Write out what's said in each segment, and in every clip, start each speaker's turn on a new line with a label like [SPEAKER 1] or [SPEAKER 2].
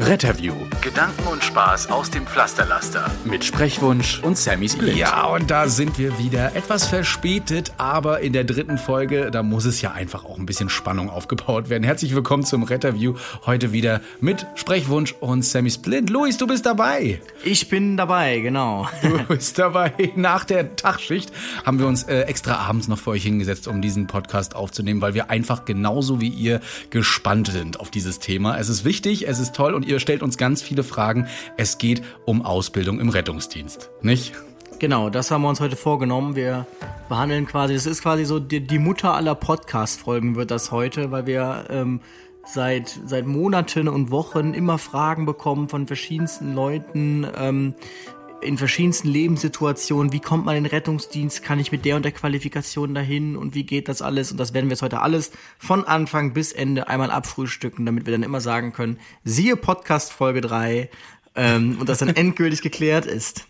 [SPEAKER 1] Retterview. Gedanken und Spaß aus dem Pflasterlaster. Mit Sprechwunsch und Sammy Split.
[SPEAKER 2] Ja, und da sind wir wieder. Etwas verspätet, aber in der dritten Folge, da muss es ja einfach auch ein bisschen Spannung aufgebaut werden. Herzlich willkommen zum Retterview. Heute wieder mit Sprechwunsch und Sammy Splint. Luis, du bist dabei.
[SPEAKER 3] Ich bin dabei, genau.
[SPEAKER 2] Du bist dabei. Nach der Tagschicht haben wir uns äh, extra abends noch für euch hingesetzt, um diesen Podcast aufzunehmen, weil wir einfach genauso wie ihr gespannt sind auf dieses Thema. Es ist wichtig, es ist toll und ihr stellt uns ganz viele Fragen. Es geht um Ausbildung im Rettungsdienst, nicht?
[SPEAKER 3] Genau, das haben wir uns heute vorgenommen. Wir behandeln quasi, das ist quasi so die, die Mutter aller Podcast-Folgen wird das heute, weil wir ähm, seit, seit Monaten und Wochen immer Fragen bekommen von verschiedensten Leuten, ähm, in verschiedensten Lebenssituationen, wie kommt man in den Rettungsdienst, kann ich mit der und der Qualifikation dahin und wie geht das alles? Und das werden wir jetzt heute alles von Anfang bis Ende einmal abfrühstücken, damit wir dann immer sagen können, siehe Podcast Folge 3 ähm, und das dann endgültig geklärt ist.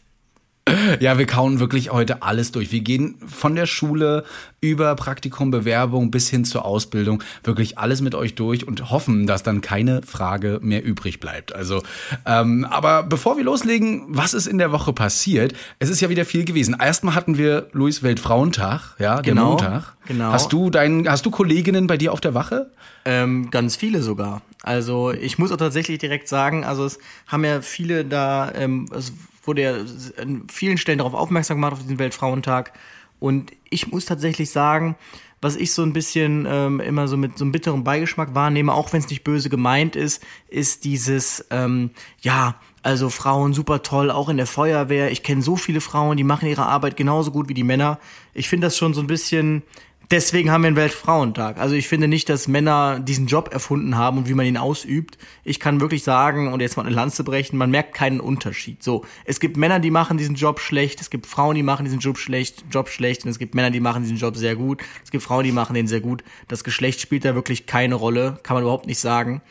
[SPEAKER 2] Ja, wir kauen wirklich heute alles durch. Wir gehen von der Schule über Praktikum, Bewerbung bis hin zur Ausbildung wirklich alles mit euch durch und hoffen, dass dann keine Frage mehr übrig bleibt. Also, ähm, aber bevor wir loslegen, was ist in der Woche passiert? Es ist ja wieder viel gewesen. Erstmal hatten wir Luis Weltfrauentag, ja,
[SPEAKER 3] Genau,
[SPEAKER 2] Montag.
[SPEAKER 3] genau.
[SPEAKER 2] Hast du deinen, hast du Kolleginnen bei dir auf der Wache?
[SPEAKER 3] Ähm, ganz viele sogar. Also ich muss auch tatsächlich direkt sagen, also es haben ja viele da, ähm, es wurde ja an vielen Stellen darauf aufmerksam gemacht auf diesen Weltfrauentag. Und ich muss tatsächlich sagen, was ich so ein bisschen ähm, immer so mit so einem bitteren Beigeschmack wahrnehme, auch wenn es nicht böse gemeint ist, ist dieses, ähm, ja, also Frauen super toll, auch in der Feuerwehr. Ich kenne so viele Frauen, die machen ihre Arbeit genauso gut wie die Männer. Ich finde das schon so ein bisschen, Deswegen haben wir einen Weltfrauentag. Also ich finde nicht, dass Männer diesen Job erfunden haben und wie man ihn ausübt. Ich kann wirklich sagen und jetzt mal eine Lanze brechen, man merkt keinen Unterschied. So, es gibt Männer, die machen diesen Job schlecht, es gibt Frauen, die machen diesen Job schlecht, Job schlecht und es gibt Männer, die machen diesen Job sehr gut. Es gibt Frauen, die machen den sehr gut. Das Geschlecht spielt da wirklich keine Rolle, kann man überhaupt nicht sagen.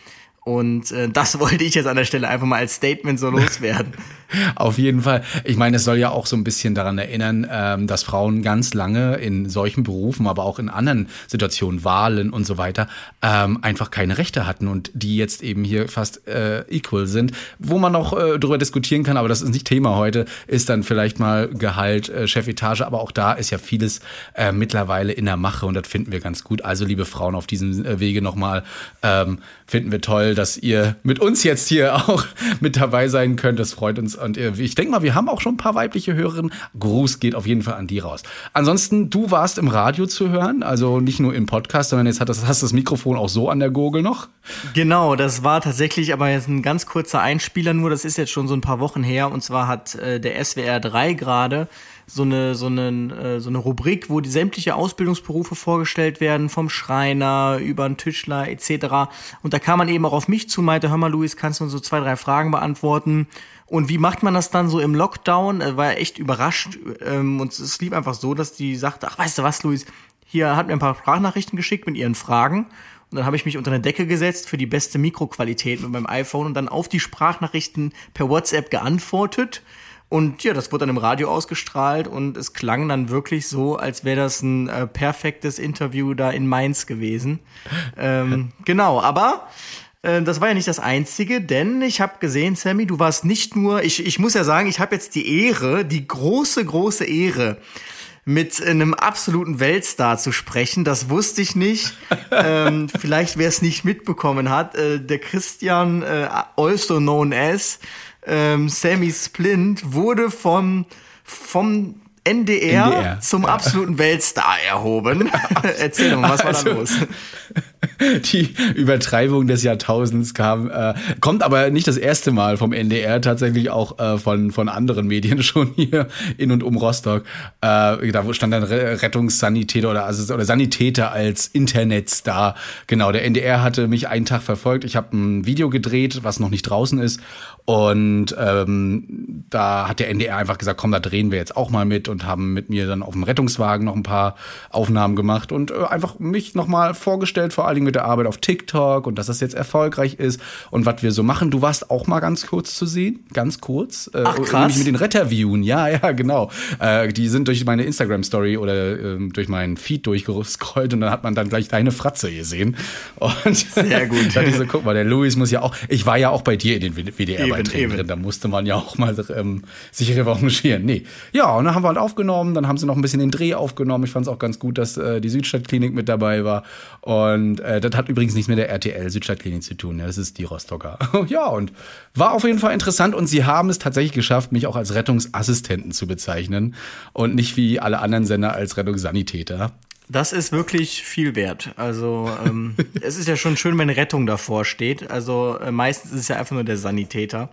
[SPEAKER 3] Und äh, das wollte ich jetzt an der Stelle einfach mal als Statement so loswerden.
[SPEAKER 2] Auf jeden Fall. Ich meine, es soll ja auch so ein bisschen daran erinnern, ähm, dass Frauen ganz lange in solchen Berufen, aber auch in anderen Situationen, Wahlen und so weiter, ähm, einfach keine Rechte hatten und die jetzt eben hier fast äh, equal sind. Wo man noch äh, drüber diskutieren kann, aber das ist nicht Thema heute, ist dann vielleicht mal Gehalt, äh, Chefetage, aber auch da ist ja vieles äh, mittlerweile in der Mache und das finden wir ganz gut. Also liebe Frauen auf diesem äh, Wege nochmal, ähm, finden wir toll, dass ihr mit uns jetzt hier auch mit dabei sein könnt. Das freut uns und äh, ich denke mal, wir haben auch schon ein paar weibliche Hörerinnen. Gruß geht auf jeden Fall an die raus. Ansonsten, du warst im Radio zu hören, also nicht nur im Podcast, sondern jetzt hast das Mikrofon auch so an der Gurgel noch.
[SPEAKER 3] Genau, das war tatsächlich aber jetzt ein ganz kurzer Einspieler nur, das ist jetzt schon so ein paar Wochen her und zwar hat äh, der SWR 3 gerade so eine so eine äh, so eine Rubrik, wo die sämtliche Ausbildungsberufe vorgestellt werden, vom Schreiner über einen Tischler etc. Und da kam man eben auch auf mich zu, meinte, hör mal, Luis, kannst du uns so zwei drei Fragen beantworten? Und wie macht man das dann so im Lockdown? Äh, war echt überrascht ähm, und es lief einfach so, dass die sagte, ach, weißt du was, Luis, hier hat mir ein paar Sprachnachrichten geschickt mit ihren Fragen. Und dann habe ich mich unter eine Decke gesetzt für die beste Mikroqualität mit meinem iPhone und dann auf die Sprachnachrichten per WhatsApp geantwortet. Und ja, das wurde dann im Radio ausgestrahlt und es klang dann wirklich so, als wäre das ein äh, perfektes Interview da in Mainz gewesen. ähm, genau, aber äh, das war ja nicht das Einzige, denn ich habe gesehen, Sammy, du warst nicht nur, ich, ich muss ja sagen, ich habe jetzt die Ehre, die große, große Ehre, mit einem absoluten Weltstar zu sprechen. Das wusste ich nicht. ähm, vielleicht, wer es nicht mitbekommen hat, äh, der Christian, äh, also known as, ähm, Sammy Splint, wurde vom, vom NDR,
[SPEAKER 2] NDR,
[SPEAKER 3] zum absoluten Weltstar erhoben. Erzähl mal, was war
[SPEAKER 2] Also,
[SPEAKER 3] da los?
[SPEAKER 2] die Übertreibung des Jahrtausends kam. Äh, kommt aber nicht das erste Mal vom NDR, tatsächlich auch äh, von, von anderen Medien schon hier in und um Rostock. Äh, da stand dann Rettungssanitäter oder, also, oder Sanitäter als Internetstar. Genau, der NDR hatte mich einen Tag verfolgt. Ich habe ein Video gedreht, was noch nicht draußen ist. Und ähm, da hat der NDR einfach gesagt, komm, da drehen wir jetzt auch mal mit und haben mit mir dann auf dem Rettungswagen noch ein paar Aufnahmen gemacht und äh, einfach mich nochmal vorgestellt, vor allen Dingen mit der Arbeit auf TikTok und dass das jetzt erfolgreich ist und was wir so machen. Du warst auch mal ganz kurz zu sehen, ganz kurz.
[SPEAKER 3] Äh, Ach, krass. Nämlich
[SPEAKER 2] mit den Retterviewen, ja, ja, genau. Äh, die sind durch meine Instagram-Story oder äh, durch meinen Feed durchgescrollt und dann hat man dann gleich deine Fratze gesehen. Und
[SPEAKER 3] Sehr gut.
[SPEAKER 2] da diese, guck mal, der Louis muss ja auch, ich war ja auch bei dir in den WDR Beiträgen drin. Da musste man ja auch mal ähm, sich revanchieren. Nee. Ja, und dann haben wir halt aufgenommen, dann haben sie noch ein bisschen den Dreh aufgenommen. Ich fand es auch ganz gut, dass äh, die Südstadtklinik mit dabei war. Und äh, das hat übrigens nichts mit der RTL Südstadtklinik zu tun. Ja, das ist die Rostocker. ja, und war auf jeden Fall interessant. Und sie haben es tatsächlich geschafft, mich auch als Rettungsassistenten zu bezeichnen und nicht wie alle anderen Sender als Rettungssanitäter.
[SPEAKER 3] Das ist wirklich viel wert. Also ähm, es ist ja schon schön, wenn Rettung davor steht. Also äh, meistens ist es ja einfach nur der Sanitäter.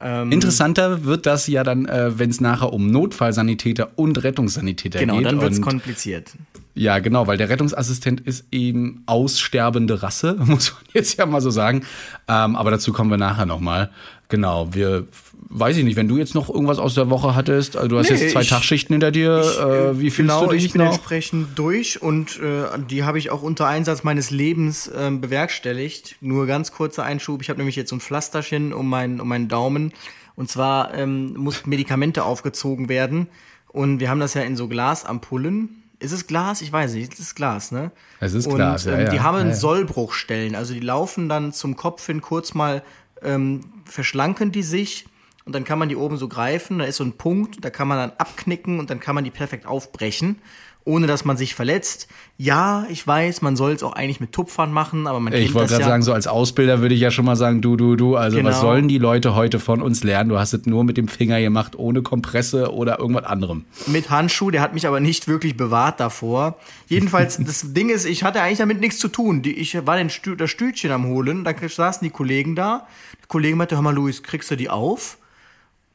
[SPEAKER 2] Ähm, Interessanter wird das ja dann, äh, wenn es nachher um Notfallsanitäter und Rettungssanitäter
[SPEAKER 3] genau,
[SPEAKER 2] geht.
[SPEAKER 3] Genau, dann wird es kompliziert.
[SPEAKER 2] Ja, genau, weil der Rettungsassistent ist eben aussterbende Rasse, muss man jetzt ja mal so sagen. Ähm, aber dazu kommen wir nachher nochmal. Genau, wir, weiß ich nicht, wenn du jetzt noch irgendwas aus der Woche hattest, also du hast nee, jetzt zwei ich, Tagschichten hinter dir, ich, äh, wie fühlst
[SPEAKER 3] genau,
[SPEAKER 2] du dich
[SPEAKER 3] ich bin
[SPEAKER 2] noch?
[SPEAKER 3] entsprechend durch und äh, die habe ich auch unter Einsatz meines Lebens äh, bewerkstelligt. Nur ganz kurzer Einschub, ich habe nämlich jetzt so ein Pflasterchen um meinen, um meinen Daumen und zwar ähm, muss Medikamente aufgezogen werden und wir haben das ja in so Glasampullen ist es Glas? Ich weiß nicht. Es ist Glas, ne?
[SPEAKER 2] Es ist und, Glas, ja,
[SPEAKER 3] ähm, Die
[SPEAKER 2] ja.
[SPEAKER 3] haben
[SPEAKER 2] ja.
[SPEAKER 3] Sollbruchstellen. Also die laufen dann zum Kopf hin kurz mal, ähm, verschlanken die sich und dann kann man die oben so greifen. Da ist so ein Punkt, da kann man dann abknicken und dann kann man die perfekt aufbrechen ohne dass man sich verletzt. Ja, ich weiß, man soll es auch eigentlich mit Tupfern machen, aber man
[SPEAKER 2] kennt Ich wollte gerade ja. sagen, so als Ausbilder würde ich ja schon mal sagen, du, du, du, also genau. was sollen die Leute heute von uns lernen? Du hast es nur mit dem Finger gemacht, ohne Kompresse oder irgendwas anderem.
[SPEAKER 3] Mit Handschuh, der hat mich aber nicht wirklich bewahrt davor. Jedenfalls, das Ding ist, ich hatte eigentlich damit nichts zu tun. Ich war den Stü das Stühlchen am holen, da saßen die Kollegen da. Der Kollege meinte, hör mal, Luis, kriegst du die auf?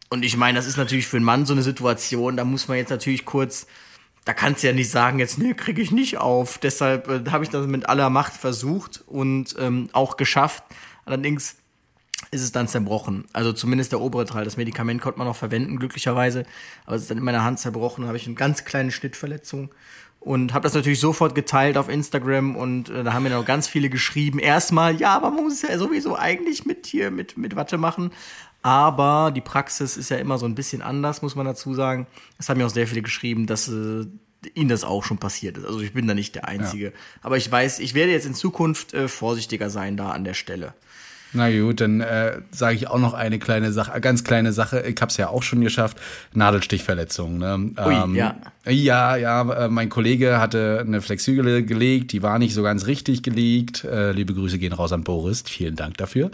[SPEAKER 3] Und ich meine, das ist natürlich für einen Mann so eine Situation, da muss man jetzt natürlich kurz da kannst du ja nicht sagen, jetzt, nee, kriege ich nicht auf. Deshalb äh, habe ich das mit aller Macht versucht und ähm, auch geschafft. Allerdings ist es dann zerbrochen. Also zumindest der obere Teil. Das Medikament konnte man noch verwenden, glücklicherweise. Aber es ist dann in meiner Hand zerbrochen. Da habe ich eine ganz kleine Schnittverletzung. Und habe das natürlich sofort geteilt auf Instagram und äh, da haben mir noch ganz viele geschrieben. Erstmal, ja, aber man muss es ja sowieso eigentlich mit hier, mit, mit Watte machen. Aber die Praxis ist ja immer so ein bisschen anders, muss man dazu sagen. Es haben mir auch sehr viele geschrieben, dass äh, ihnen das auch schon passiert ist. Also ich bin da nicht der Einzige. Ja. Aber ich weiß, ich werde jetzt in Zukunft äh, vorsichtiger sein da an der Stelle.
[SPEAKER 2] Na gut, dann äh, sage ich auch noch eine kleine Sache, ganz kleine Sache. Ich habe es ja auch schon geschafft. Nadelstichverletzung. Ne?
[SPEAKER 3] Ui, ähm, ja.
[SPEAKER 2] Ja, ja. Äh, mein Kollege hatte eine Flexügel gelegt, die war nicht so ganz richtig gelegt. Äh, liebe Grüße gehen raus an Boris. Vielen Dank dafür.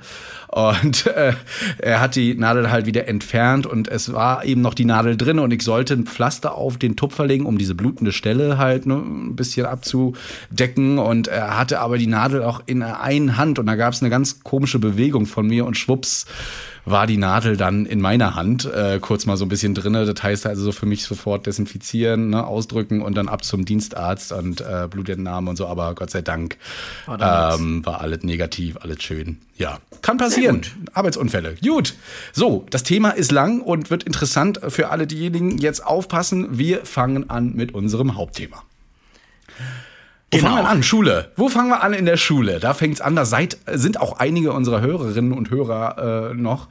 [SPEAKER 2] Und äh, er hat die Nadel halt wieder entfernt und es war eben noch die Nadel drin und ich sollte ein Pflaster auf den Tupfer legen, um diese blutende Stelle halt ne, ein bisschen abzudecken. Und er hatte aber die Nadel auch in einer Hand und da gab es eine ganz komische Bewegung von mir und schwupps war die Nadel dann in meiner Hand äh, kurz mal so ein bisschen drinne. Das heißt also so für mich sofort desinfizieren, ne, ausdrücken und dann ab zum Dienstarzt und äh, Blutentnahme und so. Aber Gott sei Dank ähm, war alles negativ, alles schön. Ja, kann passieren. Arbeitsunfälle. Gut. So, das Thema ist lang und wird interessant für alle diejenigen. Jetzt aufpassen. Wir fangen an mit unserem Hauptthema. Wo genau. fangen wir an? Schule. Wo fangen wir an in der Schule? Da fängt's an. Da seid, sind auch einige unserer Hörerinnen und Hörer äh, noch.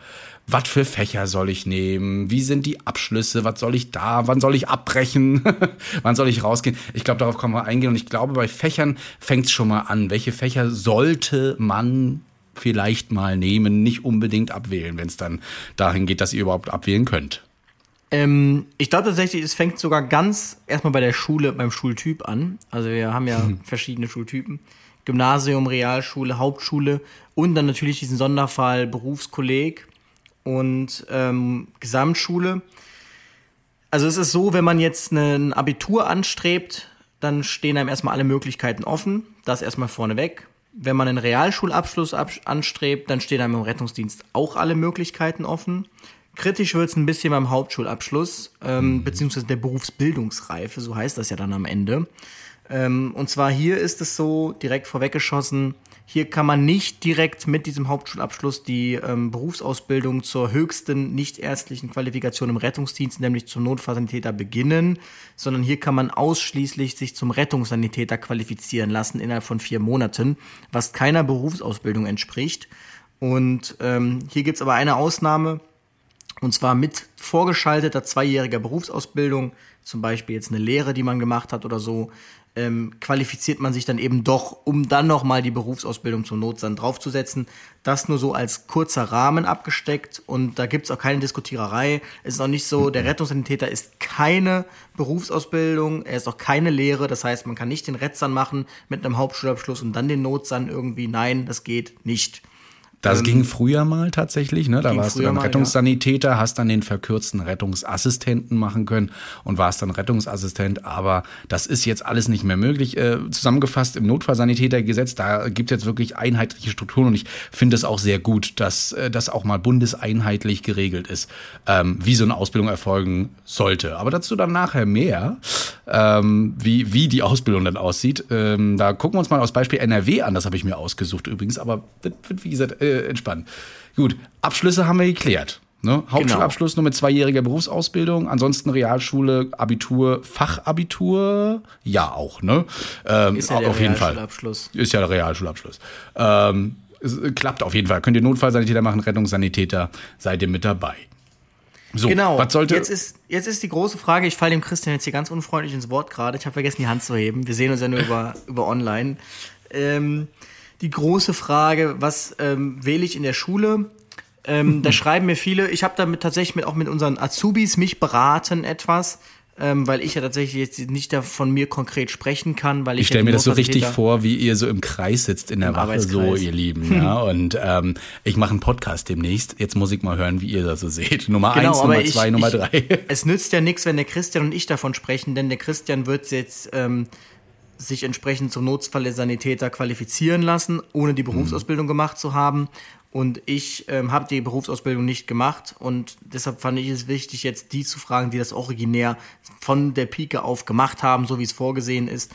[SPEAKER 2] Was für Fächer soll ich nehmen? Wie sind die Abschlüsse? Was soll ich da? Wann soll ich abbrechen? Wann soll ich rausgehen? Ich glaube, darauf kommen wir eingehen. Und ich glaube, bei Fächern fängt's schon mal an. Welche Fächer sollte man vielleicht mal nehmen? Nicht unbedingt abwählen, wenn es dann dahin geht, dass ihr überhaupt abwählen könnt.
[SPEAKER 3] Ähm, ich glaube tatsächlich, es fängt sogar ganz erstmal bei der Schule, beim Schultyp an. Also wir haben ja mhm. verschiedene Schultypen. Gymnasium, Realschule, Hauptschule und dann natürlich diesen Sonderfall Berufskolleg und ähm, Gesamtschule. Also es ist so, wenn man jetzt ein Abitur anstrebt, dann stehen einem erstmal alle Möglichkeiten offen. das erstmal vorneweg. Wenn man einen Realschulabschluss anstrebt, dann stehen einem im Rettungsdienst auch alle Möglichkeiten offen. Kritisch wird es ein bisschen beim Hauptschulabschluss, ähm, mhm. beziehungsweise der Berufsbildungsreife, so heißt das ja dann am Ende. Ähm, und zwar hier ist es so, direkt vorweggeschossen, hier kann man nicht direkt mit diesem Hauptschulabschluss die ähm, Berufsausbildung zur höchsten nichtärztlichen Qualifikation im Rettungsdienst, nämlich zum Notfallsanitäter, beginnen, sondern hier kann man ausschließlich sich zum Rettungssanitäter qualifizieren lassen innerhalb von vier Monaten, was keiner Berufsausbildung entspricht. Und ähm, hier gibt's aber eine Ausnahme, und zwar mit vorgeschalteter zweijähriger Berufsausbildung, zum Beispiel jetzt eine Lehre, die man gemacht hat oder so, ähm, qualifiziert man sich dann eben doch, um dann nochmal die Berufsausbildung zum Notstand draufzusetzen. Das nur so als kurzer Rahmen abgesteckt und da gibt's auch keine Diskutiererei. Es ist auch nicht so, der. Rettungssanitäter ist keine Berufsausbildung, er ist auch keine Lehre, das heißt, man kann nicht den Retzern machen mit einem Hauptschulabschluss und dann den Notsan irgendwie. Nein, das geht nicht.
[SPEAKER 2] Das ähm, ging früher mal tatsächlich, ne? Da warst du dann Rettungssanitäter, ja. hast dann den verkürzten Rettungsassistenten machen können und warst dann Rettungsassistent. Aber das ist jetzt alles nicht mehr möglich. Äh, zusammengefasst im Notfallsanitätergesetz, da gibt es jetzt wirklich einheitliche Strukturen und ich finde es auch sehr gut, dass äh, das auch mal bundeseinheitlich geregelt ist, ähm, wie so eine Ausbildung erfolgen sollte. Aber dazu dann nachher mehr, ähm, wie, wie die Ausbildung dann aussieht. Ähm, da gucken wir uns mal aus Beispiel NRW an, das habe ich mir ausgesucht übrigens, aber wird, wird wie gesagt, äh, äh, entspannt. Gut, Abschlüsse haben wir geklärt. Ne? Hauptschulabschluss genau. nur mit zweijähriger Berufsausbildung, ansonsten Realschule, Abitur, Fachabitur, ja auch, ne? Ähm, ist ja der auf jeden Fall. Ist ja der Realschulabschluss. Ähm, es klappt auf jeden Fall. Könnt ihr Notfallsanitäter machen, Rettungssanitäter, seid ihr mit dabei.
[SPEAKER 3] So, genau. Was sollte jetzt ist jetzt ist die große Frage. Ich falle dem Christian jetzt hier ganz unfreundlich ins Wort gerade. Ich habe vergessen, die Hand zu heben. Wir sehen uns ja nur über über online. Ähm, die große Frage, was ähm, wähle ich in der Schule? Ähm, da schreiben mir viele, ich habe damit tatsächlich mit, auch mit unseren Azubis mich beraten etwas, ähm, weil ich ja tatsächlich jetzt nicht da von mir konkret sprechen kann, weil ich.
[SPEAKER 2] Ich stelle ja mir das so richtig vor, wie ihr so im Kreis sitzt in der Wache, so ihr Lieben. Ja? Und ähm, ich mache einen Podcast demnächst. Jetzt muss ich mal hören, wie ihr das so seht. Nummer genau, eins, Nummer zwei, ich, Nummer drei.
[SPEAKER 3] es nützt ja nichts, wenn der Christian und ich davon sprechen, denn der Christian wird jetzt ähm, sich entsprechend zum Notfallsanitäter qualifizieren lassen, ohne die Berufsausbildung mhm. gemacht zu haben. Und ich ähm, habe die Berufsausbildung nicht gemacht und deshalb fand ich es wichtig, jetzt die zu fragen, die das originär von der Pike auf gemacht haben, so wie es vorgesehen ist.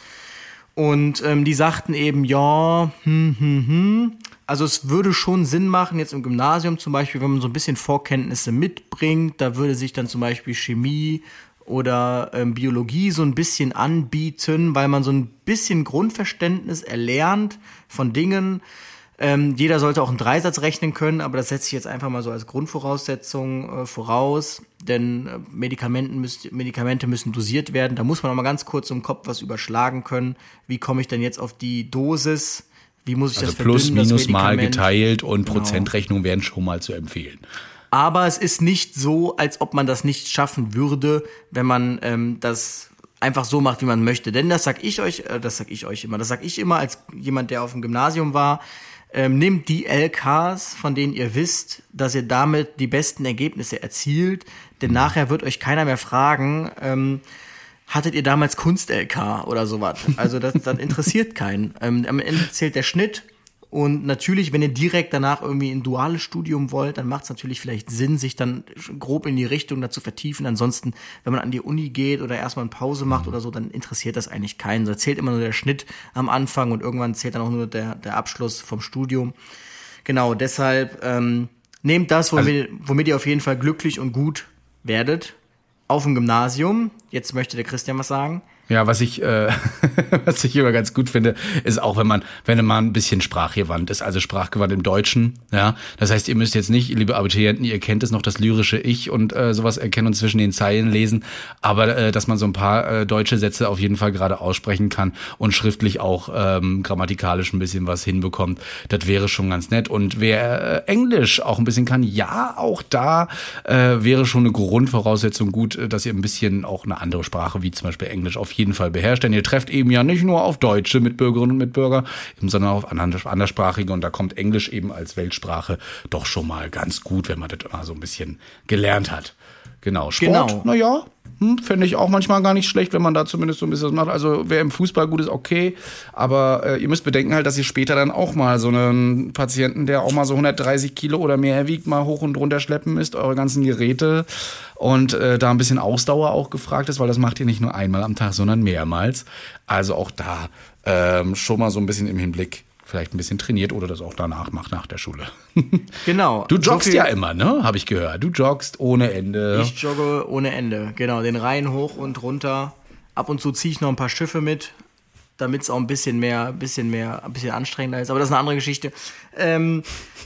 [SPEAKER 3] Und ähm, die sagten eben, ja, hm, hm, hm. Also es würde schon Sinn machen, jetzt im Gymnasium zum Beispiel, wenn man so ein bisschen Vorkenntnisse mitbringt, da würde sich dann zum Beispiel Chemie oder ähm, Biologie so ein bisschen anbieten, weil man so ein bisschen Grundverständnis erlernt von Dingen. Ähm, jeder sollte auch einen Dreisatz rechnen können, aber das setze ich jetzt einfach mal so als Grundvoraussetzung äh, voraus, denn äh, Medikamenten müsst, Medikamente müssen dosiert werden. Da muss man auch mal ganz kurz im Kopf was überschlagen können. Wie komme ich denn jetzt auf die Dosis? Wie muss ich also das
[SPEAKER 2] plus, minus mal geteilt und genau. Prozentrechnung wären schon mal zu empfehlen.
[SPEAKER 3] Aber es ist nicht so, als ob man das nicht schaffen würde, wenn man ähm, das einfach so macht, wie man möchte. Denn das sag ich euch, äh, das sag ich euch immer, das sag ich immer als jemand, der auf dem Gymnasium war. Ähm, nehmt die LKs, von denen ihr wisst, dass ihr damit die besten Ergebnisse erzielt, denn nachher wird euch keiner mehr fragen, ähm, hattet ihr damals Kunst-LK oder sowas? Also das, das interessiert keinen. Ähm, am Ende zählt der Schnitt und natürlich, wenn ihr direkt danach irgendwie ein duales Studium wollt, dann macht es natürlich vielleicht Sinn, sich dann grob in die Richtung dazu vertiefen. Ansonsten, wenn man an die Uni geht oder erstmal eine Pause macht oder so, dann interessiert das eigentlich keinen. Da zählt immer nur der Schnitt am Anfang und irgendwann zählt dann auch nur der, der Abschluss vom Studium. Genau, deshalb ähm, nehmt das, womit, also, womit ihr auf jeden Fall glücklich und gut werdet. Auf dem Gymnasium. Jetzt möchte der Christian was sagen.
[SPEAKER 2] Ja, was ich, äh, was ich immer ganz gut finde, ist auch, wenn man, wenn man ein bisschen sprachgewandt ist, also sprachgewandt im Deutschen, ja. Das heißt, ihr müsst jetzt nicht, liebe Abiturienten, ihr kennt es noch, das lyrische Ich und äh, sowas erkennen und zwischen den Zeilen lesen, aber äh, dass man so ein paar äh, deutsche Sätze auf jeden Fall gerade aussprechen kann und schriftlich auch ähm, grammatikalisch ein bisschen was hinbekommt, das wäre schon ganz nett. Und wer äh, Englisch auch ein bisschen kann, ja, auch da äh, wäre schon eine Grundvoraussetzung gut, äh, dass ihr ein bisschen auch eine andere Sprache, wie zum Beispiel Englisch, auf jeden Fall beherrscht. Denn ihr trefft eben ja nicht nur auf deutsche Mitbürgerinnen und Mitbürger, sondern auf anderssprachige. Und da kommt Englisch eben als Weltsprache doch schon mal ganz gut, wenn man das immer so ein bisschen gelernt hat. Genau, Sport, genau. naja, hm, Finde ich auch manchmal gar nicht schlecht, wenn man da zumindest so ein bisschen was macht. Also wer im Fußball gut ist, okay. Aber äh, ihr müsst bedenken halt, dass ihr später dann auch mal so einen Patienten, der auch mal so 130 Kilo oder mehr wiegt, mal hoch und runter schleppen müsst, eure ganzen Geräte. Und äh, da ein bisschen Ausdauer auch gefragt ist, weil das macht ihr nicht nur einmal am Tag, sondern mehrmals. Also auch da ähm, schon mal so ein bisschen im Hinblick vielleicht ein bisschen trainiert oder das auch danach macht, nach der Schule.
[SPEAKER 3] Genau.
[SPEAKER 2] Du joggst so ja immer, ne? Habe ich gehört. Du joggst ohne Ende.
[SPEAKER 3] Ich jogge ohne Ende, genau. Den Rhein hoch und runter. Ab und zu ziehe ich noch ein paar Schiffe mit, damit es auch ein bisschen mehr, bisschen mehr, ein bisschen anstrengender ist. Aber das ist eine andere Geschichte. Ähm,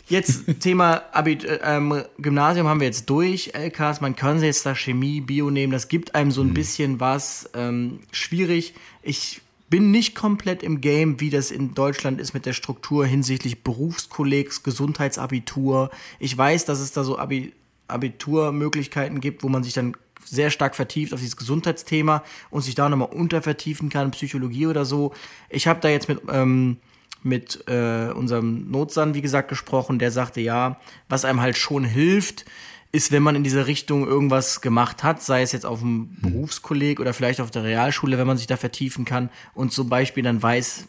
[SPEAKER 3] jetzt Thema Abit äh, ähm, Gymnasium haben wir jetzt durch. LKs, man kann jetzt da Chemie, Bio nehmen. Das gibt einem so ein hm. bisschen was. Ähm, schwierig. Ich bin nicht komplett im Game, wie das in Deutschland ist mit der Struktur hinsichtlich Berufskollegs, Gesundheitsabitur. Ich weiß, dass es da so Abi Abiturmöglichkeiten gibt, wo man sich dann sehr stark vertieft auf dieses Gesundheitsthema und sich da nochmal untervertiefen kann, Psychologie oder so. Ich habe da jetzt mit, ähm, mit äh, unserem Notsan, wie gesagt, gesprochen, der sagte, ja, was einem halt schon hilft, ist, wenn man in diese Richtung irgendwas gemacht hat, sei es jetzt auf dem hm. Berufskolleg oder vielleicht auf der Realschule, wenn man sich da vertiefen kann und zum Beispiel dann weiß,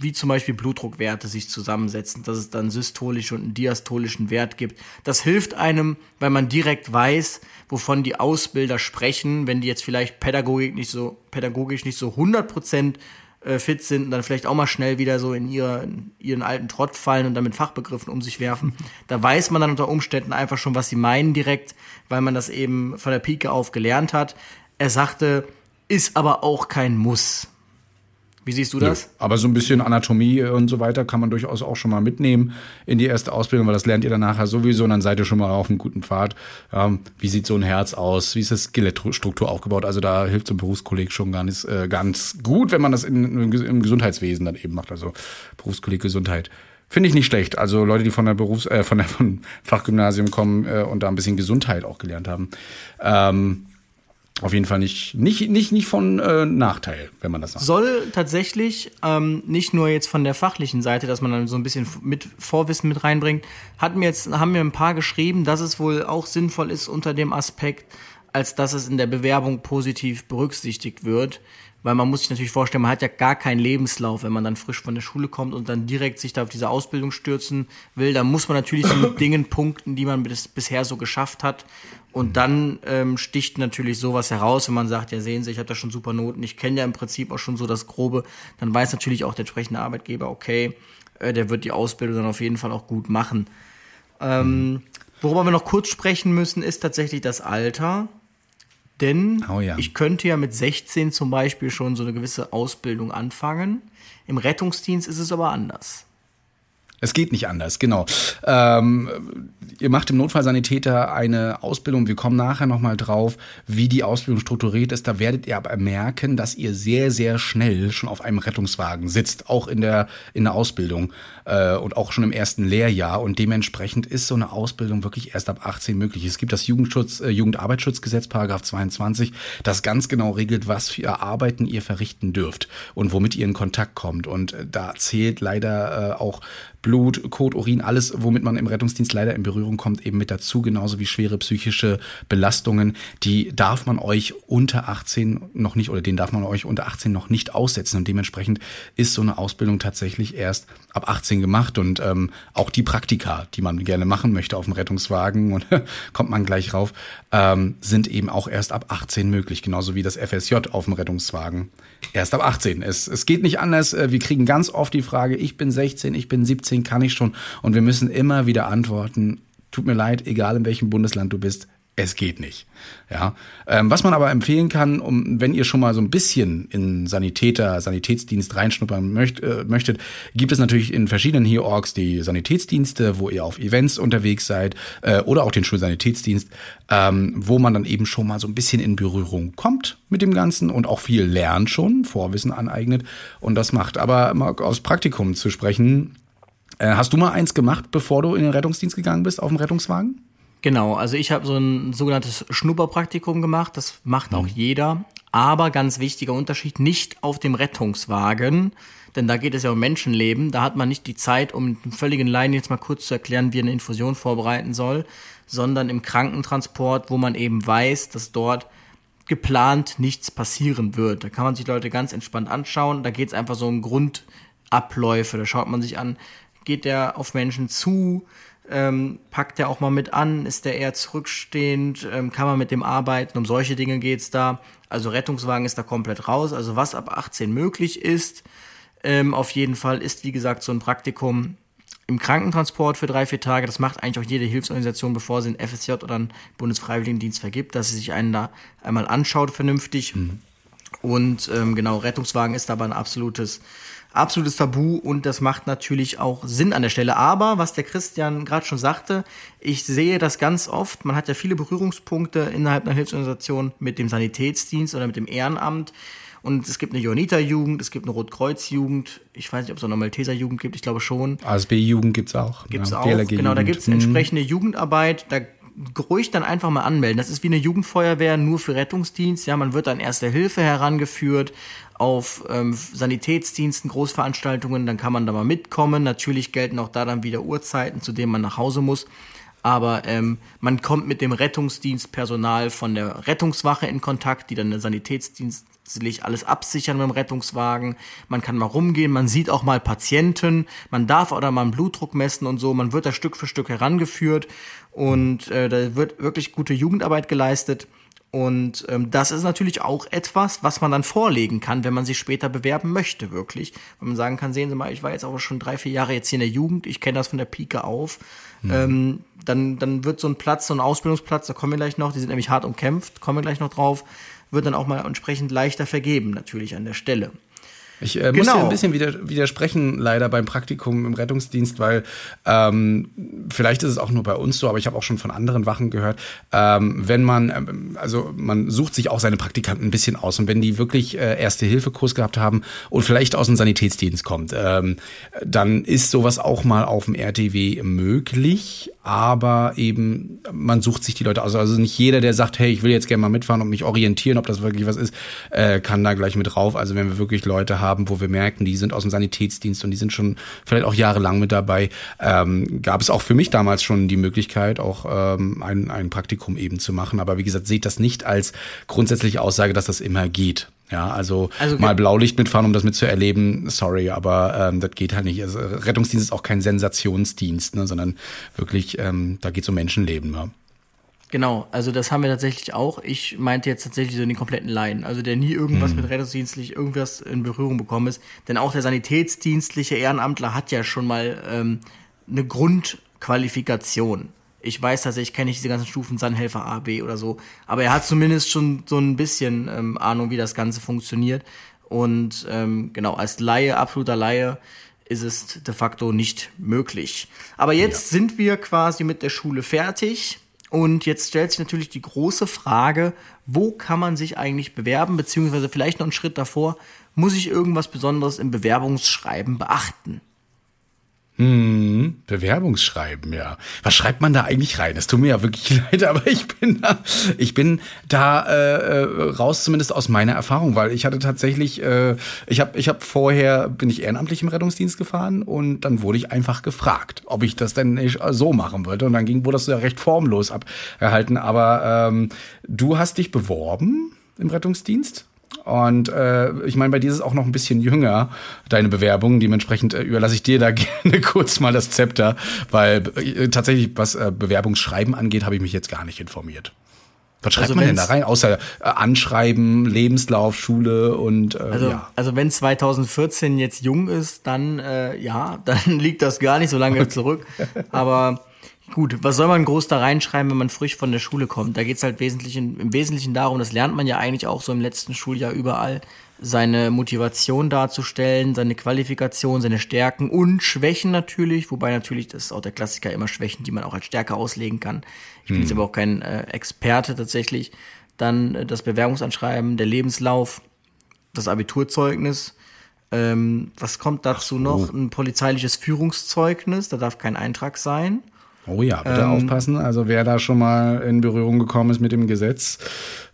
[SPEAKER 3] wie zum Beispiel Blutdruckwerte sich zusammensetzen, dass es dann systolische und einen diastolischen Wert gibt. Das hilft einem, weil man direkt weiß, wovon die Ausbilder sprechen, wenn die jetzt vielleicht Pädagogik nicht so, pädagogisch nicht so 100 Prozent äh, fit sind und dann vielleicht auch mal schnell wieder so in, ihre, in ihren alten Trott fallen und dann mit Fachbegriffen um sich werfen. Da weiß man dann unter Umständen einfach schon, was sie meinen direkt, weil man das eben von der Pike auf gelernt hat. Er sagte, ist aber auch kein Muss. Wie siehst du das?
[SPEAKER 2] Ja, aber so ein bisschen Anatomie und so weiter kann man durchaus auch schon mal mitnehmen in die erste Ausbildung, weil das lernt ihr dann nachher sowieso und dann seid ihr schon mal auf einem guten Pfad. Ähm, wie sieht so ein Herz aus? Wie ist das Skelettstruktur aufgebaut? Also da hilft so ein Berufskolleg schon ganz, äh, ganz gut, wenn man das in, im Gesundheitswesen dann eben macht. Also Berufskolleg Gesundheit. Finde ich nicht schlecht. Also Leute, die von der Berufs-, äh, von der von Fachgymnasium kommen äh, und da ein bisschen Gesundheit auch gelernt haben. Ähm, auf jeden Fall nicht, nicht, nicht, nicht von äh, Nachteil, wenn man das sagt.
[SPEAKER 3] Soll tatsächlich ähm, nicht nur jetzt von der fachlichen Seite, dass man dann so ein bisschen mit Vorwissen mit reinbringt, hat mir jetzt, haben mir ein paar geschrieben, dass es wohl auch sinnvoll ist unter dem Aspekt, als dass es in der Bewerbung positiv berücksichtigt wird. Weil man muss sich natürlich vorstellen, man hat ja gar keinen Lebenslauf, wenn man dann frisch von der Schule kommt und dann direkt sich da auf diese Ausbildung stürzen will. Da muss man natürlich so mit Dingen punkten, die man bis, bisher so geschafft hat. Und dann ähm, sticht natürlich sowas heraus, wenn man sagt, ja sehen Sie, ich habe da schon super Noten, ich kenne ja im Prinzip auch schon so das Grobe, dann weiß natürlich auch der entsprechende Arbeitgeber, okay, äh, der wird die Ausbildung dann auf jeden Fall auch gut machen. Ähm, worüber wir noch kurz sprechen müssen, ist tatsächlich das Alter. Denn oh ja. ich könnte ja mit 16 zum Beispiel schon so eine gewisse Ausbildung anfangen. Im Rettungsdienst ist es aber anders.
[SPEAKER 2] Es geht nicht anders, genau. Ähm, ihr macht im Notfallsanitäter eine Ausbildung. Wir kommen nachher nochmal drauf, wie die Ausbildung strukturiert ist. Da werdet ihr aber merken, dass ihr sehr, sehr schnell schon auf einem Rettungswagen sitzt, auch in der, in der Ausbildung äh, und auch schon im ersten Lehrjahr. Und dementsprechend ist so eine Ausbildung wirklich erst ab 18 möglich. Es gibt das Jugendschutz, äh, Jugendarbeitsschutzgesetz, Paragraph 22, das ganz genau regelt, was für Arbeiten ihr verrichten dürft und womit ihr in Kontakt kommt. Und äh, da zählt leider äh, auch Blut, Kot, Urin, alles, womit man im Rettungsdienst leider in Berührung kommt, eben mit dazu, genauso wie schwere psychische Belastungen. Die darf man euch unter 18 noch nicht, oder den darf man euch unter 18 noch nicht aussetzen. Und dementsprechend ist so eine Ausbildung tatsächlich erst ab 18 gemacht. Und ähm, auch die Praktika, die man gerne machen möchte auf dem Rettungswagen, und kommt man gleich rauf, ähm, sind eben auch erst ab 18 möglich, genauso wie das FSJ auf dem Rettungswagen. Erst ab 18. Es, es geht nicht anders. Äh, wir kriegen ganz oft die Frage, ich bin 16, ich bin 17, Ding kann ich schon. Und wir müssen immer wieder antworten, tut mir leid, egal in welchem Bundesland du bist, es geht nicht. Ja, ähm, was man aber empfehlen kann, um wenn ihr schon mal so ein bisschen in Sanitäter, Sanitätsdienst reinschnuppern möcht, äh, möchtet, gibt es natürlich in verschiedenen HEORGs die Sanitätsdienste, wo ihr auf Events unterwegs seid äh, oder auch den Schulsanitätsdienst, ähm, wo man dann eben schon mal so ein bisschen in Berührung kommt mit dem Ganzen und auch viel lernt schon, Vorwissen aneignet und das macht. Aber mal aus Praktikum zu sprechen, äh, hast du mal eins gemacht, bevor du in den Rettungsdienst gegangen bist, auf dem Rettungswagen?
[SPEAKER 3] Genau, also ich habe so ein sogenanntes Schnupperpraktikum gemacht, das macht auch mhm. jeder. Aber ganz wichtiger Unterschied, nicht auf dem Rettungswagen, denn da geht es ja um Menschenleben. Da hat man nicht die Zeit, um einen völligen Laien jetzt mal kurz zu erklären, wie er eine Infusion vorbereiten soll, sondern im Krankentransport, wo man eben weiß, dass dort geplant nichts passieren wird. Da kann man sich Leute ganz entspannt anschauen. Da geht es einfach so um Grundabläufe. Da schaut man sich an, geht der auf Menschen zu, ähm, packt er auch mal mit an, ist der eher zurückstehend, ähm, kann man mit dem arbeiten, um solche Dinge geht's da. Also Rettungswagen ist da komplett raus. Also was ab 18 möglich ist, ähm, auf jeden Fall ist, wie gesagt, so ein Praktikum im Krankentransport für drei, vier Tage. Das macht eigentlich auch jede Hilfsorganisation, bevor sie einen FSJ oder einen Bundesfreiwilligendienst vergibt, dass sie sich einen da einmal anschaut vernünftig. Mhm. Und ähm, genau, Rettungswagen ist aber ein absolutes absolutes Tabu und das macht natürlich auch Sinn an der Stelle. Aber was der Christian gerade schon sagte, ich sehe das ganz oft. Man hat ja viele Berührungspunkte innerhalb einer Hilfsorganisation mit dem Sanitätsdienst oder mit dem Ehrenamt. Und es gibt eine Johanniter-Jugend, es gibt eine Rotkreuz-Jugend. Ich weiß nicht, ob es auch eine Malteser-Jugend gibt, ich glaube schon.
[SPEAKER 2] ASB-Jugend gibt es auch.
[SPEAKER 3] Gibt es ja, auch, genau. Da gibt es entsprechende Jugendarbeit. Da ruhig dann einfach mal anmelden. Das ist wie eine Jugendfeuerwehr, nur für Rettungsdienst. Ja, man wird an Erste Hilfe herangeführt, auf ähm, Sanitätsdiensten, Großveranstaltungen, dann kann man da mal mitkommen. Natürlich gelten auch da dann wieder Uhrzeiten, zu denen man nach Hause muss. Aber ähm, man kommt mit dem Rettungsdienstpersonal von der Rettungswache in Kontakt, die dann den Sanitätsdienst alles absichern mit dem Rettungswagen. Man kann mal rumgehen, man sieht auch mal Patienten, man darf oder mal einen Blutdruck messen und so. Man wird da Stück für Stück herangeführt und äh, da wird wirklich gute Jugendarbeit geleistet. Und ähm, das ist natürlich auch etwas, was man dann vorlegen kann, wenn man sich später bewerben möchte, wirklich. Wenn man sagen kann, sehen Sie mal, ich war jetzt auch schon drei, vier Jahre jetzt hier in der Jugend, ich kenne das von der Pike auf. Mhm. Ähm, dann, dann wird so ein Platz, so ein Ausbildungsplatz, da kommen wir gleich noch, die sind nämlich hart umkämpft, kommen wir gleich noch drauf, wird dann auch mal entsprechend leichter vergeben, natürlich an der Stelle.
[SPEAKER 2] Ich äh, muss genau. dir ein bisschen wieder, widersprechen, leider beim Praktikum im Rettungsdienst, weil ähm, vielleicht ist es auch nur bei uns so, aber ich habe auch schon von anderen Wachen gehört, ähm, wenn man, ähm, also man sucht sich auch seine Praktikanten ein bisschen aus und wenn die wirklich äh, Erste-Hilfe-Kurs gehabt haben und vielleicht aus dem Sanitätsdienst kommt, ähm, dann ist sowas auch mal auf dem RTW möglich, aber eben man sucht sich die Leute aus. Also nicht jeder, der sagt, hey, ich will jetzt gerne mal mitfahren und mich orientieren, ob das wirklich was ist, äh, kann da gleich mit drauf. Also wenn wir wirklich Leute haben, haben, wo wir merken, die sind aus dem Sanitätsdienst und die sind schon vielleicht auch jahrelang mit dabei, ähm, gab es auch für mich damals schon die Möglichkeit, auch ähm, ein, ein Praktikum eben zu machen. Aber wie gesagt, seht das nicht als grundsätzliche Aussage, dass das immer geht. Ja, also, also mal Blaulicht mitfahren, um das mitzuerleben, sorry, aber ähm, das geht halt nicht. Also, Rettungsdienst ist auch kein Sensationsdienst, ne, sondern wirklich, ähm, da geht es um Menschenleben. Ja.
[SPEAKER 3] Genau, also das haben wir tatsächlich auch. Ich meinte jetzt tatsächlich so den kompletten Laien, also der nie irgendwas mhm. mit rettungsdienstlich irgendwas in Berührung bekommen ist. Denn auch der sanitätsdienstliche Ehrenamtler hat ja schon mal ähm, eine Grundqualifikation. Ich weiß tatsächlich, kenne ich diese ganzen Stufen Sandhelfer A, B oder so, aber er hat zumindest schon so ein bisschen ähm, Ahnung, wie das Ganze funktioniert. Und ähm, genau, als Laie, absoluter Laie, ist es de facto nicht möglich. Aber jetzt ja. sind wir quasi mit der Schule fertig und jetzt stellt sich natürlich die große Frage, wo kann man sich eigentlich bewerben, beziehungsweise vielleicht noch einen Schritt davor, muss ich irgendwas Besonderes im Bewerbungsschreiben beachten?
[SPEAKER 2] Hm, Bewerbungsschreiben, ja. Was schreibt man da eigentlich rein? Es tut mir ja wirklich leid, aber ich bin da, ich bin da äh, äh, raus, zumindest aus meiner Erfahrung, weil ich hatte tatsächlich, äh, ich habe, ich habe vorher bin ich ehrenamtlich im Rettungsdienst gefahren und dann wurde ich einfach gefragt, ob ich das denn nicht so machen wollte und dann ging, wurde das ja recht formlos abgehalten. Aber ähm, du hast dich beworben im Rettungsdienst? Und äh, ich meine, bei dir ist es auch noch ein bisschen jünger, deine Bewerbung. Dementsprechend äh, überlasse ich dir da gerne kurz mal das Zepter, weil äh, tatsächlich, was äh, Bewerbungsschreiben angeht, habe ich mich jetzt gar nicht informiert. Was schreibt also man denn da rein? Außer äh, Anschreiben, Lebenslauf, Schule und äh,
[SPEAKER 3] also,
[SPEAKER 2] ja.
[SPEAKER 3] Also wenn 2014 jetzt jung ist, dann äh, ja, dann liegt das gar nicht so lange zurück. Aber Gut, was soll man groß da reinschreiben, wenn man frisch von der Schule kommt? Da geht's halt wesentlich im Wesentlichen darum, das lernt man ja eigentlich auch so im letzten Schuljahr überall, seine Motivation darzustellen, seine Qualifikation, seine Stärken und Schwächen natürlich, wobei natürlich, das ist auch der Klassiker, immer Schwächen, die man auch als Stärke auslegen kann. Ich bin hm. jetzt aber auch kein äh, Experte tatsächlich. Dann äh, das Bewerbungsanschreiben, der Lebenslauf, das Abiturzeugnis, ähm, was kommt dazu so. noch? Ein polizeiliches Führungszeugnis, da darf kein Eintrag sein.
[SPEAKER 2] Oh ja, bitte ähm, aufpassen. Also wer da schon mal in Berührung gekommen ist mit dem Gesetz,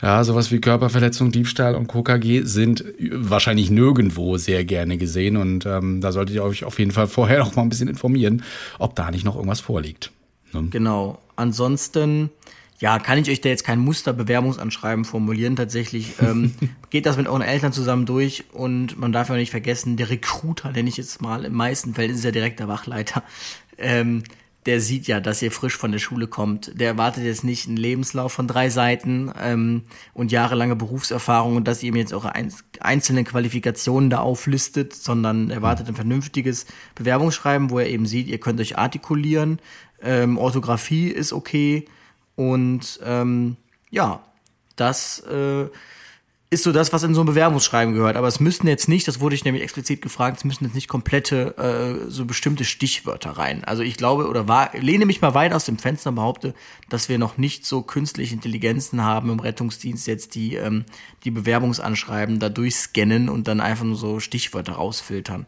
[SPEAKER 2] ja, sowas wie Körperverletzung, Diebstahl und KKG sind wahrscheinlich nirgendwo sehr gerne gesehen. Und ähm, da solltet ihr euch auf jeden Fall vorher noch mal ein bisschen informieren, ob da nicht noch irgendwas vorliegt.
[SPEAKER 3] Ne? Genau. Ansonsten ja, kann ich euch da jetzt kein Musterbewerbungsanschreiben formulieren. Tatsächlich ähm, geht das mit euren Eltern zusammen durch und man darf ja nicht vergessen, der Recruiter, nenne ich jetzt mal, im meisten Fällen ist ja direkt der Wachleiter. Ähm, der sieht ja, dass ihr frisch von der Schule kommt. Der erwartet jetzt nicht einen Lebenslauf von drei Seiten ähm, und jahrelange Berufserfahrung und dass ihr ihm jetzt eure einzelnen Qualifikationen da auflistet, sondern erwartet ein vernünftiges Bewerbungsschreiben, wo er eben sieht, ihr könnt euch artikulieren, ähm, Orthographie ist okay und ähm, ja, das äh, ist so das, was in so ein Bewerbungsschreiben gehört. Aber es müssten jetzt nicht, das wurde ich nämlich explizit gefragt, es müssen jetzt nicht komplette, äh, so bestimmte Stichwörter rein. Also ich glaube oder war, lehne mich mal weit aus dem Fenster und behaupte, dass wir noch nicht so künstliche Intelligenzen haben im Rettungsdienst jetzt, die ähm, die Bewerbungsanschreiben da durchscannen und dann einfach nur so Stichwörter rausfiltern.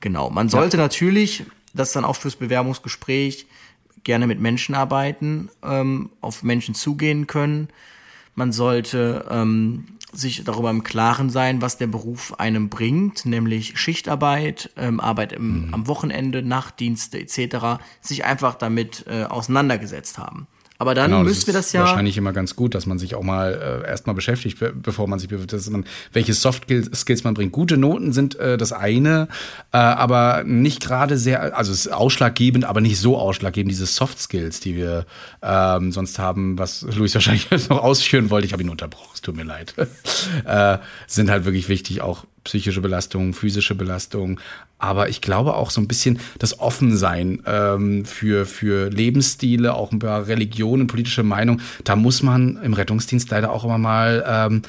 [SPEAKER 3] Genau. Man sollte ja. natürlich, das dann auch fürs Bewerbungsgespräch, gerne mit Menschen arbeiten, ähm, auf Menschen zugehen können. Man sollte ähm, sich darüber im Klaren sein, was der Beruf einem bringt, nämlich Schichtarbeit, ähm, Arbeit im, mhm. am Wochenende, Nachtdienste etc., sich einfach damit äh, auseinandergesetzt haben. Aber dann genau, müssen wir das ja.
[SPEAKER 2] Wahrscheinlich immer ganz gut, dass man sich auch mal äh, erstmal beschäftigt, bevor man sich bewirbt, man, welche Soft Skills man bringt. Gute Noten sind äh, das eine, äh, aber nicht gerade sehr, also es ist ausschlaggebend, aber nicht so ausschlaggebend, diese Soft Skills, die wir ähm, sonst haben, was Luis wahrscheinlich noch ausführen wollte. Ich habe ihn unterbrochen, es tut mir leid. äh, sind halt wirklich wichtig, auch psychische Belastung, physische Belastung, aber ich glaube auch so ein bisschen das Offensein ähm, für, für Lebensstile, auch ein paar Religionen, politische Meinung. Da muss man im Rettungsdienst leider auch immer mal ähm,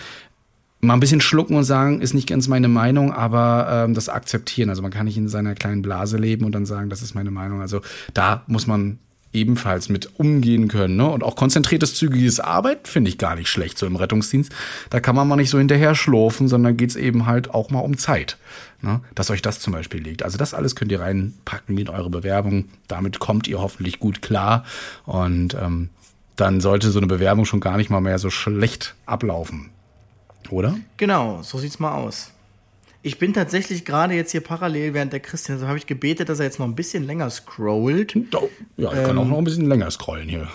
[SPEAKER 2] mal ein bisschen schlucken und sagen, ist nicht ganz meine Meinung, aber ähm, das akzeptieren. Also man kann nicht in seiner kleinen Blase leben und dann sagen, das ist meine Meinung. Also da muss man ebenfalls mit umgehen können. Ne? Und auch konzentriertes, zügiges Arbeit finde ich gar nicht schlecht so im Rettungsdienst. Da kann man mal nicht so hinterher schlurfen, sondern geht's eben halt auch mal um Zeit. Ne? Dass euch das zum Beispiel liegt. Also das alles könnt ihr reinpacken in eure Bewerbung. Damit kommt ihr hoffentlich gut klar. Und ähm, dann sollte so eine Bewerbung schon gar nicht mal mehr so schlecht ablaufen. Oder?
[SPEAKER 3] Genau, so sieht's mal aus. Ich bin tatsächlich gerade jetzt hier parallel, während der Christian, so habe ich gebetet, dass er jetzt noch ein bisschen länger scrollt.
[SPEAKER 2] Ja, ich ähm, kann auch noch ein bisschen länger scrollen hier.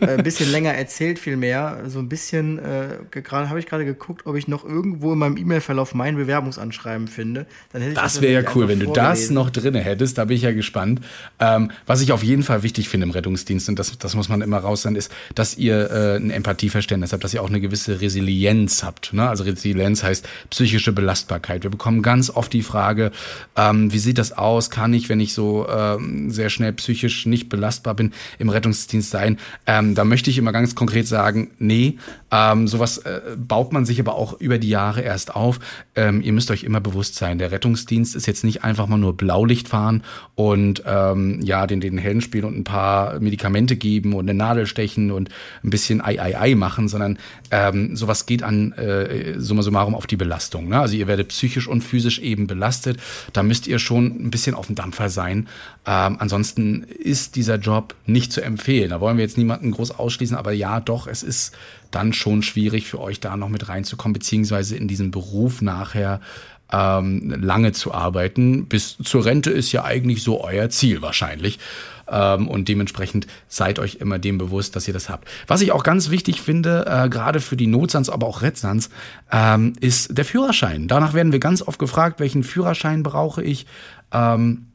[SPEAKER 3] äh, ein bisschen länger erzählt vielmehr. So ein bisschen, äh, gerade habe ich gerade geguckt, ob ich noch irgendwo in meinem E-Mail-Verlauf mein Bewerbungsanschreiben finde.
[SPEAKER 2] Dann hätte ich das, das wäre ja cool, wenn du das noch drin hättest, da bin ich ja gespannt. Ähm, was ich auf jeden Fall wichtig finde im Rettungsdienst, und das, das muss man immer raus sein, ist, dass ihr äh, ein Empathieverständnis habt, dass ihr auch eine gewisse Resilienz habt. Ne? Also Resilienz heißt psychische Belastbarkeit. Wir bekommen ganz oft die Frage, ähm, wie sieht das aus? Kann ich, wenn ich so ähm, sehr schnell psychisch nicht belastbar bin, im Rettungsdienst sein? Ähm, da möchte ich immer ganz konkret sagen, nee, ähm, sowas äh, baut man sich aber auch über die Jahre erst auf. Ähm, ihr müsst euch immer bewusst sein, der Rettungsdienst ist jetzt nicht einfach mal nur Blaulicht fahren und ähm, ja, den, den Helden spielen und ein paar Medikamente geben und eine Nadel stechen und ein bisschen Ei, Ei, Ei machen, sondern ähm, sowas geht an äh, summa summarum auf die Belastung. Ne? Also ihr werdet psychisch und physisch eben belastet. Da müsst ihr schon ein bisschen auf dem Dampfer sein. Ähm, ansonsten ist dieser Job nicht zu empfehlen. Da wollen wir jetzt niemanden groß ausschließen, aber ja, doch, es ist dann schon schwierig für euch da noch mit reinzukommen, beziehungsweise in diesem Beruf nachher ähm, lange zu arbeiten. Bis zur Rente ist ja eigentlich so euer Ziel wahrscheinlich. Ähm, und dementsprechend seid euch immer dem bewusst, dass ihr das habt. Was ich auch ganz wichtig finde, äh, gerade für die Notsans, aber auch Retsans, ähm, ist der Führerschein. Danach werden wir ganz oft gefragt, welchen Führerschein brauche ich. Ähm,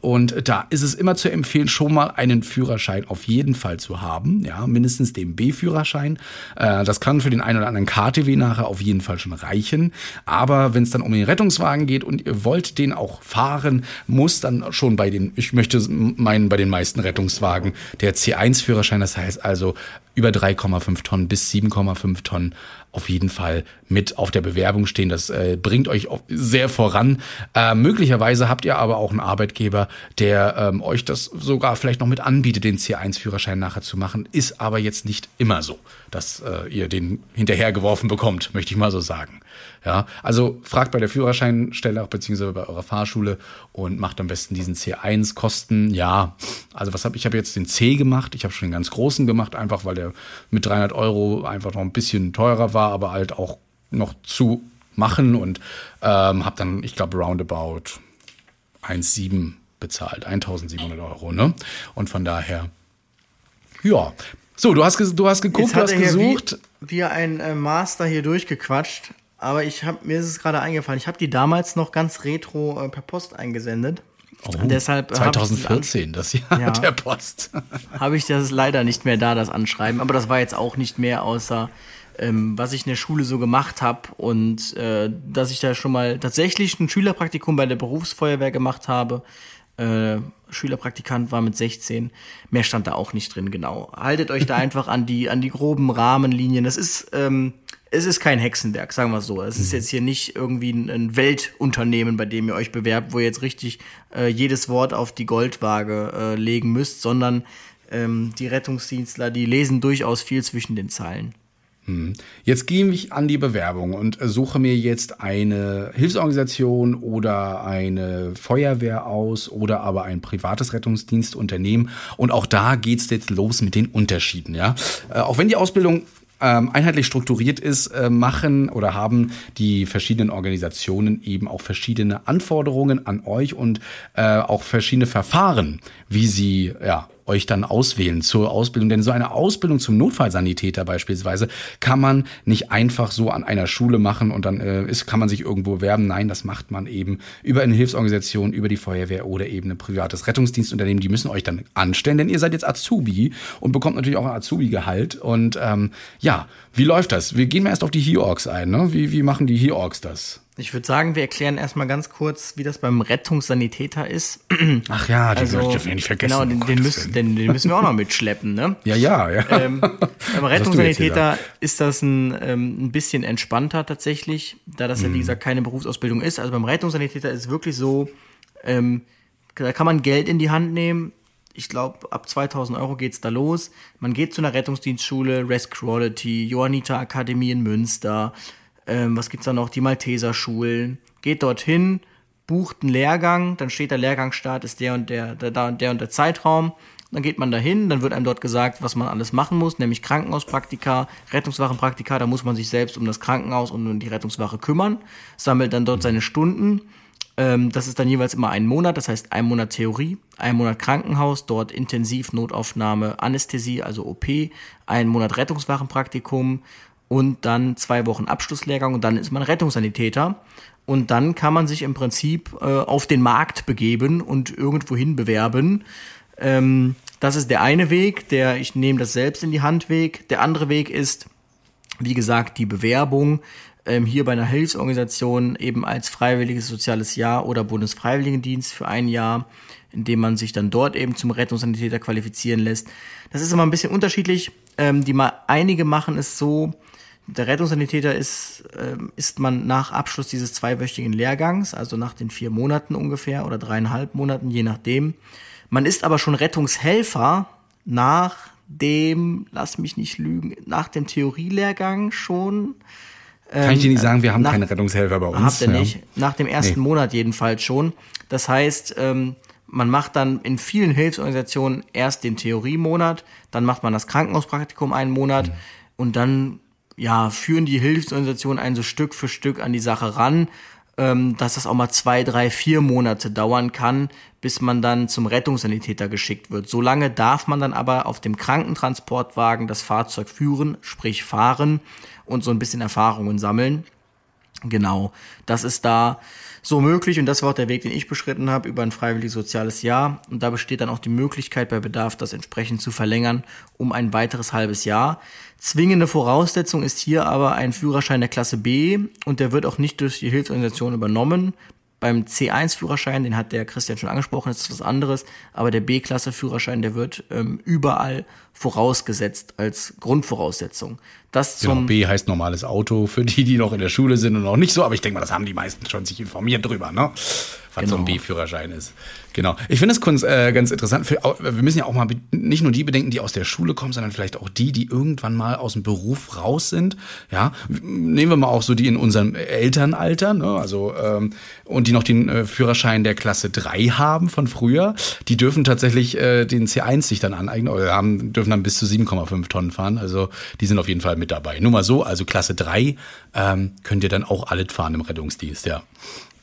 [SPEAKER 2] und da ist es immer zu empfehlen, schon mal einen Führerschein auf jeden Fall zu haben, ja, mindestens den B-Führerschein. Äh, das kann für den einen oder anderen KTW nachher auf jeden Fall schon reichen. Aber wenn es dann um den Rettungswagen geht und ihr wollt den auch fahren, muss dann schon bei den, ich möchte meinen, bei den meisten Rettungswagen der C1-Führerschein, das heißt also über 3,5 Tonnen bis 7,5 Tonnen auf jeden Fall mit auf der Bewerbung stehen. Das äh, bringt euch sehr voran. Äh, möglicherweise habt ihr aber auch einen Arbeitgeber, der ähm, euch das sogar vielleicht noch mit anbietet, den C1-Führerschein nachher zu machen. Ist aber jetzt nicht immer so, dass äh, ihr den hinterhergeworfen bekommt, möchte ich mal so sagen. Ja, also fragt bei der Führerscheinstelle auch beziehungsweise bei eurer Fahrschule und macht am besten diesen C1 Kosten. Ja, Also was habe ich habe jetzt den C gemacht, ich habe schon den ganz großen gemacht, einfach weil der mit 300 Euro einfach noch ein bisschen teurer war, aber halt auch noch zu machen und ähm, habe dann, ich glaube, roundabout 1,7 bezahlt, 1700 Euro, ne? Und von daher, ja. So, du hast, du hast geguckt, du hast gesucht.
[SPEAKER 3] Wie, wie ein äh, Master hier durchgequatscht, aber ich hab, mir ist es gerade eingefallen, ich habe die damals noch ganz retro äh, per Post eingesendet.
[SPEAKER 2] Oh, Deshalb 2014, das Jahr ja, der Post.
[SPEAKER 3] habe ich das leider nicht mehr da, das Anschreiben. Aber das war jetzt auch nicht mehr außer ähm, was ich in der Schule so gemacht habe und äh, dass ich da schon mal tatsächlich ein Schülerpraktikum bei der Berufsfeuerwehr gemacht habe. Äh, Schülerpraktikant war mit 16. Mehr stand da auch nicht drin, genau. Haltet euch da einfach an die, an die groben Rahmenlinien. Das ist, ähm, es ist kein Hexenwerk, sagen wir so. Es ist mhm. jetzt hier nicht irgendwie ein, Weltunternehmen, bei dem ihr euch bewerbt, wo ihr jetzt richtig äh, jedes Wort auf die Goldwaage äh, legen müsst, sondern ähm, die Rettungsdienstler, die lesen durchaus viel zwischen den Zeilen.
[SPEAKER 2] Hm. Jetzt gehe ich an die Bewerbung und suche mir jetzt eine Hilfsorganisation oder eine Feuerwehr aus oder aber ein privates Rettungsdienstunternehmen. Und auch da geht es jetzt los mit den Unterschieden. Ja? Äh, auch wenn die Ausbildung ähm, einheitlich strukturiert ist, äh, machen oder haben die verschiedenen Organisationen eben auch verschiedene Anforderungen an euch und äh, auch verschiedene Verfahren, wie sie ja euch dann auswählen zur Ausbildung. Denn so eine Ausbildung zum Notfallsanitäter beispielsweise kann man nicht einfach so an einer Schule machen und dann äh, ist, kann man sich irgendwo werben. Nein, das macht man eben über eine Hilfsorganisation, über die Feuerwehr oder eben ein privates Rettungsdienstunternehmen. Die müssen euch dann anstellen, denn ihr seid jetzt Azubi und bekommt natürlich auch ein Azubi-Gehalt. Und ähm, ja, wie läuft das? Wir gehen mal erst auf die He-Orgs ein. Ne? Wie, wie machen die He-Orgs das?
[SPEAKER 3] Ich würde sagen, wir erklären erstmal ganz kurz, wie das beim Rettungssanitäter ist.
[SPEAKER 2] Ach ja, den also, ich nicht vergessen.
[SPEAKER 3] Genau, den, den, müssen, den, den, müssen wir auch noch mitschleppen, ne?
[SPEAKER 2] Ja, ja, ja.
[SPEAKER 3] Ähm, beim Rettungssanitäter ist das ein, ähm, ein bisschen entspannter tatsächlich, da das mhm. ja, wie mhm. gesagt, keine Berufsausbildung ist. Also beim Rettungssanitäter ist es wirklich so, ähm, da kann man Geld in die Hand nehmen. Ich glaube, ab 2000 Euro geht's da los. Man geht zu einer Rettungsdienstschule, Resquality, Johanniter Akademie in Münster, ähm, was gibt's da noch? Die Malteser Schulen. Geht dorthin, bucht einen Lehrgang, dann steht der Lehrgangsstart ist der und der, der, der, der und der Zeitraum. Dann geht man dahin, dann wird einem dort gesagt, was man alles machen muss, nämlich Krankenhauspraktika, Rettungswachenpraktika, da muss man sich selbst um das Krankenhaus und um die Rettungswache kümmern, sammelt dann dort seine Stunden. Ähm, das ist dann jeweils immer ein Monat, das heißt ein Monat Theorie, ein Monat Krankenhaus, dort Intensiv, Notaufnahme, Anästhesie, also OP, ein Monat Rettungswachenpraktikum, und dann zwei Wochen Abschlusslehrgang und dann ist man Rettungssanitäter. Und dann kann man sich im Prinzip äh, auf den Markt begeben und irgendwohin bewerben. Ähm, das ist der eine Weg, der ich nehme das selbst in die Hand Weg. Der andere Weg ist, wie gesagt, die Bewerbung ähm, hier bei einer Hilfsorganisation eben als freiwilliges soziales Jahr oder Bundesfreiwilligendienst für ein Jahr, in dem man sich dann dort eben zum Rettungssanitäter qualifizieren lässt. Das ist immer ein bisschen unterschiedlich. Ähm, die mal einige machen es so, der Rettungssanitäter ist, äh, ist man nach Abschluss dieses zweiwöchigen Lehrgangs, also nach den vier Monaten ungefähr oder dreieinhalb Monaten, je nachdem. Man ist aber schon Rettungshelfer nach dem, lass mich nicht lügen, nach dem Theorielehrgang schon.
[SPEAKER 2] Kann ich dir nicht sagen, wir haben nach, keine Rettungshelfer bei uns.
[SPEAKER 3] Habt ihr ja. nicht. Nach dem ersten nee. Monat jedenfalls schon. Das heißt, ähm, man macht dann in vielen Hilfsorganisationen erst den Theoriemonat, dann macht man das Krankenhauspraktikum einen Monat mhm. und dann ja, führen die Hilfsorganisationen einen so Stück für Stück an die Sache ran, ähm, dass das auch mal zwei, drei, vier Monate dauern kann, bis man dann zum Rettungssanitäter geschickt wird. Solange darf man dann aber auf dem Krankentransportwagen das Fahrzeug führen, sprich fahren und so ein bisschen Erfahrungen sammeln. Genau, das ist da so möglich und das war auch der Weg, den ich beschritten habe über ein freiwilliges soziales Jahr. Und da besteht dann auch die Möglichkeit bei Bedarf, das entsprechend zu verlängern um ein weiteres halbes Jahr. Zwingende Voraussetzung ist hier aber ein Führerschein der Klasse B und der wird auch nicht durch die Hilfsorganisation übernommen. Beim C1-Führerschein, den hat der Christian schon angesprochen, das ist was anderes, aber der B-Klasse-Führerschein, der wird ähm, überall vorausgesetzt als Grundvoraussetzung. Das
[SPEAKER 2] genau, zum genau, B heißt normales Auto für die, die noch in der Schule sind und noch nicht so, aber ich denke mal, das haben die meisten schon sich informiert drüber, ne? was genau. so ein genau. B-Führerschein ist. Genau. Ich finde es äh, ganz interessant. Für, wir müssen ja auch mal nicht nur die bedenken, die aus der Schule kommen, sondern vielleicht auch die, die irgendwann mal aus dem Beruf raus sind. Ja, nehmen wir mal auch so die in unserem Elternalter, ne? also ähm, und die noch den äh, Führerschein der Klasse 3 haben von früher. Die dürfen tatsächlich äh, den C1 sich dann aneignen oder haben, dürfen dann bis zu 7,5 Tonnen fahren. Also die sind auf jeden Fall mit dabei. Nur mal so, also Klasse 3 ähm, könnt ihr dann auch alles fahren im Rettungsdienst, ja.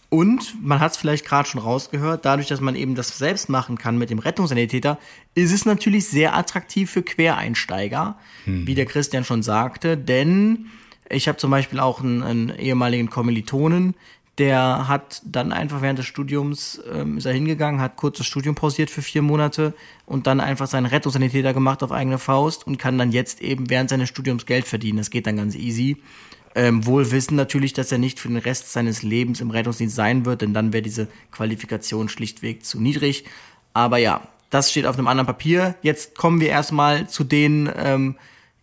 [SPEAKER 3] Und man hat es vielleicht gerade schon rausgehört, dadurch, dass man eben das selbst machen kann mit dem Rettungssanitäter, ist es natürlich sehr attraktiv für Quereinsteiger, hm. wie der Christian schon sagte. Denn ich habe zum Beispiel auch einen, einen, ehemaligen Kommilitonen, der hat dann einfach während des Studiums ähm, ist er hingegangen, hat kurz das Studium pausiert für vier Monate und dann einfach seinen Rettungssanitäter gemacht auf eigene Faust und kann dann jetzt eben während seines Studiums Geld verdienen. Das geht dann ganz easy. Ähm, wohl wissen natürlich, dass er nicht für den Rest seines Lebens im Rettungsdienst sein wird, denn dann wäre diese Qualifikation schlichtweg zu niedrig. Aber ja, das steht auf einem anderen Papier. Jetzt kommen wir erstmal zu den ähm,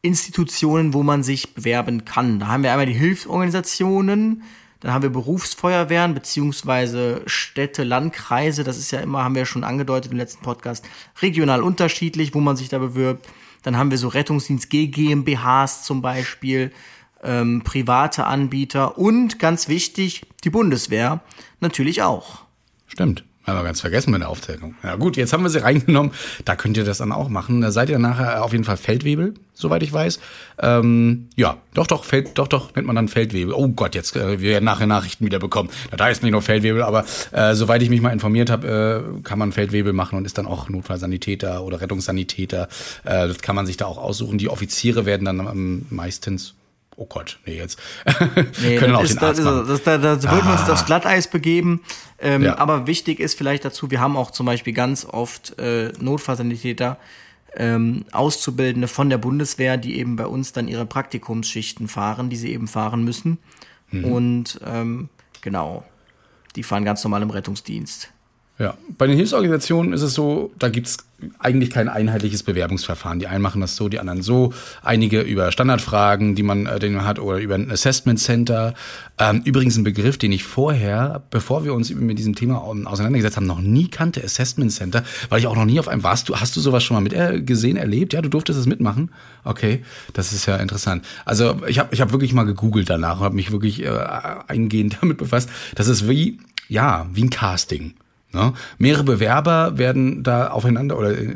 [SPEAKER 3] Institutionen, wo man sich bewerben kann. Da haben wir einmal die Hilfsorganisationen, dann haben wir Berufsfeuerwehren beziehungsweise Städte, Landkreise. Das ist ja immer, haben wir schon angedeutet im letzten Podcast, regional unterschiedlich, wo man sich da bewirbt. Dann haben wir so Rettungsdienst GmbHs zum Beispiel ähm, private Anbieter und ganz wichtig, die Bundeswehr natürlich auch.
[SPEAKER 2] Stimmt. Haben wir ganz vergessen mit der Aufzählung. Ja gut, jetzt haben wir sie reingenommen. Da könnt ihr das dann auch machen. Da seid ihr nachher auf jeden Fall Feldwebel, soweit ich weiß. Ähm, ja, doch, doch, Feld, doch, doch, nennt man dann Feldwebel. Oh Gott, jetzt äh, wir werden nachher Nachrichten wieder bekommen. Na, da ist nicht nur Feldwebel, aber äh, soweit ich mich mal informiert habe, äh, kann man Feldwebel machen und ist dann auch Notfallsanitäter oder Rettungssanitäter. Äh, das kann man sich da auch aussuchen. Die Offiziere werden dann ähm, meistens oh Gott, nee, jetzt
[SPEAKER 3] nee, können auch ist, den Arzt das, machen. Das, das, das, das ah. würden wir uns aufs Glatteis begeben. Ähm, ja. Aber wichtig ist vielleicht dazu, wir haben auch zum Beispiel ganz oft äh, Notfallsanitäter, ähm, Auszubildende von der Bundeswehr, die eben bei uns dann ihre Praktikumsschichten fahren, die sie eben fahren müssen. Mhm. Und ähm, genau, die fahren ganz normal im Rettungsdienst.
[SPEAKER 2] Ja, bei den Hilfsorganisationen ist es so, da gibt's eigentlich kein einheitliches Bewerbungsverfahren. Die einen machen das so, die anderen so. Einige über Standardfragen, die man, äh, den man hat, oder über ein Assessment Center. Ähm, übrigens ein Begriff, den ich vorher, bevor wir uns mit diesem Thema auseinandergesetzt haben, noch nie kannte, Assessment Center, weil ich auch noch nie auf einem warst. Du hast du sowas schon mal mit äh, gesehen, erlebt? Ja, du durftest es mitmachen. Okay, das ist ja interessant. Also ich habe ich hab wirklich mal gegoogelt danach und habe mich wirklich äh, eingehend damit befasst. Das ist wie ja wie ein Casting. Ne? Mehrere Bewerber werden da aufeinander oder äh,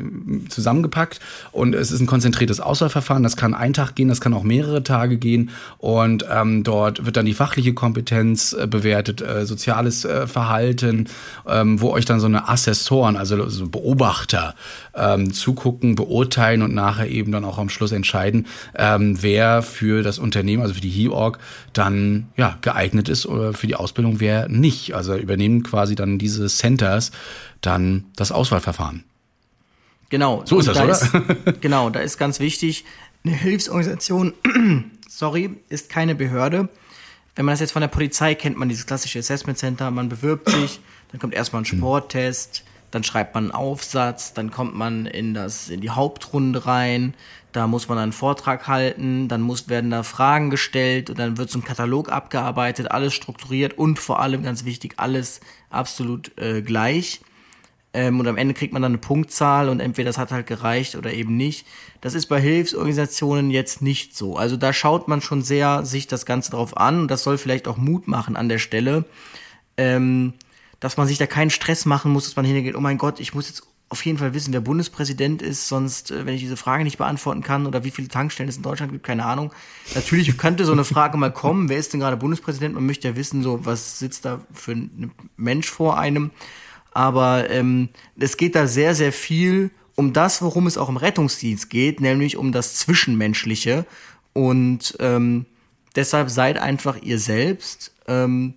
[SPEAKER 2] zusammengepackt und es ist ein konzentriertes Auswahlverfahren. Das kann ein Tag gehen, das kann auch mehrere Tage gehen und ähm, dort wird dann die fachliche Kompetenz äh, bewertet, äh, soziales äh, Verhalten, ähm, wo euch dann so eine Assessoren, also so Beobachter ähm, zugucken, beurteilen und nachher eben dann auch am Schluss entscheiden, ähm, wer für das Unternehmen, also für die HEORG, dann ja geeignet ist oder für die Ausbildung, wer nicht. Also übernehmen quasi dann diese Centers dann das Auswahlverfahren.
[SPEAKER 3] Genau.
[SPEAKER 2] So ist das, da oder?
[SPEAKER 3] Ist, genau, da ist ganz wichtig, eine Hilfsorganisation, sorry, ist keine Behörde. Wenn man das jetzt von der Polizei kennt, man dieses klassische Assessment Center, man bewirbt sich, dann kommt erstmal ein hm. Sporttest, dann schreibt man einen Aufsatz, dann kommt man in das in die Hauptrunde rein, da muss man einen Vortrag halten, dann muss werden da Fragen gestellt und dann wird so ein Katalog abgearbeitet, alles strukturiert und vor allem ganz wichtig alles absolut äh, gleich. Ähm, und am Ende kriegt man dann eine Punktzahl und entweder das hat halt gereicht oder eben nicht. Das ist bei Hilfsorganisationen jetzt nicht so. Also da schaut man schon sehr sich das Ganze drauf an und das soll vielleicht auch Mut machen an der Stelle. Ähm, dass man sich da keinen Stress machen muss, dass man hingeht, oh mein Gott, ich muss jetzt auf jeden Fall wissen, wer Bundespräsident ist, sonst, äh, wenn ich diese Frage nicht beantworten kann oder wie viele Tankstellen es in Deutschland gibt, keine Ahnung. Natürlich könnte so eine Frage mal kommen, wer ist denn gerade Bundespräsident? Man möchte ja wissen, so, was sitzt da für ein Mensch vor einem. Aber ähm, es geht da sehr, sehr viel um das, worum es auch im Rettungsdienst geht, nämlich um das Zwischenmenschliche. Und ähm, deshalb seid einfach ihr selbst. Ähm,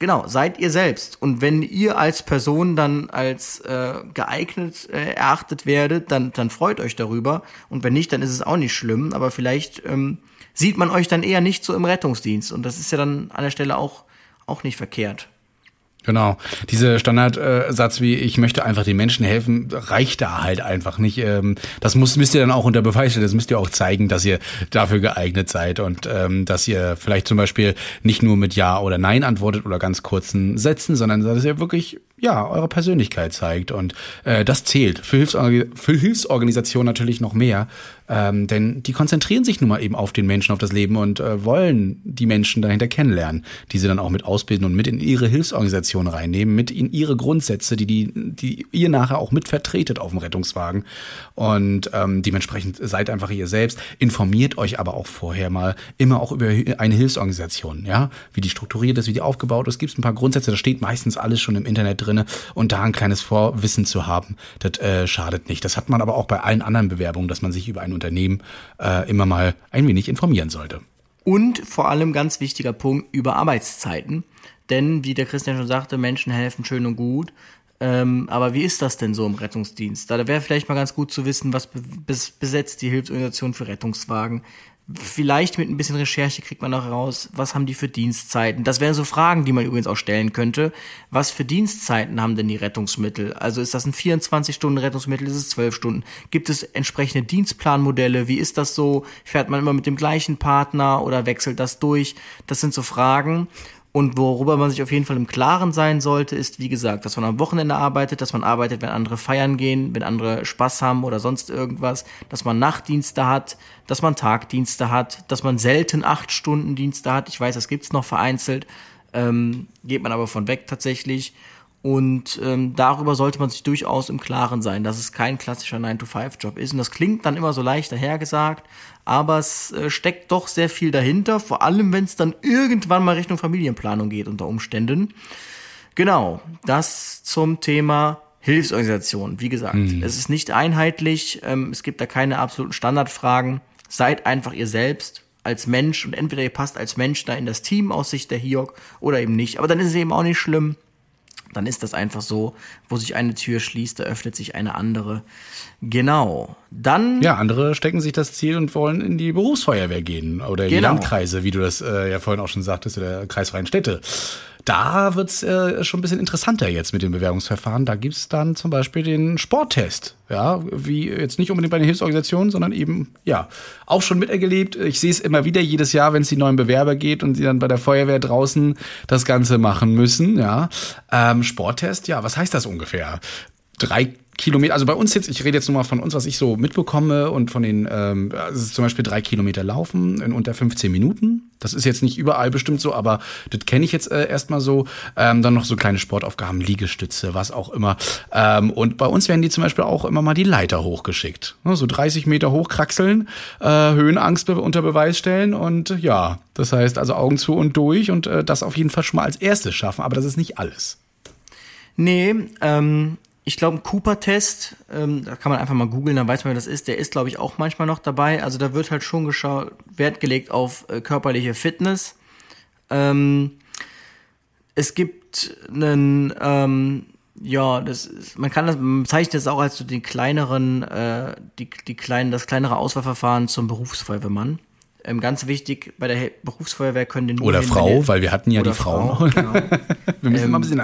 [SPEAKER 3] Genau, seid ihr selbst. Und wenn ihr als Person dann als äh, geeignet äh, erachtet werdet, dann, dann freut euch darüber. Und wenn nicht, dann ist es auch nicht schlimm. Aber vielleicht ähm, sieht man euch dann eher nicht so im Rettungsdienst. Und das ist ja dann an der Stelle auch, auch nicht verkehrt.
[SPEAKER 2] Genau. Dieser Standardsatz wie ich möchte einfach den Menschen helfen, reicht da halt einfach nicht. Ähm, das muss, müsst ihr dann auch unter Beweis stellen. Das müsst ihr auch zeigen, dass ihr dafür geeignet seid und ähm, dass ihr vielleicht zum Beispiel nicht nur mit Ja oder Nein antwortet oder ganz kurzen Sätzen, sondern dass ihr wirklich ja, eure Persönlichkeit zeigt. Und äh, das zählt für, Hilfsorg für Hilfsorganisationen natürlich noch mehr. Ähm, denn die konzentrieren sich nun mal eben auf den Menschen, auf das Leben und äh, wollen die Menschen dahinter kennenlernen, die sie dann auch mit ausbilden und mit in ihre Hilfsorganisation reinnehmen, mit in ihre Grundsätze, die, die, die ihr nachher auch mit vertretet auf dem Rettungswagen. Und ähm, dementsprechend seid einfach ihr selbst, informiert euch aber auch vorher mal immer auch über eine Hilfsorganisation, ja, wie die strukturiert ist, wie die aufgebaut ist. Es gibt ein paar Grundsätze, da steht meistens alles schon im Internet drinne und da ein kleines Vorwissen zu haben, das äh, schadet nicht. Das hat man aber auch bei allen anderen Bewerbungen, dass man sich über ein Unternehmen äh, immer mal ein wenig informieren sollte.
[SPEAKER 3] Und vor allem ganz wichtiger Punkt über Arbeitszeiten. Denn, wie der Christian schon sagte, Menschen helfen schön und gut. Ähm, aber wie ist das denn so im Rettungsdienst? Da wäre vielleicht mal ganz gut zu wissen, was besetzt die Hilfsorganisation für Rettungswagen? Vielleicht mit ein bisschen Recherche kriegt man auch heraus, was haben die für Dienstzeiten. Das wären so Fragen, die man übrigens auch stellen könnte. Was für Dienstzeiten haben denn die Rettungsmittel? Also ist das ein 24-Stunden-Rettungsmittel? Ist es 12 Stunden? Gibt es entsprechende Dienstplanmodelle? Wie ist das so? Fährt man immer mit dem gleichen Partner oder wechselt das durch? Das sind so Fragen. Und worüber man sich auf jeden Fall im Klaren sein sollte, ist, wie gesagt, dass man am Wochenende arbeitet, dass man arbeitet, wenn andere feiern gehen, wenn andere Spaß haben oder sonst irgendwas, dass man Nachtdienste hat, dass man Tagdienste hat, dass man selten acht Stunden Dienste hat. Ich weiß, das gibt's noch vereinzelt, ähm, geht man aber von weg tatsächlich. Und ähm, darüber sollte man sich durchaus im Klaren sein, dass es kein klassischer 9-to-5-Job ist. Und das klingt dann immer so leicht dahergesagt, aber es äh, steckt doch sehr viel dahinter, vor allem wenn es dann irgendwann mal Richtung Familienplanung geht unter Umständen. Genau, das zum Thema Hilfsorganisation. Wie gesagt, mhm. es ist nicht einheitlich, ähm, es gibt da keine absoluten Standardfragen. Seid einfach ihr selbst als Mensch und entweder ihr passt als Mensch da in das Team aus Sicht der HIOC oder eben nicht. Aber dann ist es eben auch nicht schlimm dann ist das einfach so, wo sich eine Tür schließt, da öffnet sich eine andere. Genau. Dann.
[SPEAKER 2] Ja, andere stecken sich das Ziel und wollen in die Berufsfeuerwehr gehen oder in genau. die Landkreise, wie du das äh, ja vorhin auch schon sagtest, oder kreisfreien Städte. Da wird's äh, schon ein bisschen interessanter jetzt mit dem Bewerbungsverfahren. Da gibt's dann zum Beispiel den Sporttest. Ja, wie jetzt nicht unbedingt bei den Hilfsorganisationen, sondern eben, ja, auch schon miterlebt. Ich sehe es immer wieder jedes Jahr, wenn es die neuen Bewerber geht und die dann bei der Feuerwehr draußen das Ganze machen müssen. Ja, ähm, Sporttest, ja, was heißt das ungefähr? Drei Kilometer, also bei uns jetzt, ich rede jetzt nur mal von uns, was ich so mitbekomme und von den, ähm, also zum Beispiel drei Kilometer laufen in unter 15 Minuten. Das ist jetzt nicht überall bestimmt so, aber das kenne ich jetzt äh, erstmal so. Ähm, dann noch so kleine Sportaufgaben, Liegestütze, was auch immer. Ähm, und bei uns werden die zum Beispiel auch immer mal die Leiter hochgeschickt. Ne, so 30 Meter hochkraxeln, äh, Höhenangst unter Beweis stellen und ja, das heißt also Augen zu und durch und äh, das auf jeden Fall schon mal als erstes schaffen, aber das ist nicht alles.
[SPEAKER 3] Nee, ähm, ich glaube, ein Cooper-Test, ähm, da kann man einfach mal googeln, dann weiß man, wer das ist. Der ist, glaube ich, auch manchmal noch dabei. Also da wird halt schon geschaut, Wert gelegt auf äh, körperliche Fitness. Ähm, es gibt einen, ähm, ja, das ist, man kann das, man bezeichnet das auch als so den kleineren, äh, die, die kleinen, das kleinere Auswahlverfahren zum Berufsfeuerwehrmann. Ähm, ganz wichtig, bei der Berufsfeuerwehr können den
[SPEAKER 2] Oder Frau, weil wir hatten ja die Frau. Frau genau. wir müssen ähm, mal ein bisschen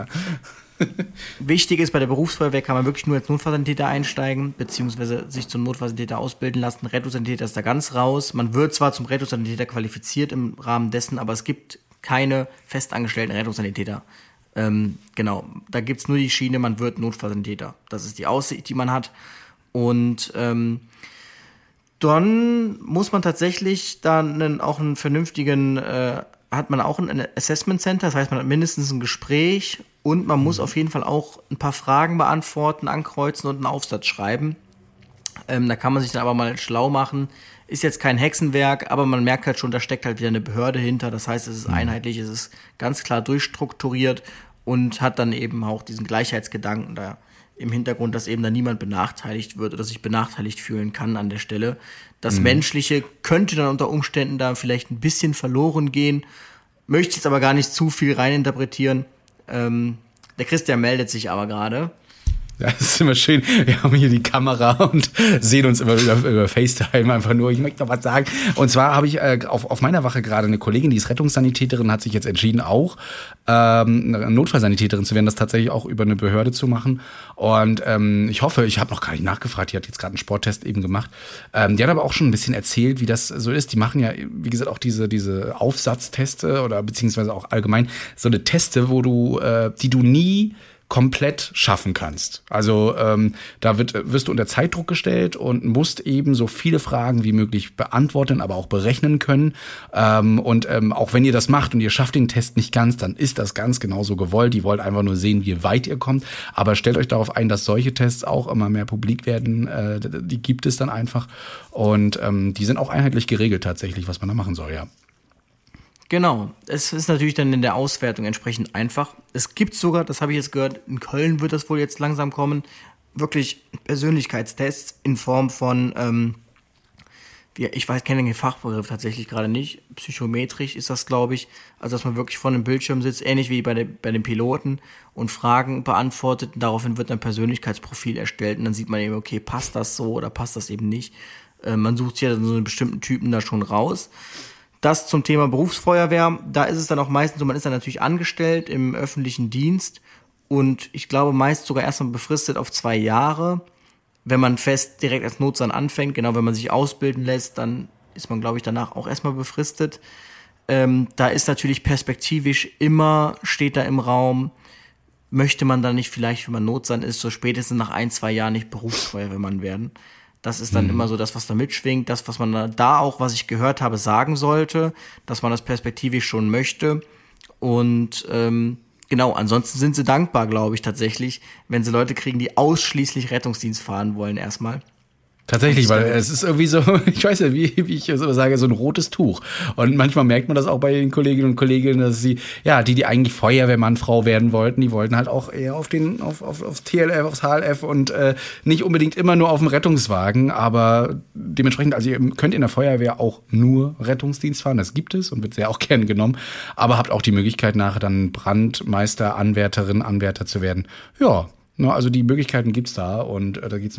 [SPEAKER 3] Wichtig ist, bei der Berufsfeuerwehr kann man wirklich nur als Notfallsanitäter einsteigen, beziehungsweise sich zum Notfallsanitäter ausbilden lassen. Rettungssanitäter ist da ganz raus. Man wird zwar zum Rettungssanitäter qualifiziert im Rahmen dessen, aber es gibt keine festangestellten Rettungssanitäter. Ähm, genau, da gibt es nur die Schiene, man wird Notfallsanitäter. Das ist die Aussicht, die man hat. Und ähm, dann muss man tatsächlich dann auch einen vernünftigen, äh, hat man auch ein Assessment Center, das heißt, man hat mindestens ein Gespräch und man muss mhm. auf jeden Fall auch ein paar Fragen beantworten, ankreuzen und einen Aufsatz schreiben. Ähm, da kann man sich dann aber mal schlau machen. Ist jetzt kein Hexenwerk, aber man merkt halt schon, da steckt halt wieder eine Behörde hinter. Das heißt, es ist mhm. einheitlich, es ist ganz klar durchstrukturiert und hat dann eben auch diesen Gleichheitsgedanken da im Hintergrund, dass eben da niemand benachteiligt wird oder sich benachteiligt fühlen kann an der Stelle. Das mhm. Menschliche könnte dann unter Umständen da vielleicht ein bisschen verloren gehen. Möchte jetzt aber gar nicht zu viel reininterpretieren. Ähm, der Christian meldet sich aber gerade.
[SPEAKER 2] Ja, das ist immer schön. Wir haben hier die Kamera und sehen uns immer über, über FaceTime einfach nur. Ich möchte noch was sagen. Und zwar habe ich äh, auf, auf meiner Wache gerade eine Kollegin, die ist Rettungssanitäterin, hat sich jetzt entschieden, auch ähm, Notfallsanitäterin zu werden, das tatsächlich auch über eine Behörde zu machen. Und ähm, ich hoffe, ich habe noch gar nicht nachgefragt, die hat jetzt gerade einen Sporttest eben gemacht. Ähm, die hat aber auch schon ein bisschen erzählt, wie das so ist. Die machen ja, wie gesagt, auch diese, diese Aufsatzteste oder beziehungsweise auch allgemein so eine Teste, wo du, äh, die du nie komplett schaffen kannst. Also ähm, da wird, wirst du unter Zeitdruck gestellt und musst eben so viele Fragen wie möglich beantworten, aber auch berechnen können. Ähm, und ähm, auch wenn ihr das macht und ihr schafft den Test nicht ganz, dann ist das ganz genauso gewollt. Die wollt einfach nur sehen, wie weit ihr kommt. Aber stellt euch darauf ein, dass solche Tests auch immer mehr publik werden. Äh, die gibt es dann einfach. Und ähm, die sind auch einheitlich geregelt tatsächlich, was man da machen soll, ja.
[SPEAKER 3] Genau, es ist natürlich dann in der Auswertung entsprechend einfach. Es gibt sogar, das habe ich jetzt gehört, in Köln wird das wohl jetzt langsam kommen, wirklich Persönlichkeitstests in Form von, ähm, ich weiß, kenne den Fachbegriff tatsächlich gerade nicht, psychometrisch ist das, glaube ich, also dass man wirklich vor einem Bildschirm sitzt, ähnlich wie bei, der, bei den Piloten und Fragen beantwortet daraufhin wird ein Persönlichkeitsprofil erstellt und dann sieht man eben, okay, passt das so oder passt das eben nicht. Äh, man sucht sich ja so einen bestimmten Typen da schon raus. Das zum Thema Berufsfeuerwehr. Da ist es dann auch meistens so, man ist dann natürlich angestellt im öffentlichen Dienst und ich glaube meist sogar erstmal befristet auf zwei Jahre. Wenn man fest direkt als Notsan anfängt, genau, wenn man sich ausbilden lässt, dann ist man, glaube ich, danach auch erstmal befristet. Ähm, da ist natürlich perspektivisch immer, steht da im Raum, möchte man dann nicht vielleicht, wenn man Notsan ist, so spätestens nach ein, zwei Jahren nicht Berufsfeuerwehrmann werden. Das ist dann mhm. immer so das, was da mitschwingt, das, was man da auch, was ich gehört habe, sagen sollte, dass man das perspektivisch schon möchte. Und ähm, genau, ansonsten sind sie dankbar, glaube ich, tatsächlich, wenn sie Leute kriegen, die ausschließlich Rettungsdienst fahren wollen, erstmal.
[SPEAKER 2] Tatsächlich, weil es ist irgendwie so, ich weiß ja, wie, wie ich so sage, so ein rotes Tuch. Und manchmal merkt man das auch bei den Kolleginnen und Kollegen, dass sie, ja, die, die eigentlich Feuerwehrmann, Frau werden wollten, die wollten halt auch eher auf den, auf, auf, aufs TLF, aufs HLF und äh, nicht unbedingt immer nur auf dem Rettungswagen, aber dementsprechend, also ihr könnt in der Feuerwehr auch nur Rettungsdienst fahren, das gibt es und wird sehr auch gern genommen, aber habt auch die Möglichkeit, nachher dann Brandmeister, Anwärterin, Anwärter zu werden. Ja, ne, also die Möglichkeiten gibt's da und äh, da geht's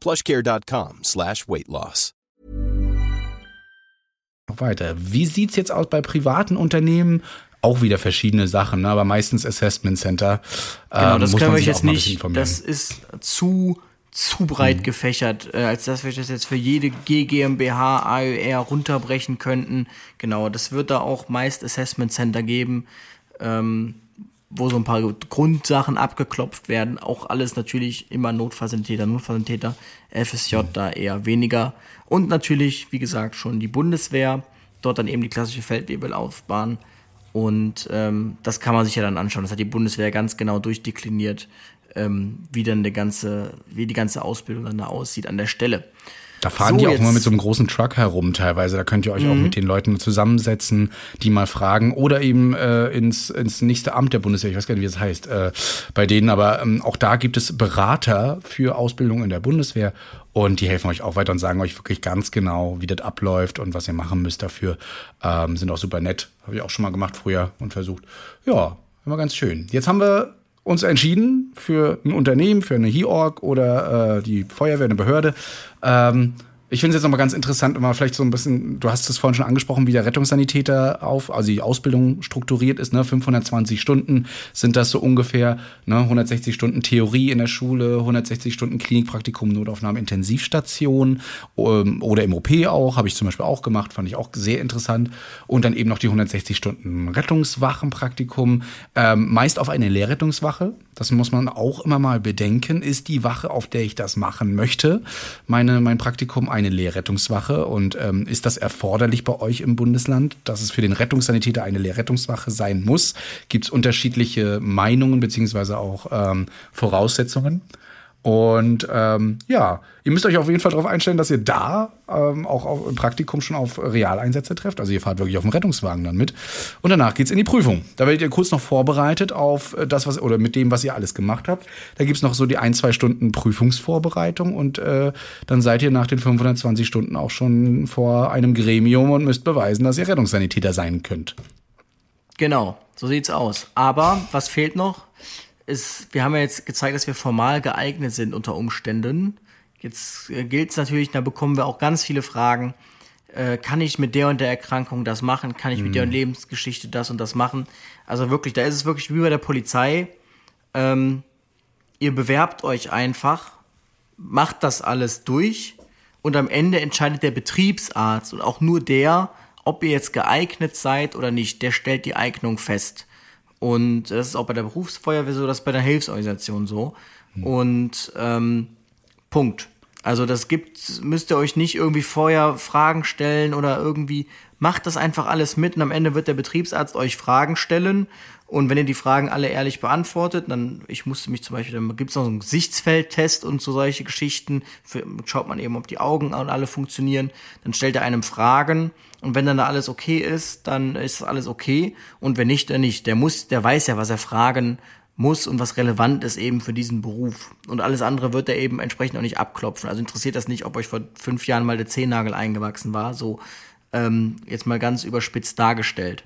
[SPEAKER 4] plushcare.com slash weight loss.
[SPEAKER 2] Weiter. Wie sieht's jetzt aus bei privaten Unternehmen? Auch wieder verschiedene Sachen, ne? aber meistens Assessment Center.
[SPEAKER 3] Genau, ähm, das können wir euch jetzt nicht. Das ist zu zu breit mhm. gefächert, äh, als dass wir das jetzt für jede GmbH, AÖR runterbrechen könnten. Genau, das wird da auch meist Assessment Center geben. Ähm, wo so ein paar Grundsachen abgeklopft werden. Auch alles natürlich immer Notfallsanitäter, Notfallsanitäter, FSJ da eher weniger. Und natürlich, wie gesagt, schon die Bundeswehr, dort dann eben die klassische Feldwebelaufbahn. Und ähm, das kann man sich ja dann anschauen. Das hat die Bundeswehr ganz genau durchdekliniert, ähm, wie dann der ganze, wie die ganze Ausbildung dann da aussieht an der Stelle.
[SPEAKER 2] Da fahren so, die auch jetzt. immer mit so einem großen Truck herum teilweise. Da könnt ihr euch mhm. auch mit den Leuten zusammensetzen, die mal fragen oder eben äh, ins, ins nächste Amt der Bundeswehr, ich weiß gar nicht, wie es heißt, äh, bei denen. Aber ähm, auch da gibt es Berater für Ausbildung in der Bundeswehr und die helfen euch auch weiter und sagen euch wirklich ganz genau, wie das abläuft und was ihr machen müsst dafür. Ähm, sind auch super nett. Habe ich auch schon mal gemacht früher und versucht. Ja, immer ganz schön. Jetzt haben wir uns entschieden für ein Unternehmen, für eine HIORG oder äh, die Feuerwehr, eine Behörde. Ähm, ich finde es jetzt nochmal ganz interessant, immer vielleicht so ein bisschen, du hast es vorhin schon angesprochen, wie der Rettungssanitäter auf, also die Ausbildung strukturiert ist, ne? 520 Stunden sind das so ungefähr, ne? 160 Stunden Theorie in der Schule, 160 Stunden Klinikpraktikum, Notaufnahme, Intensivstation ähm, oder im OP auch, habe ich zum Beispiel auch gemacht, fand ich auch sehr interessant. Und dann eben noch die 160 Stunden Rettungswachenpraktikum, ähm, meist auf eine Lehrrettungswache, das muss man auch immer mal bedenken, ist die Wache, auf der ich das machen möchte, meine, mein Praktikum eine Lehrrettungswache und ähm, ist das erforderlich bei euch im Bundesland, dass es für den Rettungssanitäter eine Lehrrettungswache sein muss? Gibt es unterschiedliche Meinungen beziehungsweise auch ähm, Voraussetzungen? Und ähm, ja, ihr müsst euch auf jeden Fall darauf einstellen, dass ihr da ähm, auch auf, im Praktikum schon auf Realeinsätze trefft. Also ihr fahrt wirklich auf dem Rettungswagen dann mit. Und danach geht's in die Prüfung. Da werdet ihr kurz noch vorbereitet auf äh, das, was, oder mit dem, was ihr alles gemacht habt. Da gibt's noch so die ein, zwei Stunden Prüfungsvorbereitung und äh, dann seid ihr nach den 520 Stunden auch schon vor einem Gremium und müsst beweisen, dass ihr Rettungssanitäter sein könnt.
[SPEAKER 3] Genau, so sieht's aus. Aber was fehlt noch? Ist, wir haben ja jetzt gezeigt, dass wir formal geeignet sind unter Umständen. Jetzt äh, gilt es natürlich, da bekommen wir auch ganz viele Fragen. Äh, kann ich mit der und der Erkrankung das machen? Kann ich mit mhm. der und Lebensgeschichte das und das machen? Also wirklich, da ist es wirklich wie bei der Polizei. Ähm, ihr bewerbt euch einfach, macht das alles durch und am Ende entscheidet der Betriebsarzt und auch nur der, ob ihr jetzt geeignet seid oder nicht. Der stellt die Eignung fest. Und das ist auch bei der Berufsfeuerwehr so, das ist bei der Hilfsorganisation so. Mhm. Und ähm, Punkt. Also das gibt, müsst ihr euch nicht irgendwie vorher Fragen stellen oder irgendwie macht das einfach alles mit und am Ende wird der Betriebsarzt euch Fragen stellen. Und wenn ihr die Fragen alle ehrlich beantwortet, dann, ich musste mich zum Beispiel, dann gibt es noch so einen Gesichtsfeldtest und so solche Geschichten, für, schaut man eben, ob die Augen und alle funktionieren, dann stellt er einem Fragen. Und wenn dann da alles okay ist, dann ist alles okay. Und wenn nicht, dann nicht. Der muss, der weiß ja, was er fragen muss und was relevant ist eben für diesen Beruf. Und alles andere wird er eben entsprechend auch nicht abklopfen. Also interessiert das nicht, ob euch vor fünf Jahren mal der Zehennagel eingewachsen war, so ähm, jetzt mal ganz überspitzt dargestellt.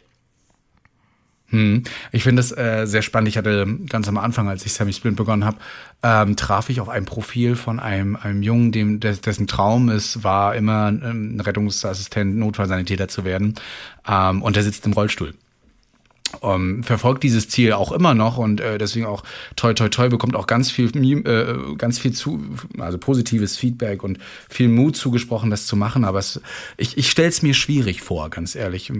[SPEAKER 2] Hm. Ich finde es äh, sehr spannend. Ich hatte ganz am Anfang, als ich Sammy Splint begonnen habe, ähm, traf ich auf ein Profil von einem, einem Jungen, dem, dessen Traum es war, immer ähm, ein Rettungsassistent, Notfallsanitäter zu werden. Ähm, und der sitzt im Rollstuhl. Ähm, verfolgt dieses Ziel auch immer noch und äh, deswegen auch toi toi toi bekommt auch ganz viel äh, ganz viel zu also positives Feedback und viel Mut zugesprochen das zu machen aber es, ich ich stelle es mir schwierig vor ganz ehrlich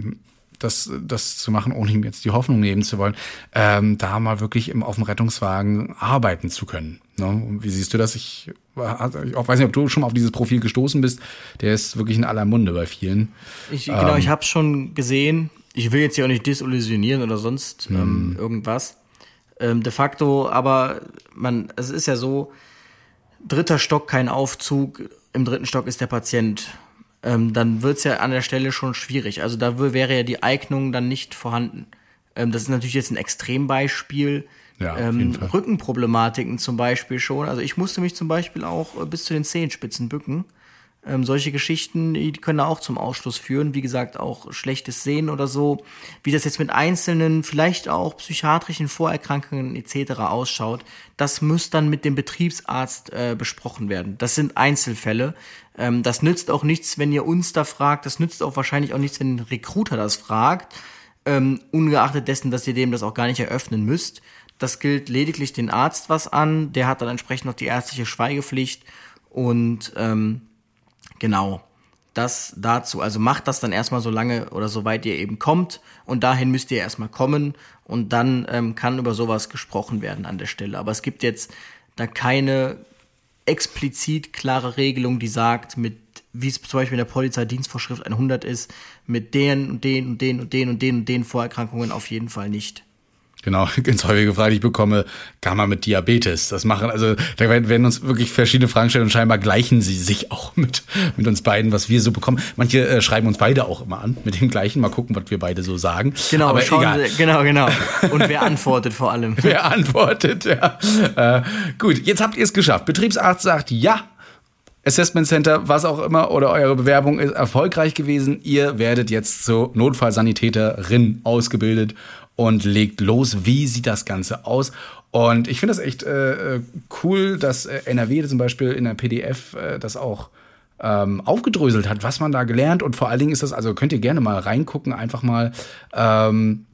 [SPEAKER 2] das, das zu machen, ohne ihm jetzt die Hoffnung nehmen zu wollen, ähm, da mal wirklich im, auf dem Rettungswagen arbeiten zu können. Ne? Wie siehst du das? Ich, ich weiß nicht, ob du schon mal auf dieses Profil gestoßen bist. Der ist wirklich in aller Munde bei vielen.
[SPEAKER 3] Ich, genau, ähm, ich habe schon gesehen. Ich will jetzt hier auch nicht disillusionieren oder sonst ähm, hm. irgendwas. Ähm, de facto, aber man, es ist ja so, dritter Stock kein Aufzug, im dritten Stock ist der Patient ähm, dann wird's ja an der Stelle schon schwierig. Also da wäre ja die Eignung dann nicht vorhanden. Ähm, das ist natürlich jetzt ein Extrembeispiel. Ja, ähm, Rückenproblematiken zum Beispiel schon. Also ich musste mich zum Beispiel auch äh, bis zu den Zehenspitzen bücken. Ähm, solche Geschichten, die können auch zum Ausschluss führen. Wie gesagt, auch schlechtes Sehen oder so. Wie das jetzt mit einzelnen, vielleicht auch psychiatrischen Vorerkrankungen etc. ausschaut, das muss dann mit dem Betriebsarzt äh, besprochen werden. Das sind Einzelfälle. Ähm, das nützt auch nichts, wenn ihr uns da fragt. Das nützt auch wahrscheinlich auch nichts, wenn ein Recruiter das fragt. Ähm, ungeachtet dessen, dass ihr dem das auch gar nicht eröffnen müsst. Das gilt lediglich den Arzt was an. Der hat dann entsprechend noch die ärztliche Schweigepflicht und ähm, Genau. Das dazu. Also macht das dann erstmal so lange oder so weit ihr eben kommt und dahin müsst ihr erstmal kommen und dann ähm, kann über sowas gesprochen werden an der Stelle. Aber es gibt jetzt da keine explizit klare Regelung, die sagt, mit wie es zum Beispiel in der Polizeidienstvorschrift 100 ist, mit den und den und den und den und den und den Vorerkrankungen auf jeden Fall nicht.
[SPEAKER 2] Genau, ganz häufig gefragt, ich bekomme, kann man mit Diabetes das machen? Also da werden uns wirklich verschiedene Fragen stellen und scheinbar gleichen sie sich auch mit, mit uns beiden, was wir so bekommen. Manche äh, schreiben uns beide auch immer an mit dem gleichen, mal gucken, was wir beide so sagen.
[SPEAKER 3] Genau, aber egal. Sie, genau, genau. Und wer antwortet vor allem?
[SPEAKER 2] wer antwortet, ja. Äh, gut, jetzt habt ihr es geschafft. Betriebsarzt sagt ja, Assessment Center, was auch immer, oder eure Bewerbung ist erfolgreich gewesen. Ihr werdet jetzt zur Notfallsanitäterin ausgebildet und legt los, wie sieht das Ganze aus. Und ich finde das echt äh, äh cool, dass äh, NRW zum Beispiel in der PDF äh, das auch ähm, aufgedröselt hat, was man da gelernt. Und vor allen Dingen ist das, also könnt ihr gerne mal reingucken, einfach mal ähm,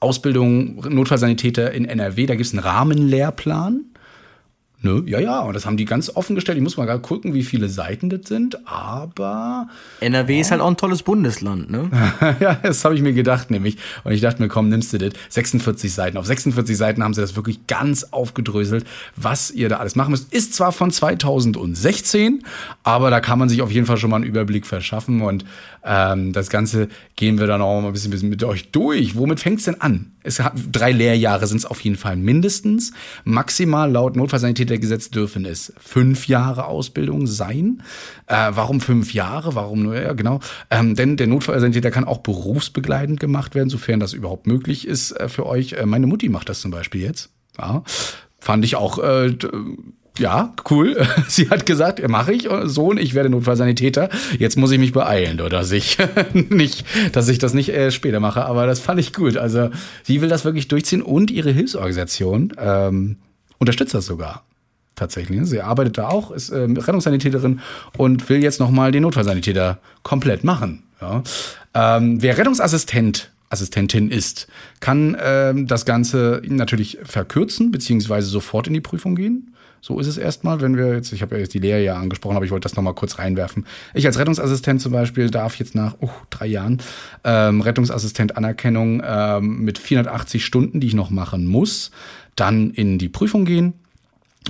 [SPEAKER 2] Ausbildung Notfallsanitäter in NRW, da gibt es einen Rahmenlehrplan. Ne? Ja, ja, und das haben die ganz offen gestellt. Ich muss mal gerade gucken, wie viele Seiten das sind, aber.
[SPEAKER 3] NRW oh. ist halt auch ein tolles Bundesland, ne?
[SPEAKER 2] ja, das habe ich mir gedacht, nämlich. Und ich dachte mir, komm, nimmst du das. 46 Seiten. Auf 46 Seiten haben sie das wirklich ganz aufgedröselt, was ihr da alles machen müsst. Ist zwar von 2016, aber da kann man sich auf jeden Fall schon mal einen Überblick verschaffen. Und ähm, das Ganze gehen wir dann auch mal ein bisschen, bisschen mit euch durch. Womit fängt's denn an? Es hat drei Lehrjahre sind es auf jeden Fall mindestens. Maximal laut Notfallsanität Rettungssanitätergesetz dürfen es fünf Jahre Ausbildung sein. Äh, warum fünf Jahre? Warum nur? Ja, genau. Ähm, denn der Notfallsanitäter kann auch berufsbegleitend gemacht werden, sofern das überhaupt möglich ist äh, für euch. Äh, meine Mutti macht das zum Beispiel jetzt. Ja, fand ich auch äh, ja, cool. Sie hat gesagt, mache ich, Sohn, ich werde Notfallsanitäter. Jetzt muss ich mich beeilen, dass ich nicht, dass ich das nicht äh, später mache. Aber das fand ich gut. Also sie will das wirklich durchziehen und ihre Hilfsorganisation ähm, unterstützt das sogar. Tatsächlich. Sie arbeitet da auch, ist äh, Rettungssanitäterin und will jetzt nochmal den Notfallsanitäter komplett machen. Ja. Ähm, wer Rettungsassistent Assistentin ist, kann ähm, das Ganze natürlich verkürzen, beziehungsweise sofort in die Prüfung gehen. So ist es erstmal, wenn wir jetzt, ich habe ja jetzt die Lehre ja angesprochen, aber ich wollte das nochmal kurz reinwerfen. Ich als Rettungsassistent zum Beispiel darf jetzt nach oh, drei Jahren ähm, Rettungsassistent Anerkennung ähm, mit 480 Stunden, die ich noch machen muss, dann in die Prüfung gehen.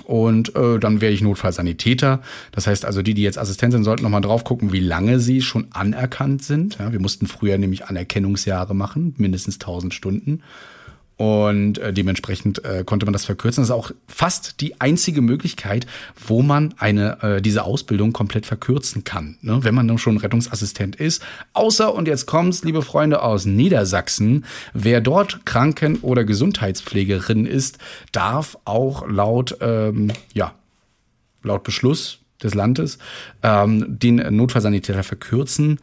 [SPEAKER 2] Und äh, dann wäre ich Notfallsanitäter. Das heißt also, die, die jetzt Assistent sind, sollten nochmal drauf gucken, wie lange sie schon anerkannt sind. Ja, wir mussten früher nämlich Anerkennungsjahre machen, mindestens 1000 Stunden. Und äh, dementsprechend äh, konnte man das verkürzen. Das ist auch fast die einzige Möglichkeit, wo man eine äh, diese Ausbildung komplett verkürzen kann, ne? wenn man dann schon Rettungsassistent ist. Außer, und jetzt kommt's, liebe Freunde aus Niedersachsen, wer dort Kranken- oder Gesundheitspflegerin ist, darf auch laut, ähm, ja, laut Beschluss des Landes ähm, den Notfallsanitäter verkürzen.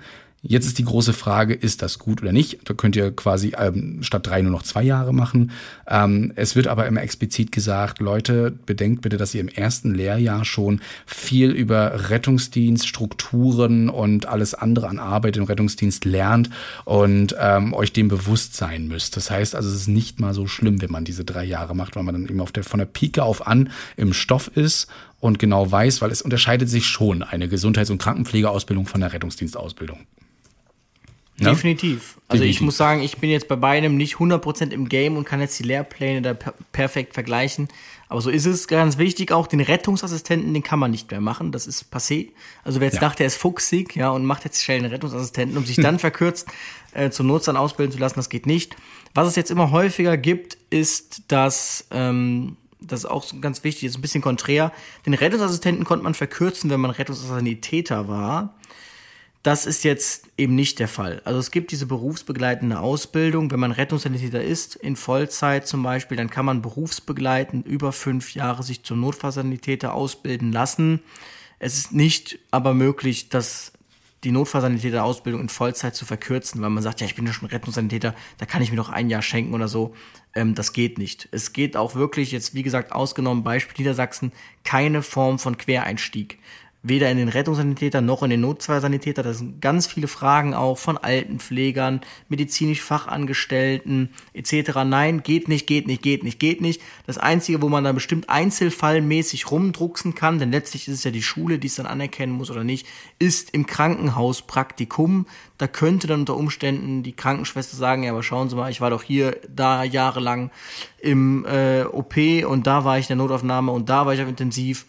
[SPEAKER 2] Jetzt ist die große Frage, ist das gut oder nicht? Da könnt ihr quasi ähm, statt drei nur noch zwei Jahre machen. Ähm, es wird aber immer explizit gesagt, Leute, bedenkt bitte, dass ihr im ersten Lehrjahr schon viel über Rettungsdienst, Strukturen und alles andere an Arbeit im Rettungsdienst lernt und ähm, euch dem bewusst sein müsst. Das heißt also, es ist nicht mal so schlimm, wenn man diese drei Jahre macht, weil man dann eben auf der, von der Pike auf an im Stoff ist und genau weiß, weil es unterscheidet sich schon eine Gesundheits- und Krankenpflegeausbildung von der Rettungsdienstausbildung.
[SPEAKER 3] Ja? Definitiv. Also Definitiv. ich muss sagen, ich bin jetzt bei beidem nicht 100% im Game und kann jetzt die Lehrpläne da per perfekt vergleichen. Aber so ist es ganz wichtig auch, den Rettungsassistenten, den kann man nicht mehr machen. Das ist passé. Also wer jetzt ja. dachte, er ist fuchsig, ja, und macht jetzt schnell einen Rettungsassistenten, um sich dann verkürzt äh, zum Notstand ausbilden zu lassen, das geht nicht. Was es jetzt immer häufiger gibt, ist, dass, ähm, das ist auch ganz wichtig, ist ein bisschen konträr, den Rettungsassistenten konnte man verkürzen, wenn man Rettungsassistenter war. Das ist jetzt eben nicht der Fall. Also es gibt diese berufsbegleitende Ausbildung. Wenn man Rettungssanitäter ist, in Vollzeit zum Beispiel, dann kann man berufsbegleitend über fünf Jahre sich zum Notfallsanitäter ausbilden lassen. Es ist nicht aber möglich, dass die Notfallsanitäter-Ausbildung in Vollzeit zu verkürzen, weil man sagt, ja, ich bin ja schon Rettungssanitäter, da kann ich mir doch ein Jahr schenken oder so. Ähm, das geht nicht. Es geht auch wirklich, jetzt wie gesagt, ausgenommen Beispiel Niedersachsen, keine Form von Quereinstieg weder in den Rettungssanitäter noch in den Notfallsanitäter. Da sind ganz viele Fragen auch von Altenpflegern, medizinisch Fachangestellten etc. Nein, geht nicht, geht nicht, geht nicht, geht nicht. Das Einzige, wo man da bestimmt einzelfallmäßig rumdrucksen kann, denn letztlich ist es ja die Schule, die es dann anerkennen muss oder nicht, ist im Krankenhauspraktikum. Da könnte dann unter Umständen die Krankenschwester sagen, ja, aber schauen Sie mal, ich war doch hier da jahrelang im äh, OP und da war ich in der Notaufnahme und da war ich auf Intensiv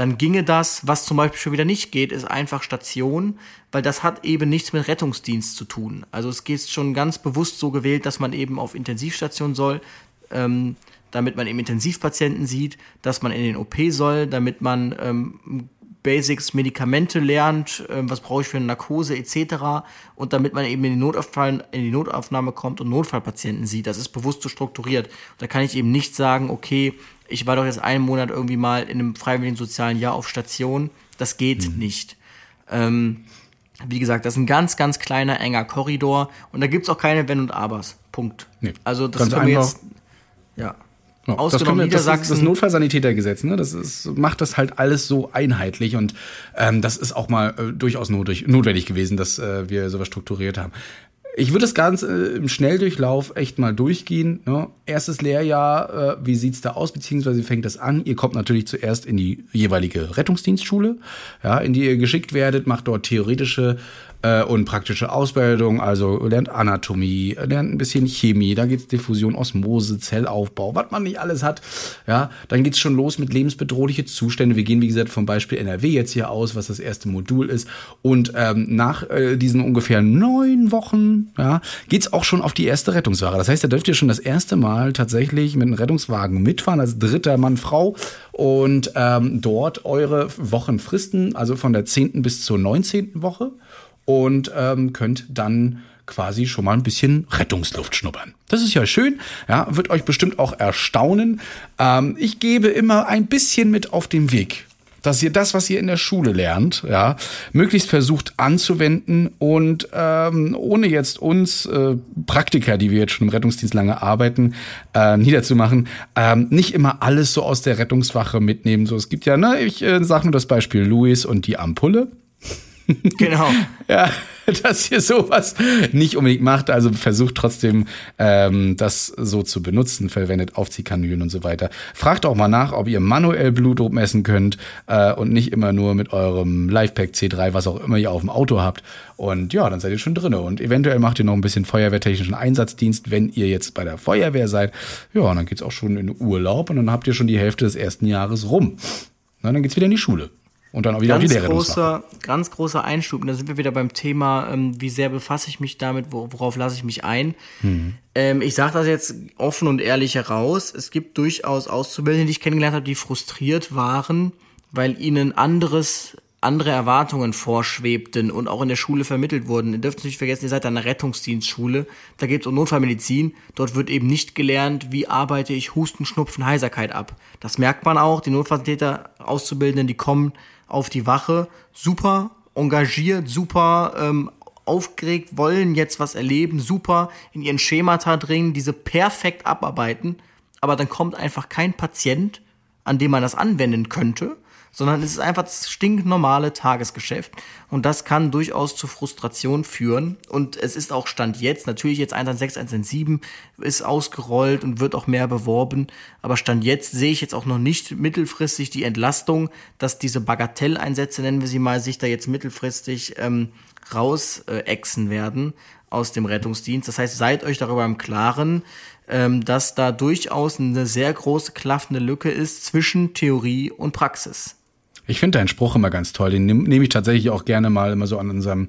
[SPEAKER 3] dann ginge das. Was zum Beispiel schon wieder nicht geht, ist einfach Station, weil das hat eben nichts mit Rettungsdienst zu tun. Also es geht schon ganz bewusst so gewählt, dass man eben auf Intensivstation soll, ähm, damit man eben Intensivpatienten sieht, dass man in den OP soll, damit man ähm, Basics, Medikamente lernt, äh, was brauche ich für eine Narkose etc. Und damit man eben in die, Notaufnahme, in die Notaufnahme kommt und Notfallpatienten sieht. Das ist bewusst so strukturiert. da kann ich eben nicht sagen, okay, ich war doch jetzt einen Monat irgendwie mal in einem freiwilligen sozialen Jahr auf Station. Das geht mhm. nicht. Ähm, wie gesagt, das ist ein ganz, ganz kleiner, enger Korridor und da gibt's auch keine Wenn und Abers. Punkt. Nee, also das können wir jetzt. Ja.
[SPEAKER 2] Ja, Ausgenommen das, kommt, das, das Notfallsanitätergesetz, ne? Das ist, macht das halt alles so einheitlich und ähm, das ist auch mal äh, durchaus notwendig gewesen, dass äh, wir sowas strukturiert haben. Ich würde das Ganze äh, im Schnelldurchlauf echt mal durchgehen. Ne? Erstes Lehrjahr, äh, wie sieht's da aus, beziehungsweise fängt das an? Ihr kommt natürlich zuerst in die jeweilige Rettungsdienstschule, ja, in die ihr geschickt werdet, macht dort theoretische äh, und praktische Ausbildung, also lernt Anatomie, lernt ein bisschen Chemie, da geht's Diffusion, Osmose, Zellaufbau, was man nicht alles hat. Ja, dann geht's schon los mit lebensbedrohliche Zustände. Wir gehen, wie gesagt, vom Beispiel NRW jetzt hier aus, was das erste Modul ist. Und ähm, nach äh, diesen ungefähr neun Wochen ja, geht's auch schon auf die erste Rettungswache. Das heißt, da dürft ihr schon das erste Mal tatsächlich mit einem Rettungswagen mitfahren, als dritter Mann, Frau und ähm, dort eure Wochen fristen, also von der 10. bis zur 19. Woche und ähm, könnt dann quasi schon mal ein bisschen Rettungsluft schnuppern. Das ist ja schön, ja, wird euch bestimmt auch erstaunen. Ähm, ich gebe immer ein bisschen mit auf dem Weg dass ihr das, was ihr in der Schule lernt, ja, möglichst versucht anzuwenden und ähm, ohne jetzt uns äh, Praktiker, die wir jetzt schon im Rettungsdienst lange arbeiten, äh, niederzumachen, ähm, nicht immer alles so aus der Rettungswache mitnehmen. So, es gibt ja, ne, ich äh, sage nur das Beispiel Louis und die Ampulle.
[SPEAKER 3] Genau.
[SPEAKER 2] ja, dass ihr sowas nicht unbedingt macht. Also versucht trotzdem, ähm, das so zu benutzen, verwendet Aufziehkanülen und so weiter. Fragt auch mal nach, ob ihr manuell Blutdruck messen könnt äh, und nicht immer nur mit eurem Lifepack C3, was auch immer ihr auf dem Auto habt. Und ja, dann seid ihr schon drinne. Und eventuell macht ihr noch ein bisschen feuerwehrtechnischen Einsatzdienst, wenn ihr jetzt bei der Feuerwehr seid. Ja, und dann geht's auch schon in Urlaub und dann habt ihr schon die Hälfte des ersten Jahres rum. Na, dann geht's wieder in die Schule. Und dann auch wieder
[SPEAKER 3] ganz
[SPEAKER 2] auf die
[SPEAKER 3] großer, ganz großer Einschub. Und da sind wir wieder beim Thema, ähm, wie sehr befasse ich mich damit, worauf lasse ich mich ein. Mhm. Ähm, ich sage das jetzt offen und ehrlich heraus. Es gibt durchaus Auszubildende, die ich kennengelernt habe, die frustriert waren, weil ihnen anderes andere Erwartungen vorschwebten und auch in der Schule vermittelt wurden. Ihr dürft nicht vergessen, ihr seid an einer Rettungsdienstschule. Da geht es um Notfallmedizin. Dort wird eben nicht gelernt, wie arbeite ich Husten, Schnupfen, Heiserkeit ab. Das merkt man auch. Die Notfalltäter, Auszubildenden, die kommen auf die Wache, super engagiert, super ähm, aufgeregt, wollen jetzt was erleben, super in ihren Schemata dringen, diese perfekt abarbeiten, aber dann kommt einfach kein Patient, an dem man das anwenden könnte, sondern es ist einfach das stinknormale Tagesgeschäft. Und das kann durchaus zu Frustration führen. Und es ist auch Stand jetzt, natürlich jetzt 116, 117 ist ausgerollt und wird auch mehr beworben. Aber Stand jetzt sehe ich jetzt auch noch nicht mittelfristig die Entlastung, dass diese Bagatelleinsätze, nennen wir sie mal, sich da jetzt mittelfristig ähm, rausexen äh, werden aus dem Rettungsdienst. Das heißt, seid euch darüber im Klaren, ähm, dass da durchaus eine sehr große klaffende Lücke ist zwischen Theorie und Praxis.
[SPEAKER 2] Ich finde deinen Spruch immer ganz toll. Den nehme nehm ich tatsächlich auch gerne mal immer so an unserem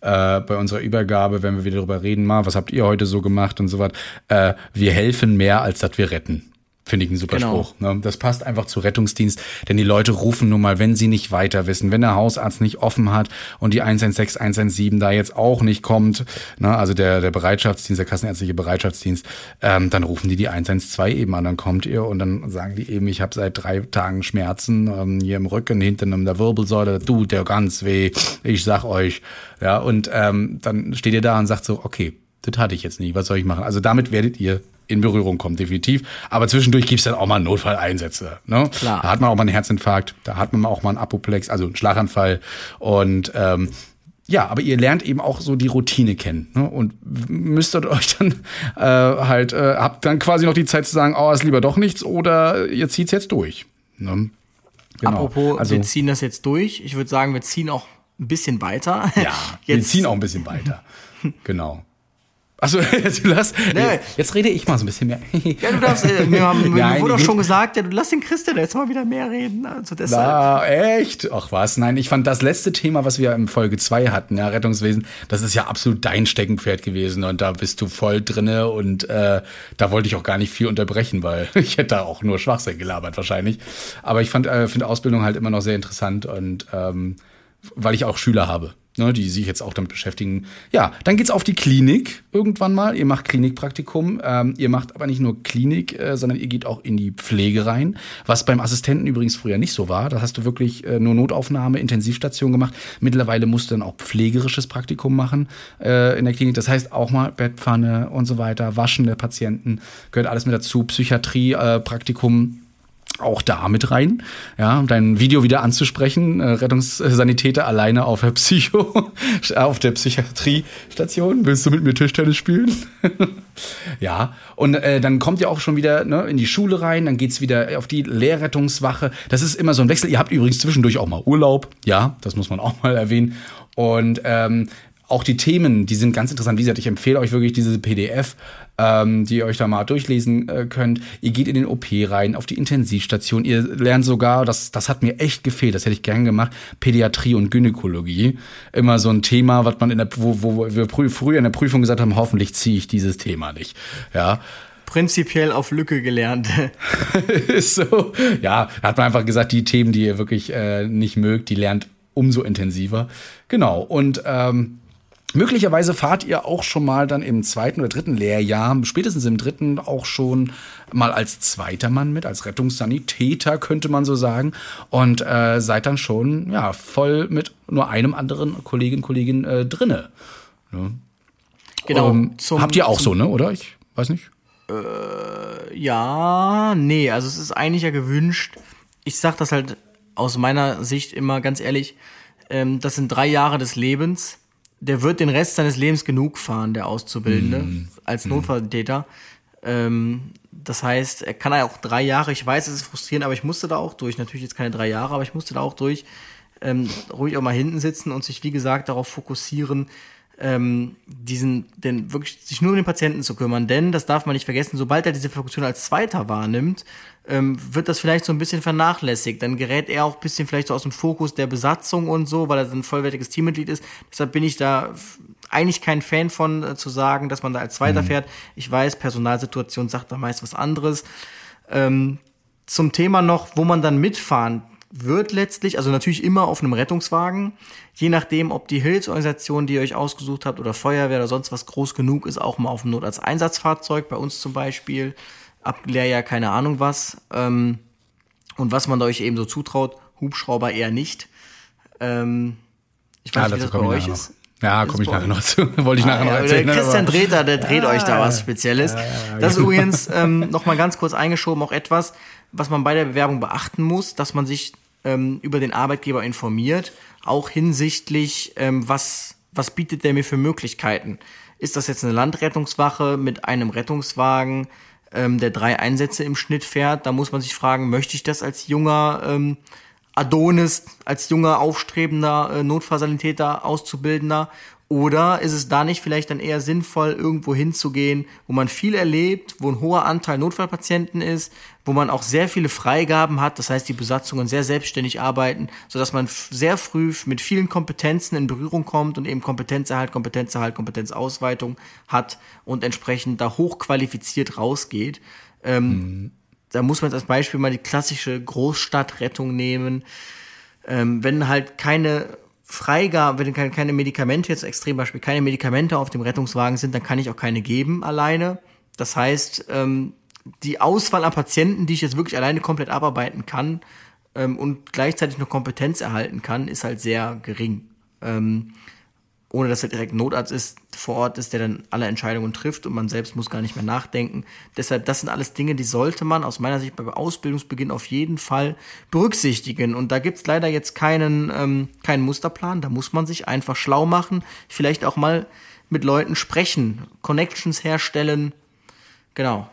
[SPEAKER 2] äh, bei unserer Übergabe, wenn wir wieder darüber reden, mal, was habt ihr heute so gemacht und so was. Äh, wir helfen mehr, als dass wir retten. Finde ich ein super genau. Spruch. Ne? Das passt einfach zu Rettungsdienst, denn die Leute rufen nun mal, wenn sie nicht weiter wissen, wenn der Hausarzt nicht offen hat und die 116, 117 da jetzt auch nicht kommt, ne? also der, der Bereitschaftsdienst, der kassenärztliche Bereitschaftsdienst, ähm, dann rufen die die 112 eben an, dann kommt ihr und dann sagen die eben, ich habe seit drei Tagen Schmerzen ähm, hier im Rücken, hinten in der Wirbelsäule, du, der ganz weh, ich sag euch. Ja, und ähm, dann steht ihr da und sagt so, okay, das hatte ich jetzt nicht, was soll ich machen? Also damit werdet ihr in Berührung kommt, definitiv. Aber zwischendurch gibt's dann auch mal Notfalleinsätze. Ne? Klar. Da hat man auch mal einen Herzinfarkt, da hat man auch mal einen Apoplex, also einen Schlaganfall. Und ähm, ja, aber ihr lernt eben auch so die Routine kennen ne? und müsstet euch dann äh, halt, äh, habt dann quasi noch die Zeit zu sagen, oh, ist lieber doch nichts oder ihr zieht's jetzt durch. Ne?
[SPEAKER 3] Genau. Apropos, also, wir ziehen das jetzt durch. Ich würde sagen, wir ziehen auch ein bisschen weiter.
[SPEAKER 2] Ja, jetzt. wir ziehen auch ein bisschen weiter. genau. Achso, du lass, nee. jetzt rede ich mal so ein bisschen mehr.
[SPEAKER 3] ja, du darfst, äh, mir, haben, Nein, wurde auch schon gesagt, ja, du lass den Christian jetzt mal wieder mehr reden. Also deshalb.
[SPEAKER 2] Na, echt? Ach was, nein, ich fand das letzte Thema, was wir in Folge 2 hatten, ja, Rettungswesen, das ist ja absolut dein Steckenpferd gewesen und da bist du voll drinne und äh, da wollte ich auch gar nicht viel unterbrechen, weil ich hätte da auch nur Schwachsinn gelabert wahrscheinlich. Aber ich fand, äh, finde Ausbildung halt immer noch sehr interessant und ähm, weil ich auch Schüler habe ne, die sich jetzt auch damit beschäftigen. Ja, dann geht's auf die Klinik irgendwann mal. Ihr macht Klinikpraktikum. Ähm, ihr macht aber nicht nur Klinik, äh, sondern ihr geht auch in die Pflege rein. Was beim Assistenten übrigens früher nicht so war. Da hast du wirklich äh, nur Notaufnahme, Intensivstation gemacht. Mittlerweile musst du dann auch pflegerisches Praktikum machen äh, in der Klinik. Das heißt auch mal Bettpfanne und so weiter, Waschen der Patienten, gehört alles mit dazu. Psychiatrie, äh, Praktikum auch da mit rein, ja, um dein Video wieder anzusprechen, äh, Rettungssanitäter alleine auf der Psycho, auf der Psychiatriestation, willst du mit mir Tischtennis spielen? ja, und äh, dann kommt ihr auch schon wieder ne, in die Schule rein, dann geht's wieder auf die Lehrrettungswache, das ist immer so ein Wechsel, ihr habt übrigens zwischendurch auch mal Urlaub, ja, das muss man auch mal erwähnen. Und ähm, auch die Themen, die sind ganz interessant. Wie gesagt, ich empfehle euch wirklich diese PDF, ähm, die ihr euch da mal durchlesen äh, könnt. Ihr geht in den OP rein, auf die Intensivstation. Ihr lernt sogar, das, das hat mir echt gefehlt, das hätte ich gern gemacht, Pädiatrie und Gynäkologie. Immer so ein Thema, was man in der, wo, wo wir früher in der Prüfung gesagt haben, hoffentlich ziehe ich dieses Thema nicht. Ja
[SPEAKER 3] prinzipiell auf Lücke gelernt.
[SPEAKER 2] ist so. Ja, hat man einfach gesagt, die Themen, die ihr wirklich äh, nicht mögt, die lernt umso intensiver. Genau. Und ähm, Möglicherweise fahrt ihr auch schon mal dann im zweiten oder dritten Lehrjahr, spätestens im dritten auch schon mal als zweiter Mann mit, als Rettungssanitäter könnte man so sagen und äh, seid dann schon ja voll mit nur einem anderen Kollegin Kollegin äh, drinne. Ja. Genau. Ähm, habt ihr auch so, ne? Oder ich weiß nicht.
[SPEAKER 3] Äh, ja, nee, also es ist eigentlich ja gewünscht. Ich sag das halt aus meiner Sicht immer ganz ehrlich. Ähm, das sind drei Jahre des Lebens der wird den Rest seines Lebens genug fahren, der Auszubildende, mm. als Notfalltäter. Ähm, das heißt, er kann ja auch drei Jahre, ich weiß, es ist frustrierend, aber ich musste da auch durch. Natürlich jetzt keine drei Jahre, aber ich musste da auch durch. Ähm, ruhig auch mal hinten sitzen und sich, wie gesagt, darauf fokussieren, ähm, diesen, den, wirklich sich nur um den Patienten zu kümmern. Denn, das darf man nicht vergessen, sobald er diese Funktion als Zweiter wahrnimmt, ähm, wird das vielleicht so ein bisschen vernachlässigt. Dann gerät er auch ein bisschen vielleicht so aus dem Fokus der Besatzung und so, weil er ein vollwertiges Teammitglied ist. Deshalb bin ich da eigentlich kein Fan von äh, zu sagen, dass man da als Zweiter mhm. fährt. Ich weiß, Personalsituation sagt da meist was anderes. Ähm, zum Thema noch, wo man dann mitfahren wird letztlich, also natürlich immer auf einem Rettungswagen, je nachdem, ob die Hilfsorganisation, die ihr euch ausgesucht habt, oder Feuerwehr oder sonst was groß genug ist, auch mal auf dem Notarzteinsatzfahrzeug, bei uns zum Beispiel, ab Lehrjahr keine Ahnung was. Ähm, und was man euch eben so zutraut, Hubschrauber eher nicht. Ähm, ich weiß
[SPEAKER 2] ja, nicht, wie das bei euch ist. Ja, komme ich nachher noch zu. Wollte ich ah, nachher
[SPEAKER 3] ja,
[SPEAKER 2] noch erzählen.
[SPEAKER 3] Der Christian Dreter, der dreht ja, euch da was Spezielles. Das ist übrigens ähm, noch mal ganz kurz eingeschoben auch etwas, was man bei der Bewerbung beachten muss, dass man sich ähm, über den Arbeitgeber informiert, auch hinsichtlich, ähm, was, was bietet der mir für Möglichkeiten. Ist das jetzt eine Landrettungswache mit einem Rettungswagen, ähm, der drei Einsätze im Schnitt fährt? Da muss man sich fragen, möchte ich das als junger ähm, Adonis, als junger, aufstrebender äh, Notfallsanitäter, Auszubildender oder ist es da nicht vielleicht dann eher sinnvoll, irgendwo hinzugehen, wo man viel erlebt, wo ein hoher Anteil Notfallpatienten ist, wo man auch sehr viele Freigaben hat, das heißt, die Besatzungen sehr selbstständig arbeiten, sodass man sehr früh mit vielen Kompetenzen in Berührung kommt und eben Kompetenzerhalt, Kompetenzerhalt, Kompetenzausweitung hat und entsprechend da hochqualifiziert rausgeht. Ähm, mhm. Da muss man jetzt als Beispiel mal die klassische Großstadtrettung nehmen. Ähm, wenn halt keine Freigabe, wenn keine Medikamente, jetzt extrem Beispiel, keine Medikamente auf dem Rettungswagen sind, dann kann ich auch keine geben alleine. Das heißt, ähm, die Auswahl an Patienten, die ich jetzt wirklich alleine komplett abarbeiten kann ähm, und gleichzeitig noch Kompetenz erhalten kann, ist halt sehr gering. Ähm, ohne dass er direkt Notarzt ist, vor Ort ist, der dann alle Entscheidungen trifft und man selbst muss gar nicht mehr nachdenken. Deshalb, das sind alles Dinge, die sollte man aus meiner Sicht beim Ausbildungsbeginn auf jeden Fall berücksichtigen. Und da gibt's leider jetzt keinen, ähm, keinen Musterplan. Da muss man sich einfach schlau machen, vielleicht auch mal mit Leuten sprechen, Connections herstellen. Genau.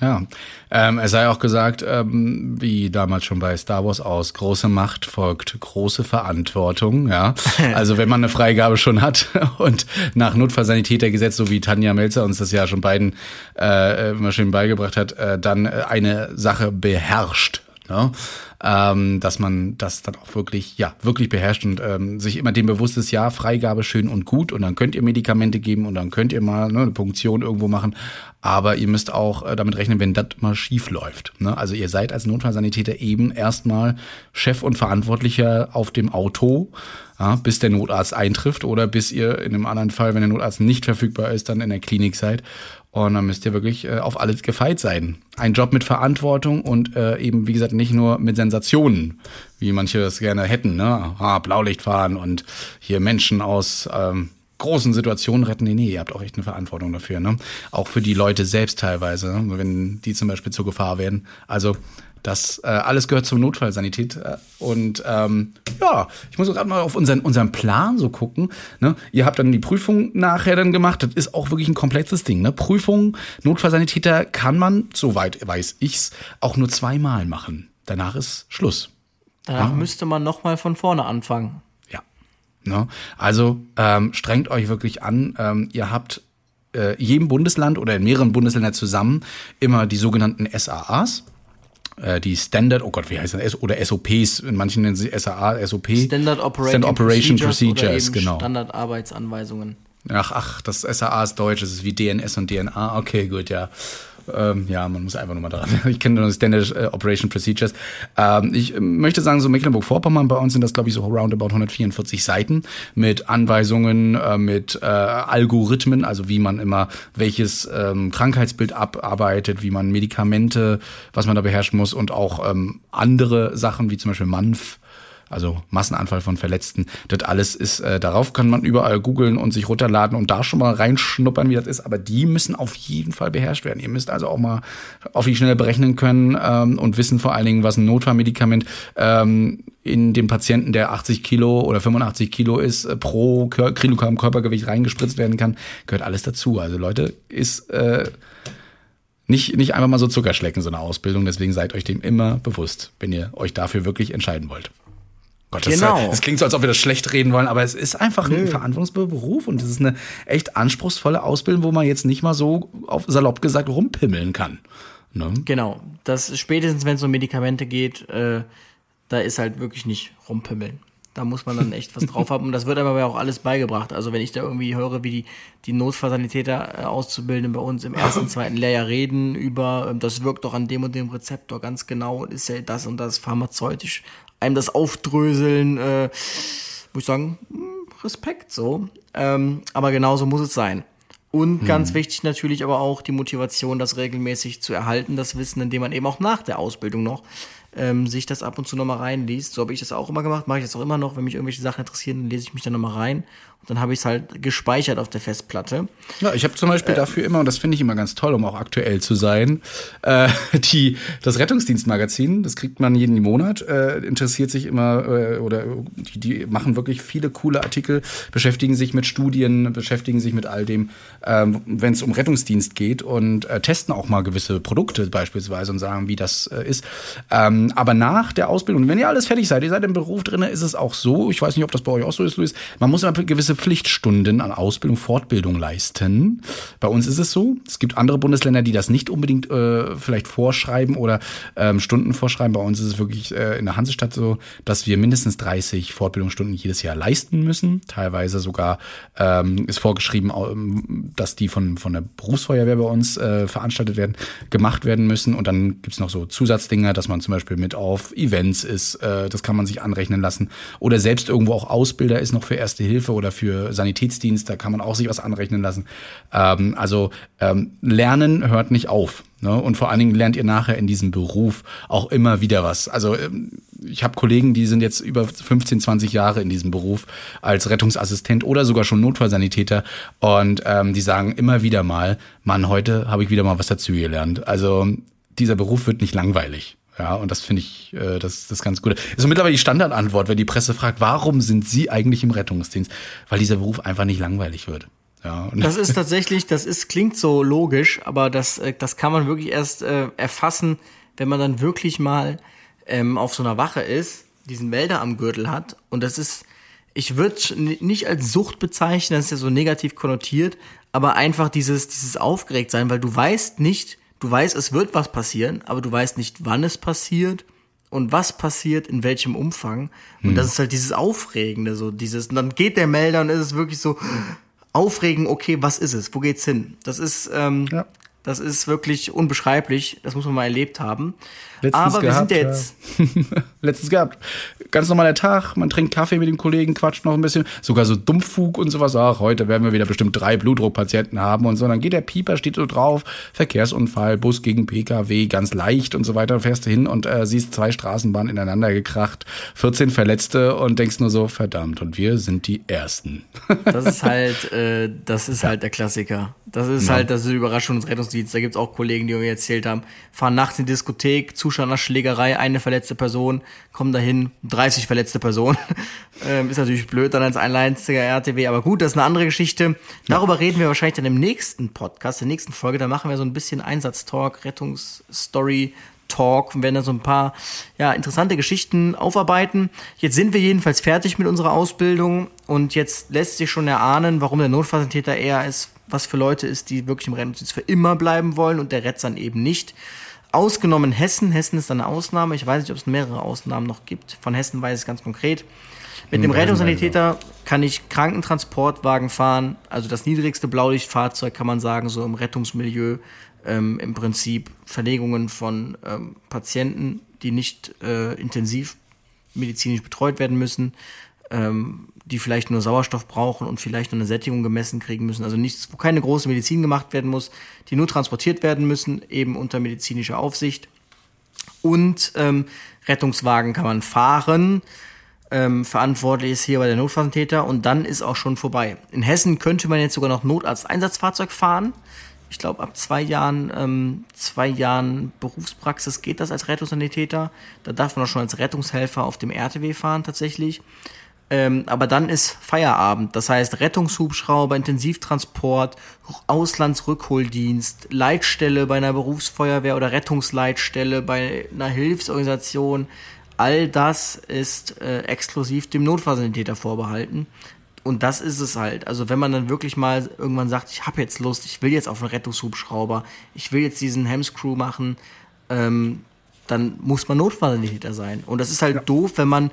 [SPEAKER 2] Ja, ähm, es sei auch gesagt, ähm, wie damals schon bei Star Wars aus, große Macht folgt große Verantwortung. Ja, also wenn man eine Freigabe schon hat und nach Notfallsanitätergesetz, so wie Tanja Melzer uns das ja schon beiden äh, immer schön beigebracht hat, äh, dann eine Sache beherrscht. Ne? Ähm, dass man das dann auch wirklich, ja, wirklich beherrscht und ähm, sich immer dem bewusst ist, ja, Freigabe schön und gut und dann könnt ihr Medikamente geben und dann könnt ihr mal ne, eine Punktion irgendwo machen, aber ihr müsst auch äh, damit rechnen, wenn das mal schief läuft. Ne? Also ihr seid als Notfallsanitäter eben erstmal Chef und Verantwortlicher auf dem Auto, ja, bis der Notarzt eintrifft oder bis ihr in einem anderen Fall, wenn der Notarzt nicht verfügbar ist, dann in der Klinik seid. Und dann müsst ihr wirklich äh, auf alles gefeit sein. Ein Job mit Verantwortung und äh, eben, wie gesagt, nicht nur mit Sensationen, wie manche das gerne hätten. Ne? Ah, Blaulicht fahren und hier Menschen aus ähm, großen Situationen retten. Nee, nee, ihr habt auch echt eine Verantwortung dafür. Ne? Auch für die Leute selbst teilweise, ne? wenn die zum Beispiel zur Gefahr werden. Also das äh, alles gehört zur Notfallsanität. Äh, und ähm, ja, ich muss gerade mal auf unseren, unseren Plan so gucken. Ne? Ihr habt dann die Prüfung nachher dann gemacht. Das ist auch wirklich ein komplexes Ding. Ne? Prüfung, Notfallsanitäter kann man, soweit weiß ich's, auch nur zweimal machen. Danach ist Schluss.
[SPEAKER 3] Danach ja. müsste man nochmal von vorne anfangen.
[SPEAKER 2] Ja. Ne? Also ähm, strengt euch wirklich an. Ähm, ihr habt äh, jedem Bundesland oder in mehreren Bundesländern zusammen immer die sogenannten SAAs die Standard, oh Gott, wie heißt das? Oder SOPs, in manchen nennen sie SAA, SOP.
[SPEAKER 3] Standard Operating,
[SPEAKER 2] Standard Operation
[SPEAKER 3] Procedures,
[SPEAKER 2] Procedures, genau.
[SPEAKER 3] Standardarbeitsanweisungen.
[SPEAKER 2] Ach, ach, das SAA ist deutsch, das ist wie DNS und DNA. Okay, gut, ja. Ähm, ja, man muss einfach nur mal dran. Ich kenne nur Standard äh, Operation Procedures. Ähm, ich äh, möchte sagen, so Mecklenburg-Vorpommern, bei uns sind das, glaube ich, so roundabout 144 Seiten mit Anweisungen, äh, mit äh, Algorithmen, also wie man immer welches ähm, Krankheitsbild abarbeitet, wie man Medikamente, was man da beherrschen muss und auch ähm, andere Sachen, wie zum Beispiel MANF also Massenanfall von Verletzten. Das alles ist, äh, darauf kann man überall googeln und sich runterladen und da schon mal reinschnuppern, wie das ist. Aber die müssen auf jeden Fall beherrscht werden. Ihr müsst also auch mal auf die Schnelle berechnen können ähm, und wissen vor allen Dingen, was ein Notfallmedikament ähm, in den Patienten, der 80 Kilo oder 85 Kilo ist, äh, pro Kilogramm Körpergewicht reingespritzt werden kann, gehört alles dazu. Also Leute, ist äh, nicht, nicht einfach mal so Zuckerschlecken, so eine Ausbildung. Deswegen seid euch dem immer bewusst, wenn ihr euch dafür wirklich entscheiden wollt. Gott, das,
[SPEAKER 3] Genau.
[SPEAKER 2] das klingt so, als ob wir das schlecht reden wollen, aber es ist einfach ein verantwortungsvoller Beruf und es ist eine echt anspruchsvolle Ausbildung, wo man jetzt nicht mal so auf salopp gesagt rumpimmeln kann. Ne?
[SPEAKER 3] Genau. Das spätestens, wenn es um Medikamente geht, äh, da ist halt wirklich nicht rumpimmeln. Da muss man dann echt was drauf haben. Und das wird aber auch alles beigebracht. Also wenn ich da irgendwie höre, wie die, die Notfallsanitäter äh, Auszubildenden bei uns im ersten, zweiten Lehrjahr reden über, ähm, das wirkt doch an dem und dem Rezeptor ganz genau und ist ja das und das pharmazeutisch, einem das aufdröseln, äh, muss ich sagen, hm, Respekt so. Ähm, aber genauso muss es sein. Und ganz wichtig natürlich aber auch die Motivation, das regelmäßig zu erhalten, das Wissen, indem man eben auch nach der Ausbildung noch ähm, sich das ab und zu nochmal reinliest. So habe ich das auch immer gemacht, mache ich das auch immer noch. Wenn mich irgendwelche Sachen interessieren, dann lese ich mich da nochmal rein. Dann habe ich es halt gespeichert auf der Festplatte.
[SPEAKER 2] Ja, ich habe zum Beispiel dafür immer, und das finde ich immer ganz toll, um auch aktuell zu sein, äh, die, das Rettungsdienstmagazin, das kriegt man jeden Monat, äh, interessiert sich immer, äh, oder die, die machen wirklich viele coole Artikel, beschäftigen sich mit Studien, beschäftigen sich mit all dem, ähm, wenn es um Rettungsdienst geht und äh, testen auch mal gewisse Produkte beispielsweise und sagen, wie das äh, ist. Ähm, aber nach der Ausbildung, wenn ihr alles fertig seid, ihr seid im Beruf drin, ist es auch so, ich weiß nicht, ob das bei euch auch so ist, Luis, man muss immer gewisse Pflichtstunden an Ausbildung, Fortbildung leisten. Bei uns ist es so. Es gibt andere Bundesländer, die das nicht unbedingt äh, vielleicht vorschreiben oder ähm, Stunden vorschreiben. Bei uns ist es wirklich äh, in der Hansestadt so, dass wir mindestens 30 Fortbildungsstunden jedes Jahr leisten müssen. Teilweise sogar ähm, ist vorgeschrieben, ähm, dass die von, von der Berufsfeuerwehr bei uns äh, veranstaltet werden, gemacht werden müssen. Und dann gibt's noch so Zusatzdinge, dass man zum Beispiel mit auf Events ist. Äh, das kann man sich anrechnen lassen. Oder selbst irgendwo auch Ausbilder ist noch für Erste Hilfe oder für Sanitätsdienst, da kann man auch sich was anrechnen lassen. Ähm, also ähm, Lernen hört nicht auf. Ne? Und vor allen Dingen lernt ihr nachher in diesem Beruf auch immer wieder was. Also ähm, ich habe Kollegen, die sind jetzt über 15, 20 Jahre in diesem Beruf als Rettungsassistent oder sogar schon Notfallsanitäter und ähm, die sagen immer wieder mal, Mann, heute habe ich wieder mal was dazu gelernt. Also dieser Beruf wird nicht langweilig. Ja, und das finde ich, äh, das, das ganz gut. Ist so mittlerweile die Standardantwort, wenn die Presse fragt, warum sind Sie eigentlich im Rettungsdienst? Weil dieser Beruf einfach nicht langweilig wird. Ja,
[SPEAKER 3] Das ist tatsächlich, das ist, klingt so logisch, aber das, äh, das kann man wirklich erst äh, erfassen, wenn man dann wirklich mal ähm, auf so einer Wache ist, diesen Wälder am Gürtel hat. Und das ist, ich würde nicht als Sucht bezeichnen, das ist ja so negativ konnotiert, aber einfach dieses, dieses aufgeregt sein, weil du weißt nicht, du weißt, es wird was passieren, aber du weißt nicht, wann es passiert und was passiert, in welchem Umfang. Und das ist halt dieses Aufregende, so dieses, und dann geht der Melder und es ist wirklich so aufregend, okay, was ist es? Wo geht's hin? Das ist, ähm,
[SPEAKER 2] Ja.
[SPEAKER 3] das ist wirklich unbeschreiblich. Das muss man mal erlebt haben.
[SPEAKER 2] Letztens
[SPEAKER 3] Aber wir sind
[SPEAKER 2] gehabt,
[SPEAKER 3] ja jetzt,
[SPEAKER 2] letztens gehabt. Ganz normaler Tag, man trinkt Kaffee mit den Kollegen, quatscht noch ein bisschen, sogar so Dummfug und sowas. Ach, heute werden wir wieder bestimmt drei Blutdruckpatienten haben und so. Und dann geht der Pieper, steht so drauf, Verkehrsunfall, Bus gegen PKW, ganz leicht und so weiter. Fährst du hin und äh, siehst zwei Straßenbahnen ineinander gekracht, 14 Verletzte und denkst nur so, verdammt, und wir sind die Ersten.
[SPEAKER 3] das ist halt, äh, das ist halt der Klassiker. Das ist halt das ist die Überraschung des Rettungsdienstes. Da gibt's auch Kollegen, die mir erzählt haben, fahren nachts in die Diskothek, Zuschauer nach Schlägerei, eine verletzte Person, kommen dahin, 30 verletzte Personen. ähm, ist natürlich blöd dann als einziger RTW, aber gut, das ist eine andere Geschichte. Darüber reden wir wahrscheinlich dann im nächsten Podcast, der nächsten Folge. Da machen wir so ein bisschen Einsatztalk, Rettungsstory, Talk und werden da so ein paar ja, interessante Geschichten aufarbeiten. Jetzt sind wir jedenfalls fertig mit unserer Ausbildung und jetzt lässt sich schon erahnen, warum der Notfallsanitäter eher ist, was für Leute ist, die wirklich im Rettungsdienst für immer bleiben wollen und der Rettsan eben nicht. Ausgenommen Hessen. Hessen ist eine Ausnahme. Ich weiß nicht, ob es mehrere Ausnahmen noch gibt. Von Hessen weiß ich es ganz konkret. Mit dem hm, Rettungssanitäter kann ich Krankentransportwagen fahren, also das niedrigste Blaulichtfahrzeug kann man sagen, so im Rettungsmilieu ähm, im Prinzip Verlegungen von ähm, Patienten, die nicht äh, intensiv medizinisch betreut werden müssen, ähm, die vielleicht nur Sauerstoff brauchen und vielleicht nur eine Sättigung gemessen kriegen müssen. Also nichts, wo keine große Medizin gemacht werden muss, die nur transportiert werden müssen, eben unter medizinischer Aufsicht. Und ähm, Rettungswagen kann man fahren. Ähm, verantwortlich ist hier bei der Notfalltäter und dann ist auch schon vorbei. In Hessen könnte man jetzt sogar noch Notarzt-Einsatzfahrzeug fahren ich glaube, ab zwei Jahren, ähm, zwei Jahren Berufspraxis geht das als Rettungssanitäter. Da darf man auch schon als Rettungshelfer auf dem RTW fahren tatsächlich. Ähm, aber dann ist Feierabend. Das heißt Rettungshubschrauber, Intensivtransport, Auslandsrückholdienst, Leitstelle bei einer Berufsfeuerwehr oder Rettungsleitstelle bei einer Hilfsorganisation. All das ist äh, exklusiv dem Notfallsanitäter vorbehalten. Und das ist es halt. Also wenn man dann wirklich mal irgendwann sagt, ich habe jetzt Lust, ich will jetzt auf einen Rettungshubschrauber, ich will jetzt diesen Hemscrew machen, ähm, dann muss man Notfallsanitäter sein. Und das ist halt ja. doof, wenn man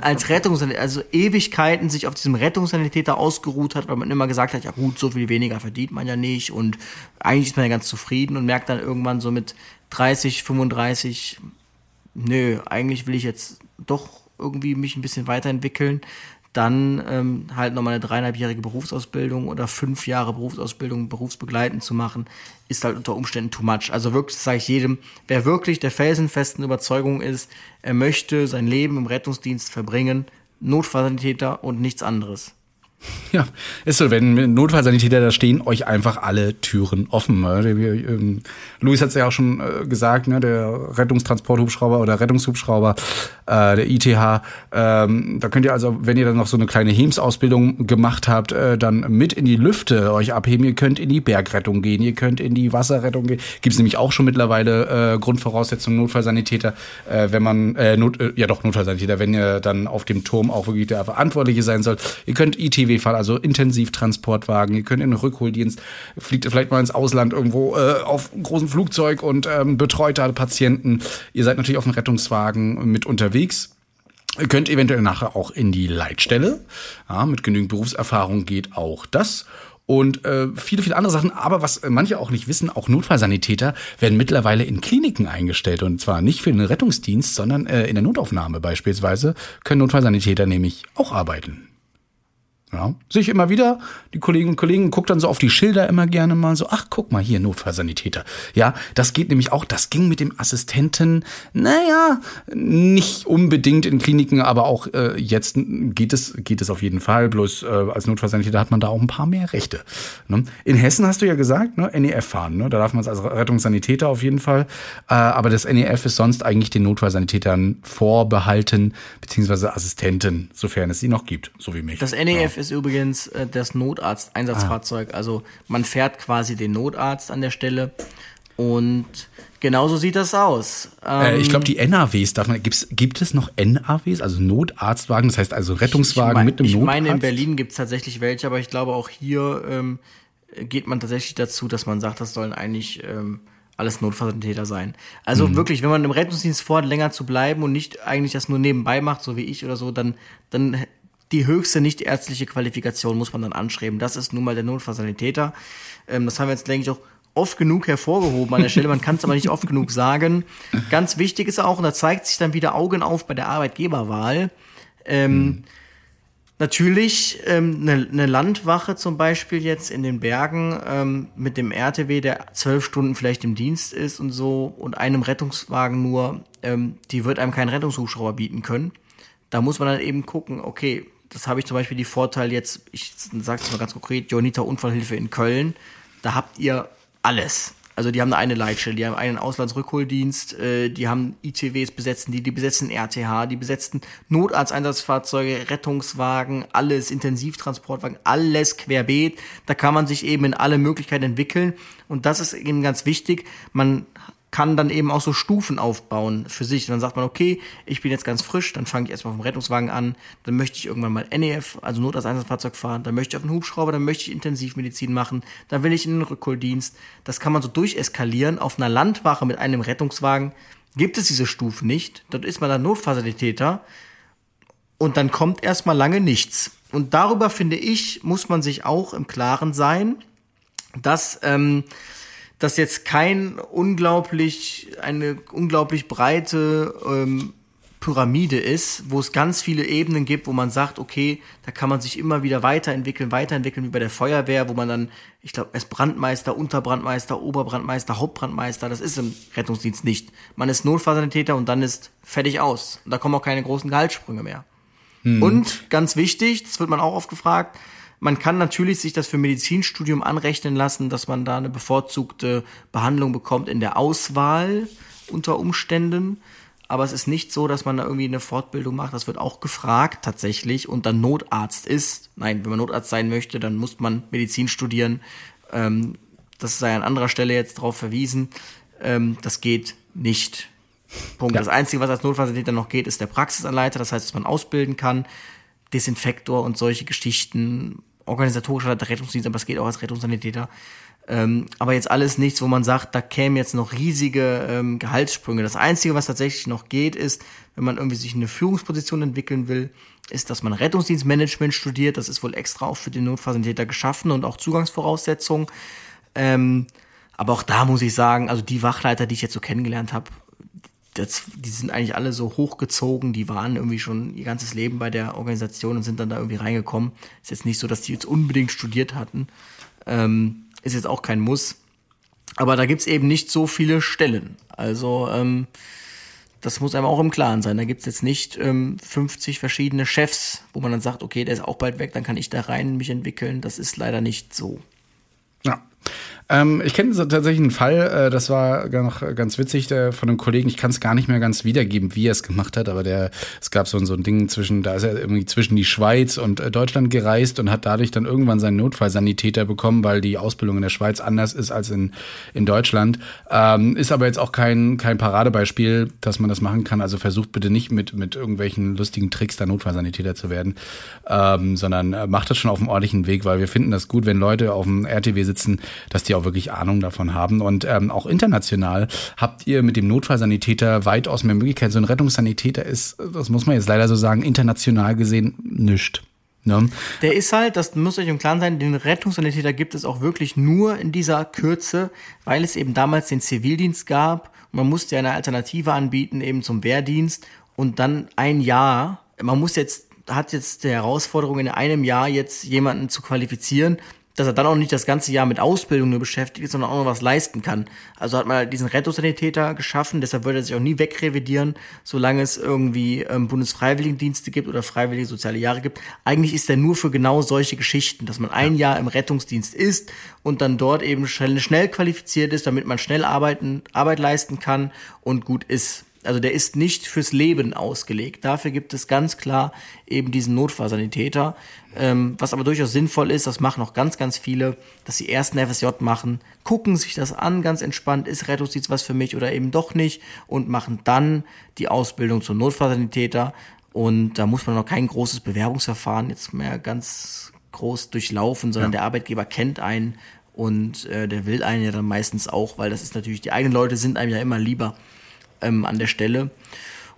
[SPEAKER 3] als Rettungssanitäter, also Ewigkeiten sich auf diesem Rettungssanitäter ausgeruht hat, weil man immer gesagt hat, ja gut, so viel weniger verdient man ja nicht und eigentlich ist man ja ganz zufrieden und merkt dann irgendwann so mit 30, 35, nö, eigentlich will ich jetzt doch irgendwie mich ein bisschen weiterentwickeln dann ähm, halt nochmal eine dreieinhalbjährige Berufsausbildung oder fünf Jahre Berufsausbildung berufsbegleitend zu machen, ist halt unter Umständen too much. Also wirklich, sage ich jedem, wer wirklich der felsenfesten Überzeugung ist, er möchte sein Leben im Rettungsdienst verbringen, Notfallsanitäter und nichts anderes.
[SPEAKER 2] Ja, ist so, wenn Notfallsanitäter da stehen, euch einfach alle Türen offen. Ne? Ähm, Luis hat es ja auch schon äh, gesagt, ne? der Rettungstransporthubschrauber oder Rettungshubschrauber, äh, der ITH, ähm, da könnt ihr also, wenn ihr dann noch so eine kleine Heems-Ausbildung gemacht habt, äh, dann mit in die Lüfte euch abheben. Ihr könnt in die Bergrettung gehen, ihr könnt in die Wasserrettung gehen. Gibt es nämlich auch schon mittlerweile äh, Grundvoraussetzungen Notfallsanitäter, äh, wenn man, äh, Not, äh, ja doch Notfallsanitäter, wenn ihr dann auf dem Turm auch wirklich der Verantwortliche sein sollt. Ihr könnt ITW ITW-Fall, also Intensivtransportwagen. Ihr könnt in den Rückholdienst, fliegt vielleicht mal ins Ausland irgendwo äh, auf einem großen Flugzeug und ähm, betreut da Patienten. Ihr seid natürlich auf dem Rettungswagen mit unterwegs. Ihr könnt eventuell nachher auch in die Leitstelle. Ja, mit genügend Berufserfahrung geht auch das und äh, viele, viele andere Sachen. Aber was manche auch nicht wissen, auch Notfallsanitäter werden mittlerweile in Kliniken eingestellt. Und zwar nicht für den Rettungsdienst, sondern äh, in der Notaufnahme beispielsweise können Notfallsanitäter nämlich auch arbeiten. Ja, sich immer wieder, die Kolleginnen und Kollegen guckt dann so auf die Schilder immer gerne mal so, ach, guck mal hier, Notfallsanitäter. Ja, das geht nämlich auch, das ging mit dem Assistenten, naja, nicht unbedingt in Kliniken, aber auch äh, jetzt geht es, geht es auf jeden Fall. Bloß äh, als Notfallsanitäter hat man da auch ein paar mehr Rechte. Ne? In Hessen hast du ja gesagt, ne, NEF fahren, ne? da darf man es als Rettungssanitäter auf jeden Fall. Äh, aber das NEF ist sonst eigentlich den Notfallsanitätern vorbehalten, beziehungsweise Assistenten, sofern es sie noch gibt, so wie mich.
[SPEAKER 3] Das NEF ja ist übrigens äh, das Notarzt-Einsatzfahrzeug. Ah. Also man fährt quasi den Notarzt an der Stelle und genauso sieht das aus.
[SPEAKER 2] Ähm, äh, ich glaube, die NAWs darf man, gibt's, gibt es noch NAWs, also Notarztwagen, das heißt also Rettungswagen ich, ich mein, mit einem
[SPEAKER 3] ich
[SPEAKER 2] Notarzt?
[SPEAKER 3] Ich meine, in Berlin gibt es tatsächlich welche, aber ich glaube auch hier ähm, geht man tatsächlich dazu, dass man sagt, das sollen eigentlich ähm, alles Notfalltäter sein. Also mhm. wirklich, wenn man im Rettungsdienst vorhat, länger zu bleiben und nicht eigentlich das nur nebenbei macht, so wie ich oder so, dann, dann die höchste nichtärztliche Qualifikation muss man dann anschreiben. Das ist nun mal der Notfallsanitäter. Ähm, das haben wir jetzt, denke ich, auch oft genug hervorgehoben an der Stelle. Man kann es aber nicht oft genug sagen. Ganz wichtig ist auch, und da zeigt sich dann wieder Augen auf bei der Arbeitgeberwahl. Ähm, mhm. Natürlich ähm, eine, eine Landwache zum Beispiel jetzt in den Bergen ähm, mit dem RTW, der zwölf Stunden vielleicht im Dienst ist und so und einem Rettungswagen nur, ähm, die wird einem keinen Rettungshubschrauber bieten können. Da muss man dann eben gucken, okay, das habe ich zum Beispiel die Vorteil jetzt, ich sage es mal ganz konkret, Jonita Unfallhilfe in Köln, da habt ihr alles. Also die haben eine Leitstelle, die haben einen Auslandsrückholdienst, äh, die haben ITWs besetzen, die, die besetzen RTH, die besetzen Notarzteinsatzfahrzeuge, Rettungswagen, alles, Intensivtransportwagen, alles querbeet. Da kann man sich eben in alle Möglichkeiten entwickeln. Und das ist eben ganz wichtig. Man kann dann eben auch so Stufen aufbauen für sich. Und dann sagt man, okay, ich bin jetzt ganz frisch, dann fange ich erstmal dem Rettungswagen an, dann möchte ich irgendwann mal NEF, also Notarzteinsatzfahrzeug fahren, dann möchte ich auf einen Hubschrauber, dann möchte ich Intensivmedizin machen, dann will ich in den Rückholdienst. Das kann man so durcheskalieren. Auf einer Landwache mit einem Rettungswagen gibt es diese Stufen nicht. Dort ist man dann Notfazilitäter und dann kommt erstmal lange nichts. Und darüber, finde ich, muss man sich auch im Klaren sein, dass ähm, das jetzt kein unglaublich, eine unglaublich breite ähm, Pyramide ist, wo es ganz viele Ebenen gibt, wo man sagt, okay, da kann man sich immer wieder weiterentwickeln, weiterentwickeln wie bei der Feuerwehr, wo man dann, ich glaube, erst Brandmeister, Unterbrandmeister, Oberbrandmeister, Hauptbrandmeister, das ist im Rettungsdienst nicht. Man ist Notfallsanitäter und dann ist fertig aus. Und da kommen auch keine großen Gehaltssprünge mehr. Hm. Und ganz wichtig, das wird man auch oft gefragt, man kann natürlich sich das für Medizinstudium anrechnen lassen, dass man da eine bevorzugte Behandlung bekommt in der Auswahl unter Umständen. Aber es ist nicht so, dass man da irgendwie eine Fortbildung macht. Das wird auch gefragt tatsächlich und dann Notarzt ist. Nein, wenn man Notarzt sein möchte, dann muss man Medizin studieren. Ähm, das sei an anderer Stelle jetzt darauf verwiesen. Ähm, das geht nicht. Punkt. Ja. Das Einzige, was als Notfallsanitäter noch geht, ist der Praxisanleiter. Das heißt, dass man ausbilden kann. Desinfektor und solche Geschichten organisatorischer Rettungsdienst, aber es geht auch als Rettungssanitäter. Ähm, aber jetzt alles nichts, wo man sagt, da kämen jetzt noch riesige ähm, Gehaltssprünge. Das Einzige, was tatsächlich noch geht, ist, wenn man irgendwie sich eine Führungsposition entwickeln will, ist, dass man Rettungsdienstmanagement studiert. Das ist wohl extra auch für den Notfallsanitäter geschaffen und auch Zugangsvoraussetzungen. Ähm, aber auch da muss ich sagen, also die Wachleiter, die ich jetzt so kennengelernt habe, das, die sind eigentlich alle so hochgezogen, die waren irgendwie schon ihr ganzes Leben bei der Organisation und sind dann da irgendwie reingekommen. Ist jetzt nicht so, dass die jetzt unbedingt studiert hatten. Ähm, ist jetzt auch kein Muss. Aber da gibt's eben nicht so viele Stellen. Also ähm, das muss einem auch im Klaren sein. Da gibt's jetzt nicht ähm, 50 verschiedene Chefs, wo man dann sagt, okay, der ist auch bald weg, dann kann ich da rein mich entwickeln. Das ist leider nicht so.
[SPEAKER 2] Ja. Ähm, ich kenne tatsächlich einen Fall, äh, das war noch ganz witzig, der, von einem Kollegen, ich kann es gar nicht mehr ganz wiedergeben, wie er es gemacht hat, aber der, es gab so, so ein Ding zwischen, da ist er irgendwie zwischen die Schweiz und äh, Deutschland gereist und hat dadurch dann irgendwann seinen Notfallsanitäter bekommen, weil die Ausbildung in der Schweiz anders ist als in, in Deutschland. Ähm, ist aber jetzt auch kein, kein Paradebeispiel, dass man das machen kann. Also versucht bitte nicht mit, mit irgendwelchen lustigen Tricks da Notfallsanitäter zu werden, ähm, sondern äh, macht das schon auf dem ordentlichen Weg, weil wir finden das gut, wenn Leute auf dem RTW sitzen, dass die auch wirklich Ahnung davon haben. Und ähm, auch international habt ihr mit dem Notfallsanitäter weitaus mehr Möglichkeiten. So ein Rettungssanitäter ist, das muss man jetzt leider so sagen, international gesehen nischt. Ne?
[SPEAKER 3] Der ist halt, das muss euch im Klaren sein, den Rettungssanitäter gibt es auch wirklich nur in dieser Kürze, weil es eben damals den Zivildienst gab. Man musste ja eine Alternative anbieten, eben zum Wehrdienst. Und dann ein Jahr, man muss jetzt, hat jetzt die Herausforderung, in einem Jahr jetzt jemanden zu qualifizieren, dass er dann auch nicht das ganze Jahr mit Ausbildung nur beschäftigt ist, sondern auch noch was leisten kann. Also hat man halt diesen Rettungssanitäter geschaffen, deshalb würde er sich auch nie wegrevidieren, solange es irgendwie ähm, Bundesfreiwilligendienste gibt oder freiwillige soziale Jahre gibt. Eigentlich ist er nur für genau solche Geschichten, dass man ein Jahr im Rettungsdienst ist und dann dort eben schnell, schnell qualifiziert ist, damit man schnell arbeiten, Arbeit leisten kann und gut ist. Also der ist nicht fürs Leben ausgelegt. Dafür gibt es ganz klar eben diesen Notfallsanitäter. Ähm, was aber durchaus sinnvoll ist, das machen auch ganz, ganz viele, dass sie erst einen FSJ machen, gucken sich das an, ganz entspannt, ist Rettungsdienst was für mich oder eben doch nicht und machen dann die Ausbildung zum Notfallsanitäter. Und da muss man noch kein großes Bewerbungsverfahren jetzt mehr ganz groß durchlaufen, sondern ja. der Arbeitgeber kennt einen und äh, der will einen ja dann meistens auch, weil das ist natürlich, die eigenen Leute sind einem ja immer lieber ähm, an der Stelle.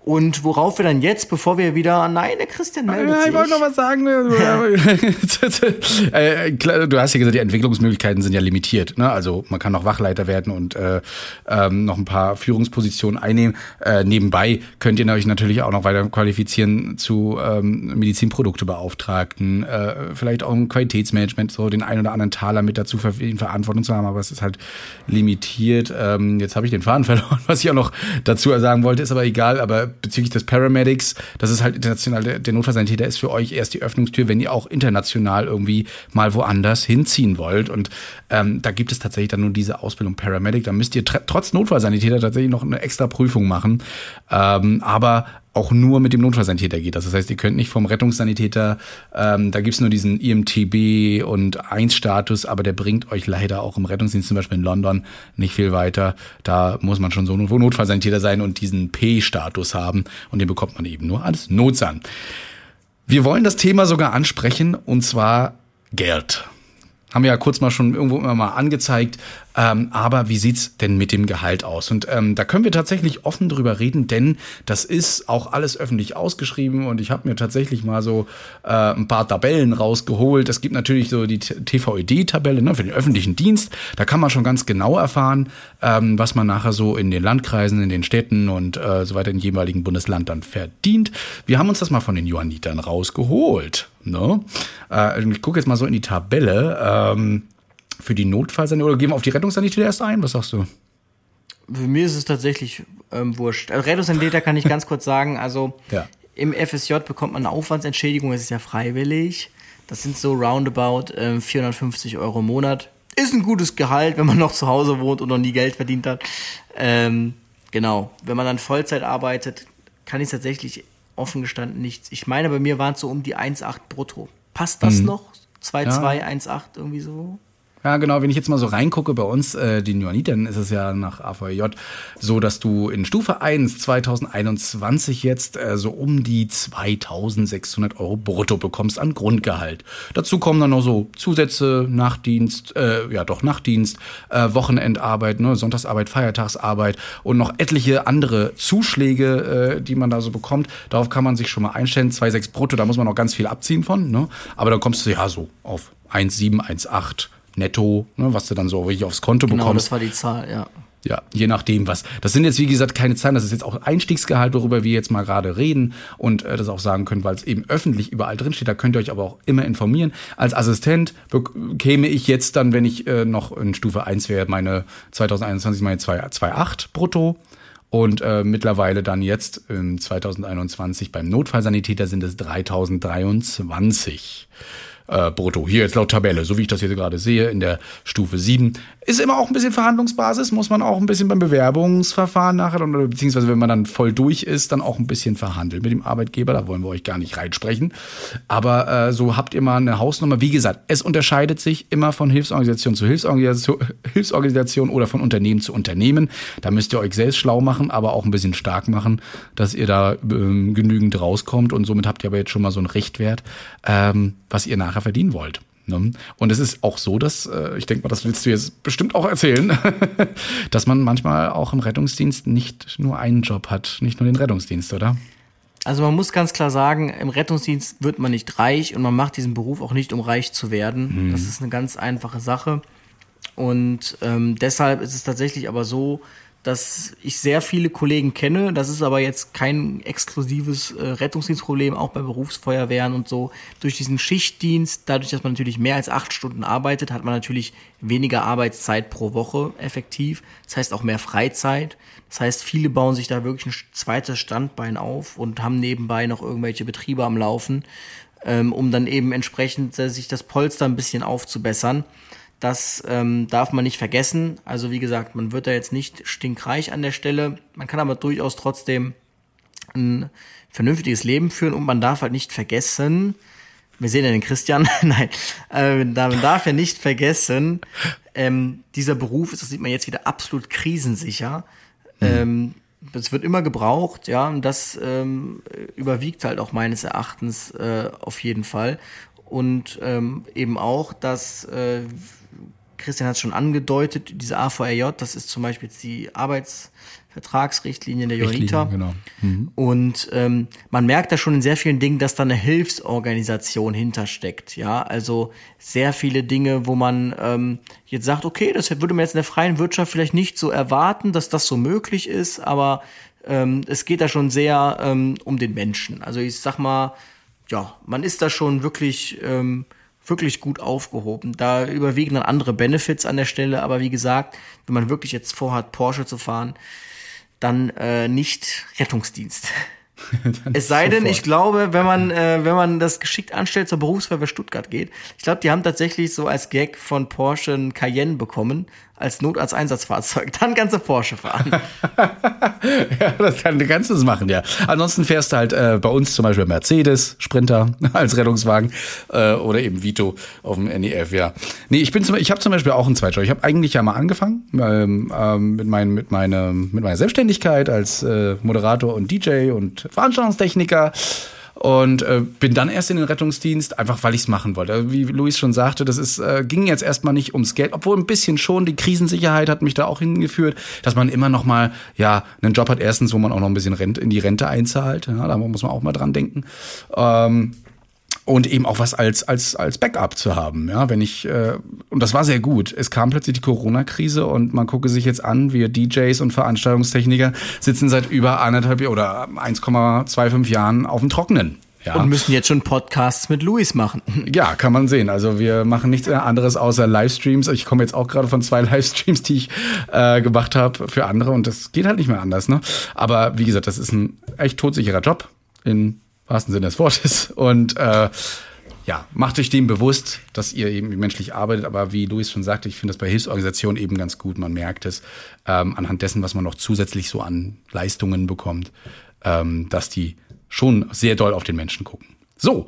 [SPEAKER 3] Und worauf wir dann jetzt, bevor wir wieder, nein, der Christian meldet ja,
[SPEAKER 2] sich. Ich wollte noch was sagen. Ja. Äh, du hast ja gesagt, die Entwicklungsmöglichkeiten sind ja limitiert. Ne? Also man kann noch Wachleiter werden und äh, ähm, noch ein paar Führungspositionen einnehmen. Äh, nebenbei könnt ihr euch natürlich auch noch weiter qualifizieren zu ähm, Medizinproduktebeauftragten, äh, vielleicht auch im Qualitätsmanagement, so den einen oder anderen Taler mit dazu in Verantwortung zu haben, aber es ist halt limitiert. Ähm, jetzt habe ich den Faden verloren, was ich auch noch dazu sagen wollte, ist aber egal, aber bezüglich des Paramedics, das ist halt international, der, der Notfallsanitäter ist für euch erst die Öffnungstür, wenn ihr auch international irgendwie mal woanders hinziehen wollt. Und ähm, da gibt es tatsächlich dann nur diese Ausbildung Paramedic. Da müsst ihr trotz Notfallsanitäter tatsächlich noch eine extra Prüfung machen. Ähm, aber auch nur mit dem Notfallsanitäter geht. Das heißt, ihr könnt nicht vom Rettungssanitäter, ähm, da gibt's nur diesen IMTB und 1-Status, aber der bringt euch leider auch im Rettungsdienst, zum Beispiel in London, nicht viel weiter. Da muss man schon so Notfallsanitäter sein und diesen P-Status haben und den bekommt man eben nur als Notsan. Wir wollen das Thema sogar ansprechen und zwar Geld. Haben wir ja kurz mal schon irgendwo immer mal angezeigt. Ähm, aber wie sieht's denn mit dem Gehalt aus? Und ähm, da können wir tatsächlich offen drüber reden, denn das ist auch alles öffentlich ausgeschrieben und ich habe mir tatsächlich mal so äh, ein paar Tabellen rausgeholt. Es gibt natürlich so die TVED-Tabelle ne, für den öffentlichen Dienst. Da kann man schon ganz genau erfahren, ähm, was man nachher so in den Landkreisen, in den Städten und äh, so weiter im jeweiligen Bundesland dann verdient. Wir haben uns das mal von den Johannitern rausgeholt. Ne? Äh, ich gucke jetzt mal so in die Tabelle. Ähm, für die Notfallsanitäter oder gehen wir auf die Rettungssanitäter erst ein? Was sagst du?
[SPEAKER 3] Für mich ist es tatsächlich ähm, wurscht. Also Rettungssanitäter kann ich ganz kurz sagen, also ja. im FSJ bekommt man eine Aufwandsentschädigung, es ist ja freiwillig. Das sind so roundabout ähm, 450 Euro im Monat. Ist ein gutes Gehalt, wenn man noch zu Hause wohnt und noch nie Geld verdient hat. Ähm, genau. Wenn man dann Vollzeit arbeitet, kann ich tatsächlich offen gestanden nichts. Ich meine, bei mir waren es so um die 1,8 brutto. Passt das mhm. noch? 2,2, ja. 1,8 irgendwie so?
[SPEAKER 2] Ja, genau. Wenn ich jetzt mal so reingucke bei uns, äh, den Johannitern, ist es ja nach AVJ so, dass du in Stufe 1 2021 jetzt äh, so um die 2600 Euro brutto bekommst an Grundgehalt. Dazu kommen dann noch so Zusätze, Nachtdienst, äh, ja doch Nachtdienst, äh, Wochenendarbeit, ne, Sonntagsarbeit, Feiertagsarbeit und noch etliche andere Zuschläge, äh, die man da so bekommt. Darauf kann man sich schon mal einstellen. 2,6 brutto, da muss man noch ganz viel abziehen von. Ne? Aber dann kommst du ja so auf 1,7, 1,8 netto, ne, was du dann so richtig aufs Konto genau, bekommst.
[SPEAKER 3] Genau, das war die Zahl, ja.
[SPEAKER 2] Ja, je nachdem was. Das sind jetzt wie gesagt keine Zahlen, das ist jetzt auch Einstiegsgehalt, worüber wir jetzt mal gerade reden und äh, das auch sagen können, weil es eben öffentlich überall drin steht. Da könnt ihr euch aber auch immer informieren. Als Assistent bekäme ich jetzt dann, wenn ich äh, noch in Stufe 1 wäre, meine 2021 meine 2,8 brutto. Und äh, mittlerweile dann jetzt ähm, 2021 beim Notfallsanitäter sind es 3023 äh, brutto. Hier jetzt laut Tabelle, so wie ich das hier gerade sehe, in der Stufe 7. Ist immer auch ein bisschen Verhandlungsbasis, muss man auch ein bisschen beim Bewerbungsverfahren nachher, oder beziehungsweise wenn man dann voll durch ist, dann auch ein bisschen verhandeln mit dem Arbeitgeber. Da wollen wir euch gar nicht reinsprechen. Aber äh, so habt ihr mal eine Hausnummer. Wie gesagt, es unterscheidet sich immer von Hilfsorganisation zu Hilfsorganisation, Hilfsorganisation oder von Unternehmen zu Unternehmen. Da müsst ihr euch selbst schlau machen, aber auch ein bisschen stark machen, dass ihr da ähm, genügend rauskommt. Und somit habt ihr aber jetzt schon mal so einen Richtwert, ähm, was ihr nachher verdienen wollt. Ne? Und es ist auch so, dass, äh, ich denke mal, das willst du jetzt bestimmt auch erzählen, dass man manchmal auch im Rettungsdienst nicht nur einen Job hat, nicht nur den Rettungsdienst, oder?
[SPEAKER 3] Also man muss ganz klar sagen, im Rettungsdienst wird man nicht reich und man macht diesen Beruf auch nicht, um reich zu werden. Mhm. Das ist eine ganz einfache Sache. Und ähm, deshalb ist es tatsächlich aber so, dass ich sehr viele Kollegen kenne. Das ist aber jetzt kein exklusives äh, Rettungsdienstproblem, auch bei Berufsfeuerwehren und so. Durch diesen Schichtdienst, dadurch, dass man natürlich mehr als acht Stunden arbeitet, hat man natürlich weniger Arbeitszeit pro Woche effektiv. Das heißt auch mehr Freizeit. Das heißt, viele bauen sich da wirklich ein zweites Standbein auf und haben nebenbei noch irgendwelche Betriebe am Laufen, ähm, um dann eben entsprechend äh, sich das Polster ein bisschen aufzubessern. Das ähm, darf man nicht vergessen. Also wie gesagt, man wird da jetzt nicht stinkreich an der Stelle. Man kann aber durchaus trotzdem ein vernünftiges Leben führen und man darf halt nicht vergessen, wir sehen ja den Christian, nein, äh, man darf ja nicht vergessen, ähm, dieser Beruf ist, das sieht man jetzt wieder, absolut krisensicher. Mhm. Ähm, es wird immer gebraucht, ja, und das ähm, überwiegt halt auch meines Erachtens äh, auf jeden Fall. Und ähm, eben auch, dass äh, Christian hat es schon angedeutet, diese AVRJ, das ist zum Beispiel jetzt die Arbeitsvertragsrichtlinie der Johanniter. Genau. Mhm. Und ähm, man merkt da schon in sehr vielen Dingen, dass da eine Hilfsorganisation hintersteckt. Ja, also sehr viele Dinge, wo man ähm, jetzt sagt, okay, das würde man jetzt in der freien Wirtschaft vielleicht nicht so erwarten, dass das so möglich ist, aber ähm, es geht da schon sehr ähm, um den Menschen. Also ich sag mal, ja, man ist da schon wirklich ähm, wirklich gut aufgehoben. Da überwiegen dann andere Benefits an der Stelle, aber wie gesagt, wenn man wirklich jetzt vorhat, Porsche zu fahren, dann äh, nicht Rettungsdienst. es sei denn, ich glaube, wenn man, äh, wenn man das geschickt anstellt zur Berufsfeuerwehr Stuttgart geht, ich glaube, die haben tatsächlich so als Gag von Porsche einen Cayenne bekommen, als Notarzt-Einsatzfahrzeug. Dann kannst du Porsche fahren.
[SPEAKER 2] ja, das kann, du kannst es machen, ja. Ansonsten fährst du halt äh, bei uns zum Beispiel Mercedes, Sprinter als Rettungswagen äh, oder eben Vito auf dem NEF, ja. Nee, ich bin zum, ich habe zum Beispiel auch einen Zweitjob. Ich habe eigentlich ja mal angefangen ähm, ähm, mit, mein, mit, meine, mit meiner Selbstständigkeit als äh, Moderator und DJ und Veranstaltungstechniker und äh, bin dann erst in den Rettungsdienst, einfach weil ich es machen wollte. Wie Luis schon sagte, das ist, äh, ging jetzt erstmal nicht ums Geld, obwohl ein bisschen schon, die Krisensicherheit hat mich da auch hingeführt, dass man immer noch mal, ja, einen Job hat erstens, wo man auch noch ein bisschen Rente, in die Rente einzahlt, ja, da muss man auch mal dran denken. Ähm, und eben auch was als als als Backup zu haben, ja, wenn ich äh, und das war sehr gut. Es kam plötzlich die Corona-Krise und man gucke sich jetzt an, wir DJs und Veranstaltungstechniker sitzen seit über anderthalb oder 1,25 Jahren auf dem Trockenen.
[SPEAKER 3] Ja. Und müssen jetzt schon Podcasts mit Luis machen.
[SPEAKER 2] Ja, kann man sehen. Also wir machen nichts anderes außer Livestreams. Ich komme jetzt auch gerade von zwei Livestreams, die ich äh, gemacht habe für andere und das geht halt nicht mehr anders. Ne? Aber wie gesagt, das ist ein echt todsicherer Job in wahrsten Sinne des Wortes. Und äh, ja, macht euch dem bewusst, dass ihr eben menschlich arbeitet. Aber wie Luis schon sagte, ich finde das bei Hilfsorganisationen eben ganz gut. Man merkt es ähm, anhand dessen, was man noch zusätzlich so an Leistungen bekommt, ähm, dass die schon sehr doll auf den Menschen gucken. So,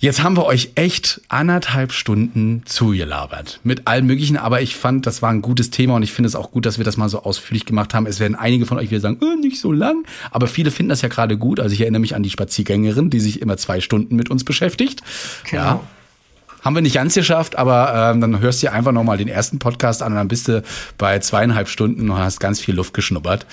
[SPEAKER 2] Jetzt haben wir euch echt anderthalb Stunden zugelabert mit allem Möglichen, aber ich fand, das war ein gutes Thema und ich finde es auch gut, dass wir das mal so ausführlich gemacht haben. Es werden einige von euch wieder sagen, äh, nicht so lang, aber viele finden das ja gerade gut. Also ich erinnere mich an die Spaziergängerin, die sich immer zwei Stunden mit uns beschäftigt. Genau. Ja. Haben wir nicht ganz geschafft, aber ähm, dann hörst du dir einfach nochmal den ersten Podcast an und dann bist du bei zweieinhalb Stunden und hast ganz viel Luft geschnuppert.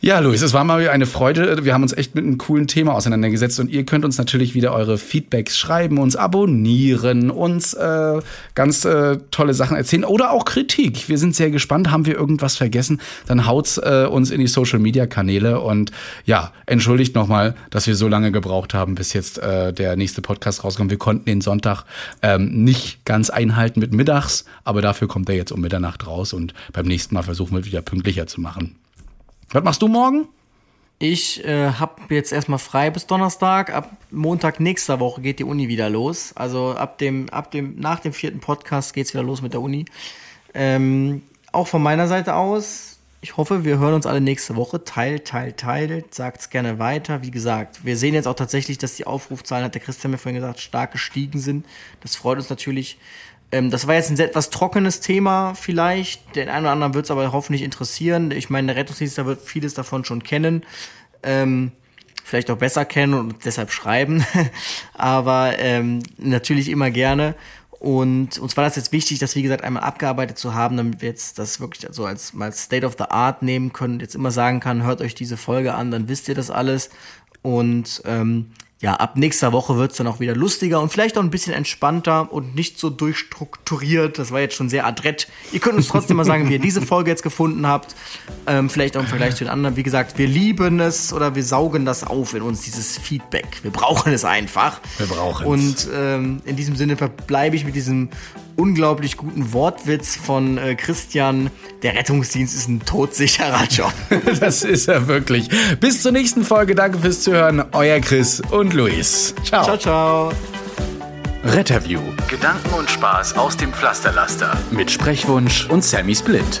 [SPEAKER 2] Ja, Luis, es war mal eine Freude. Wir haben uns echt mit einem coolen Thema auseinandergesetzt und ihr könnt uns natürlich wieder eure Feedbacks schreiben, uns abonnieren, uns äh, ganz äh, tolle Sachen erzählen oder auch Kritik. Wir sind sehr gespannt. Haben wir irgendwas vergessen? Dann haut's äh, uns in die Social Media Kanäle und ja, entschuldigt nochmal, dass wir so lange gebraucht haben, bis jetzt äh, der nächste Podcast rauskommt. Wir konnten den Sonntag ähm, nicht ganz einhalten mit mittags, aber dafür kommt er jetzt um Mitternacht raus und beim nächsten Mal versuchen wir wieder pünktlicher zu machen. Was machst du morgen?
[SPEAKER 3] Ich äh, habe jetzt erstmal frei bis Donnerstag. Ab Montag nächster Woche geht die Uni wieder los. Also ab dem, ab dem, nach dem vierten Podcast geht's wieder los mit der Uni. Ähm, auch von meiner Seite aus. Ich hoffe, wir hören uns alle nächste Woche. Teilt, teilt, teilt. Sagt's gerne weiter. Wie gesagt, wir sehen jetzt auch tatsächlich, dass die Aufrufzahlen, hat der Christian mir vorhin gesagt, stark gestiegen sind. Das freut uns natürlich. Ähm, das war jetzt ein etwas trockenes Thema vielleicht. Den einen oder anderen wird es aber hoffentlich interessieren. Ich meine, der Rettungsdienst wird vieles davon schon kennen. Ähm, vielleicht auch besser kennen und deshalb schreiben. aber ähm, natürlich immer gerne. Und uns war das jetzt wichtig, das wie gesagt einmal abgearbeitet zu haben, damit wir jetzt das wirklich so als, als State of the Art nehmen können. Jetzt immer sagen kann, hört euch diese Folge an, dann wisst ihr das alles. Und ähm, ja, ab nächster Woche wird's dann auch wieder lustiger und vielleicht auch ein bisschen entspannter und nicht so durchstrukturiert. Das war jetzt schon sehr adrett. Ihr könnt uns trotzdem mal sagen, wie ihr diese Folge jetzt gefunden habt. Ähm, vielleicht auch im Vergleich zu den anderen. Wie gesagt, wir lieben es oder wir saugen das auf in uns, dieses Feedback. Wir brauchen es einfach.
[SPEAKER 2] Wir brauchen
[SPEAKER 3] es. Und ähm, in diesem Sinne verbleibe ich mit diesem unglaublich guten Wortwitz von äh, Christian. Der Rettungsdienst ist ein todsicherer Job.
[SPEAKER 2] das ist er wirklich. Bis zur nächsten Folge. Danke fürs Zuhören. Euer Chris und Luis.
[SPEAKER 3] Ciao. Ciao, ciao.
[SPEAKER 1] Retterview. Gedanken und Spaß aus dem Pflasterlaster. Mit Sprechwunsch und Sammy Split.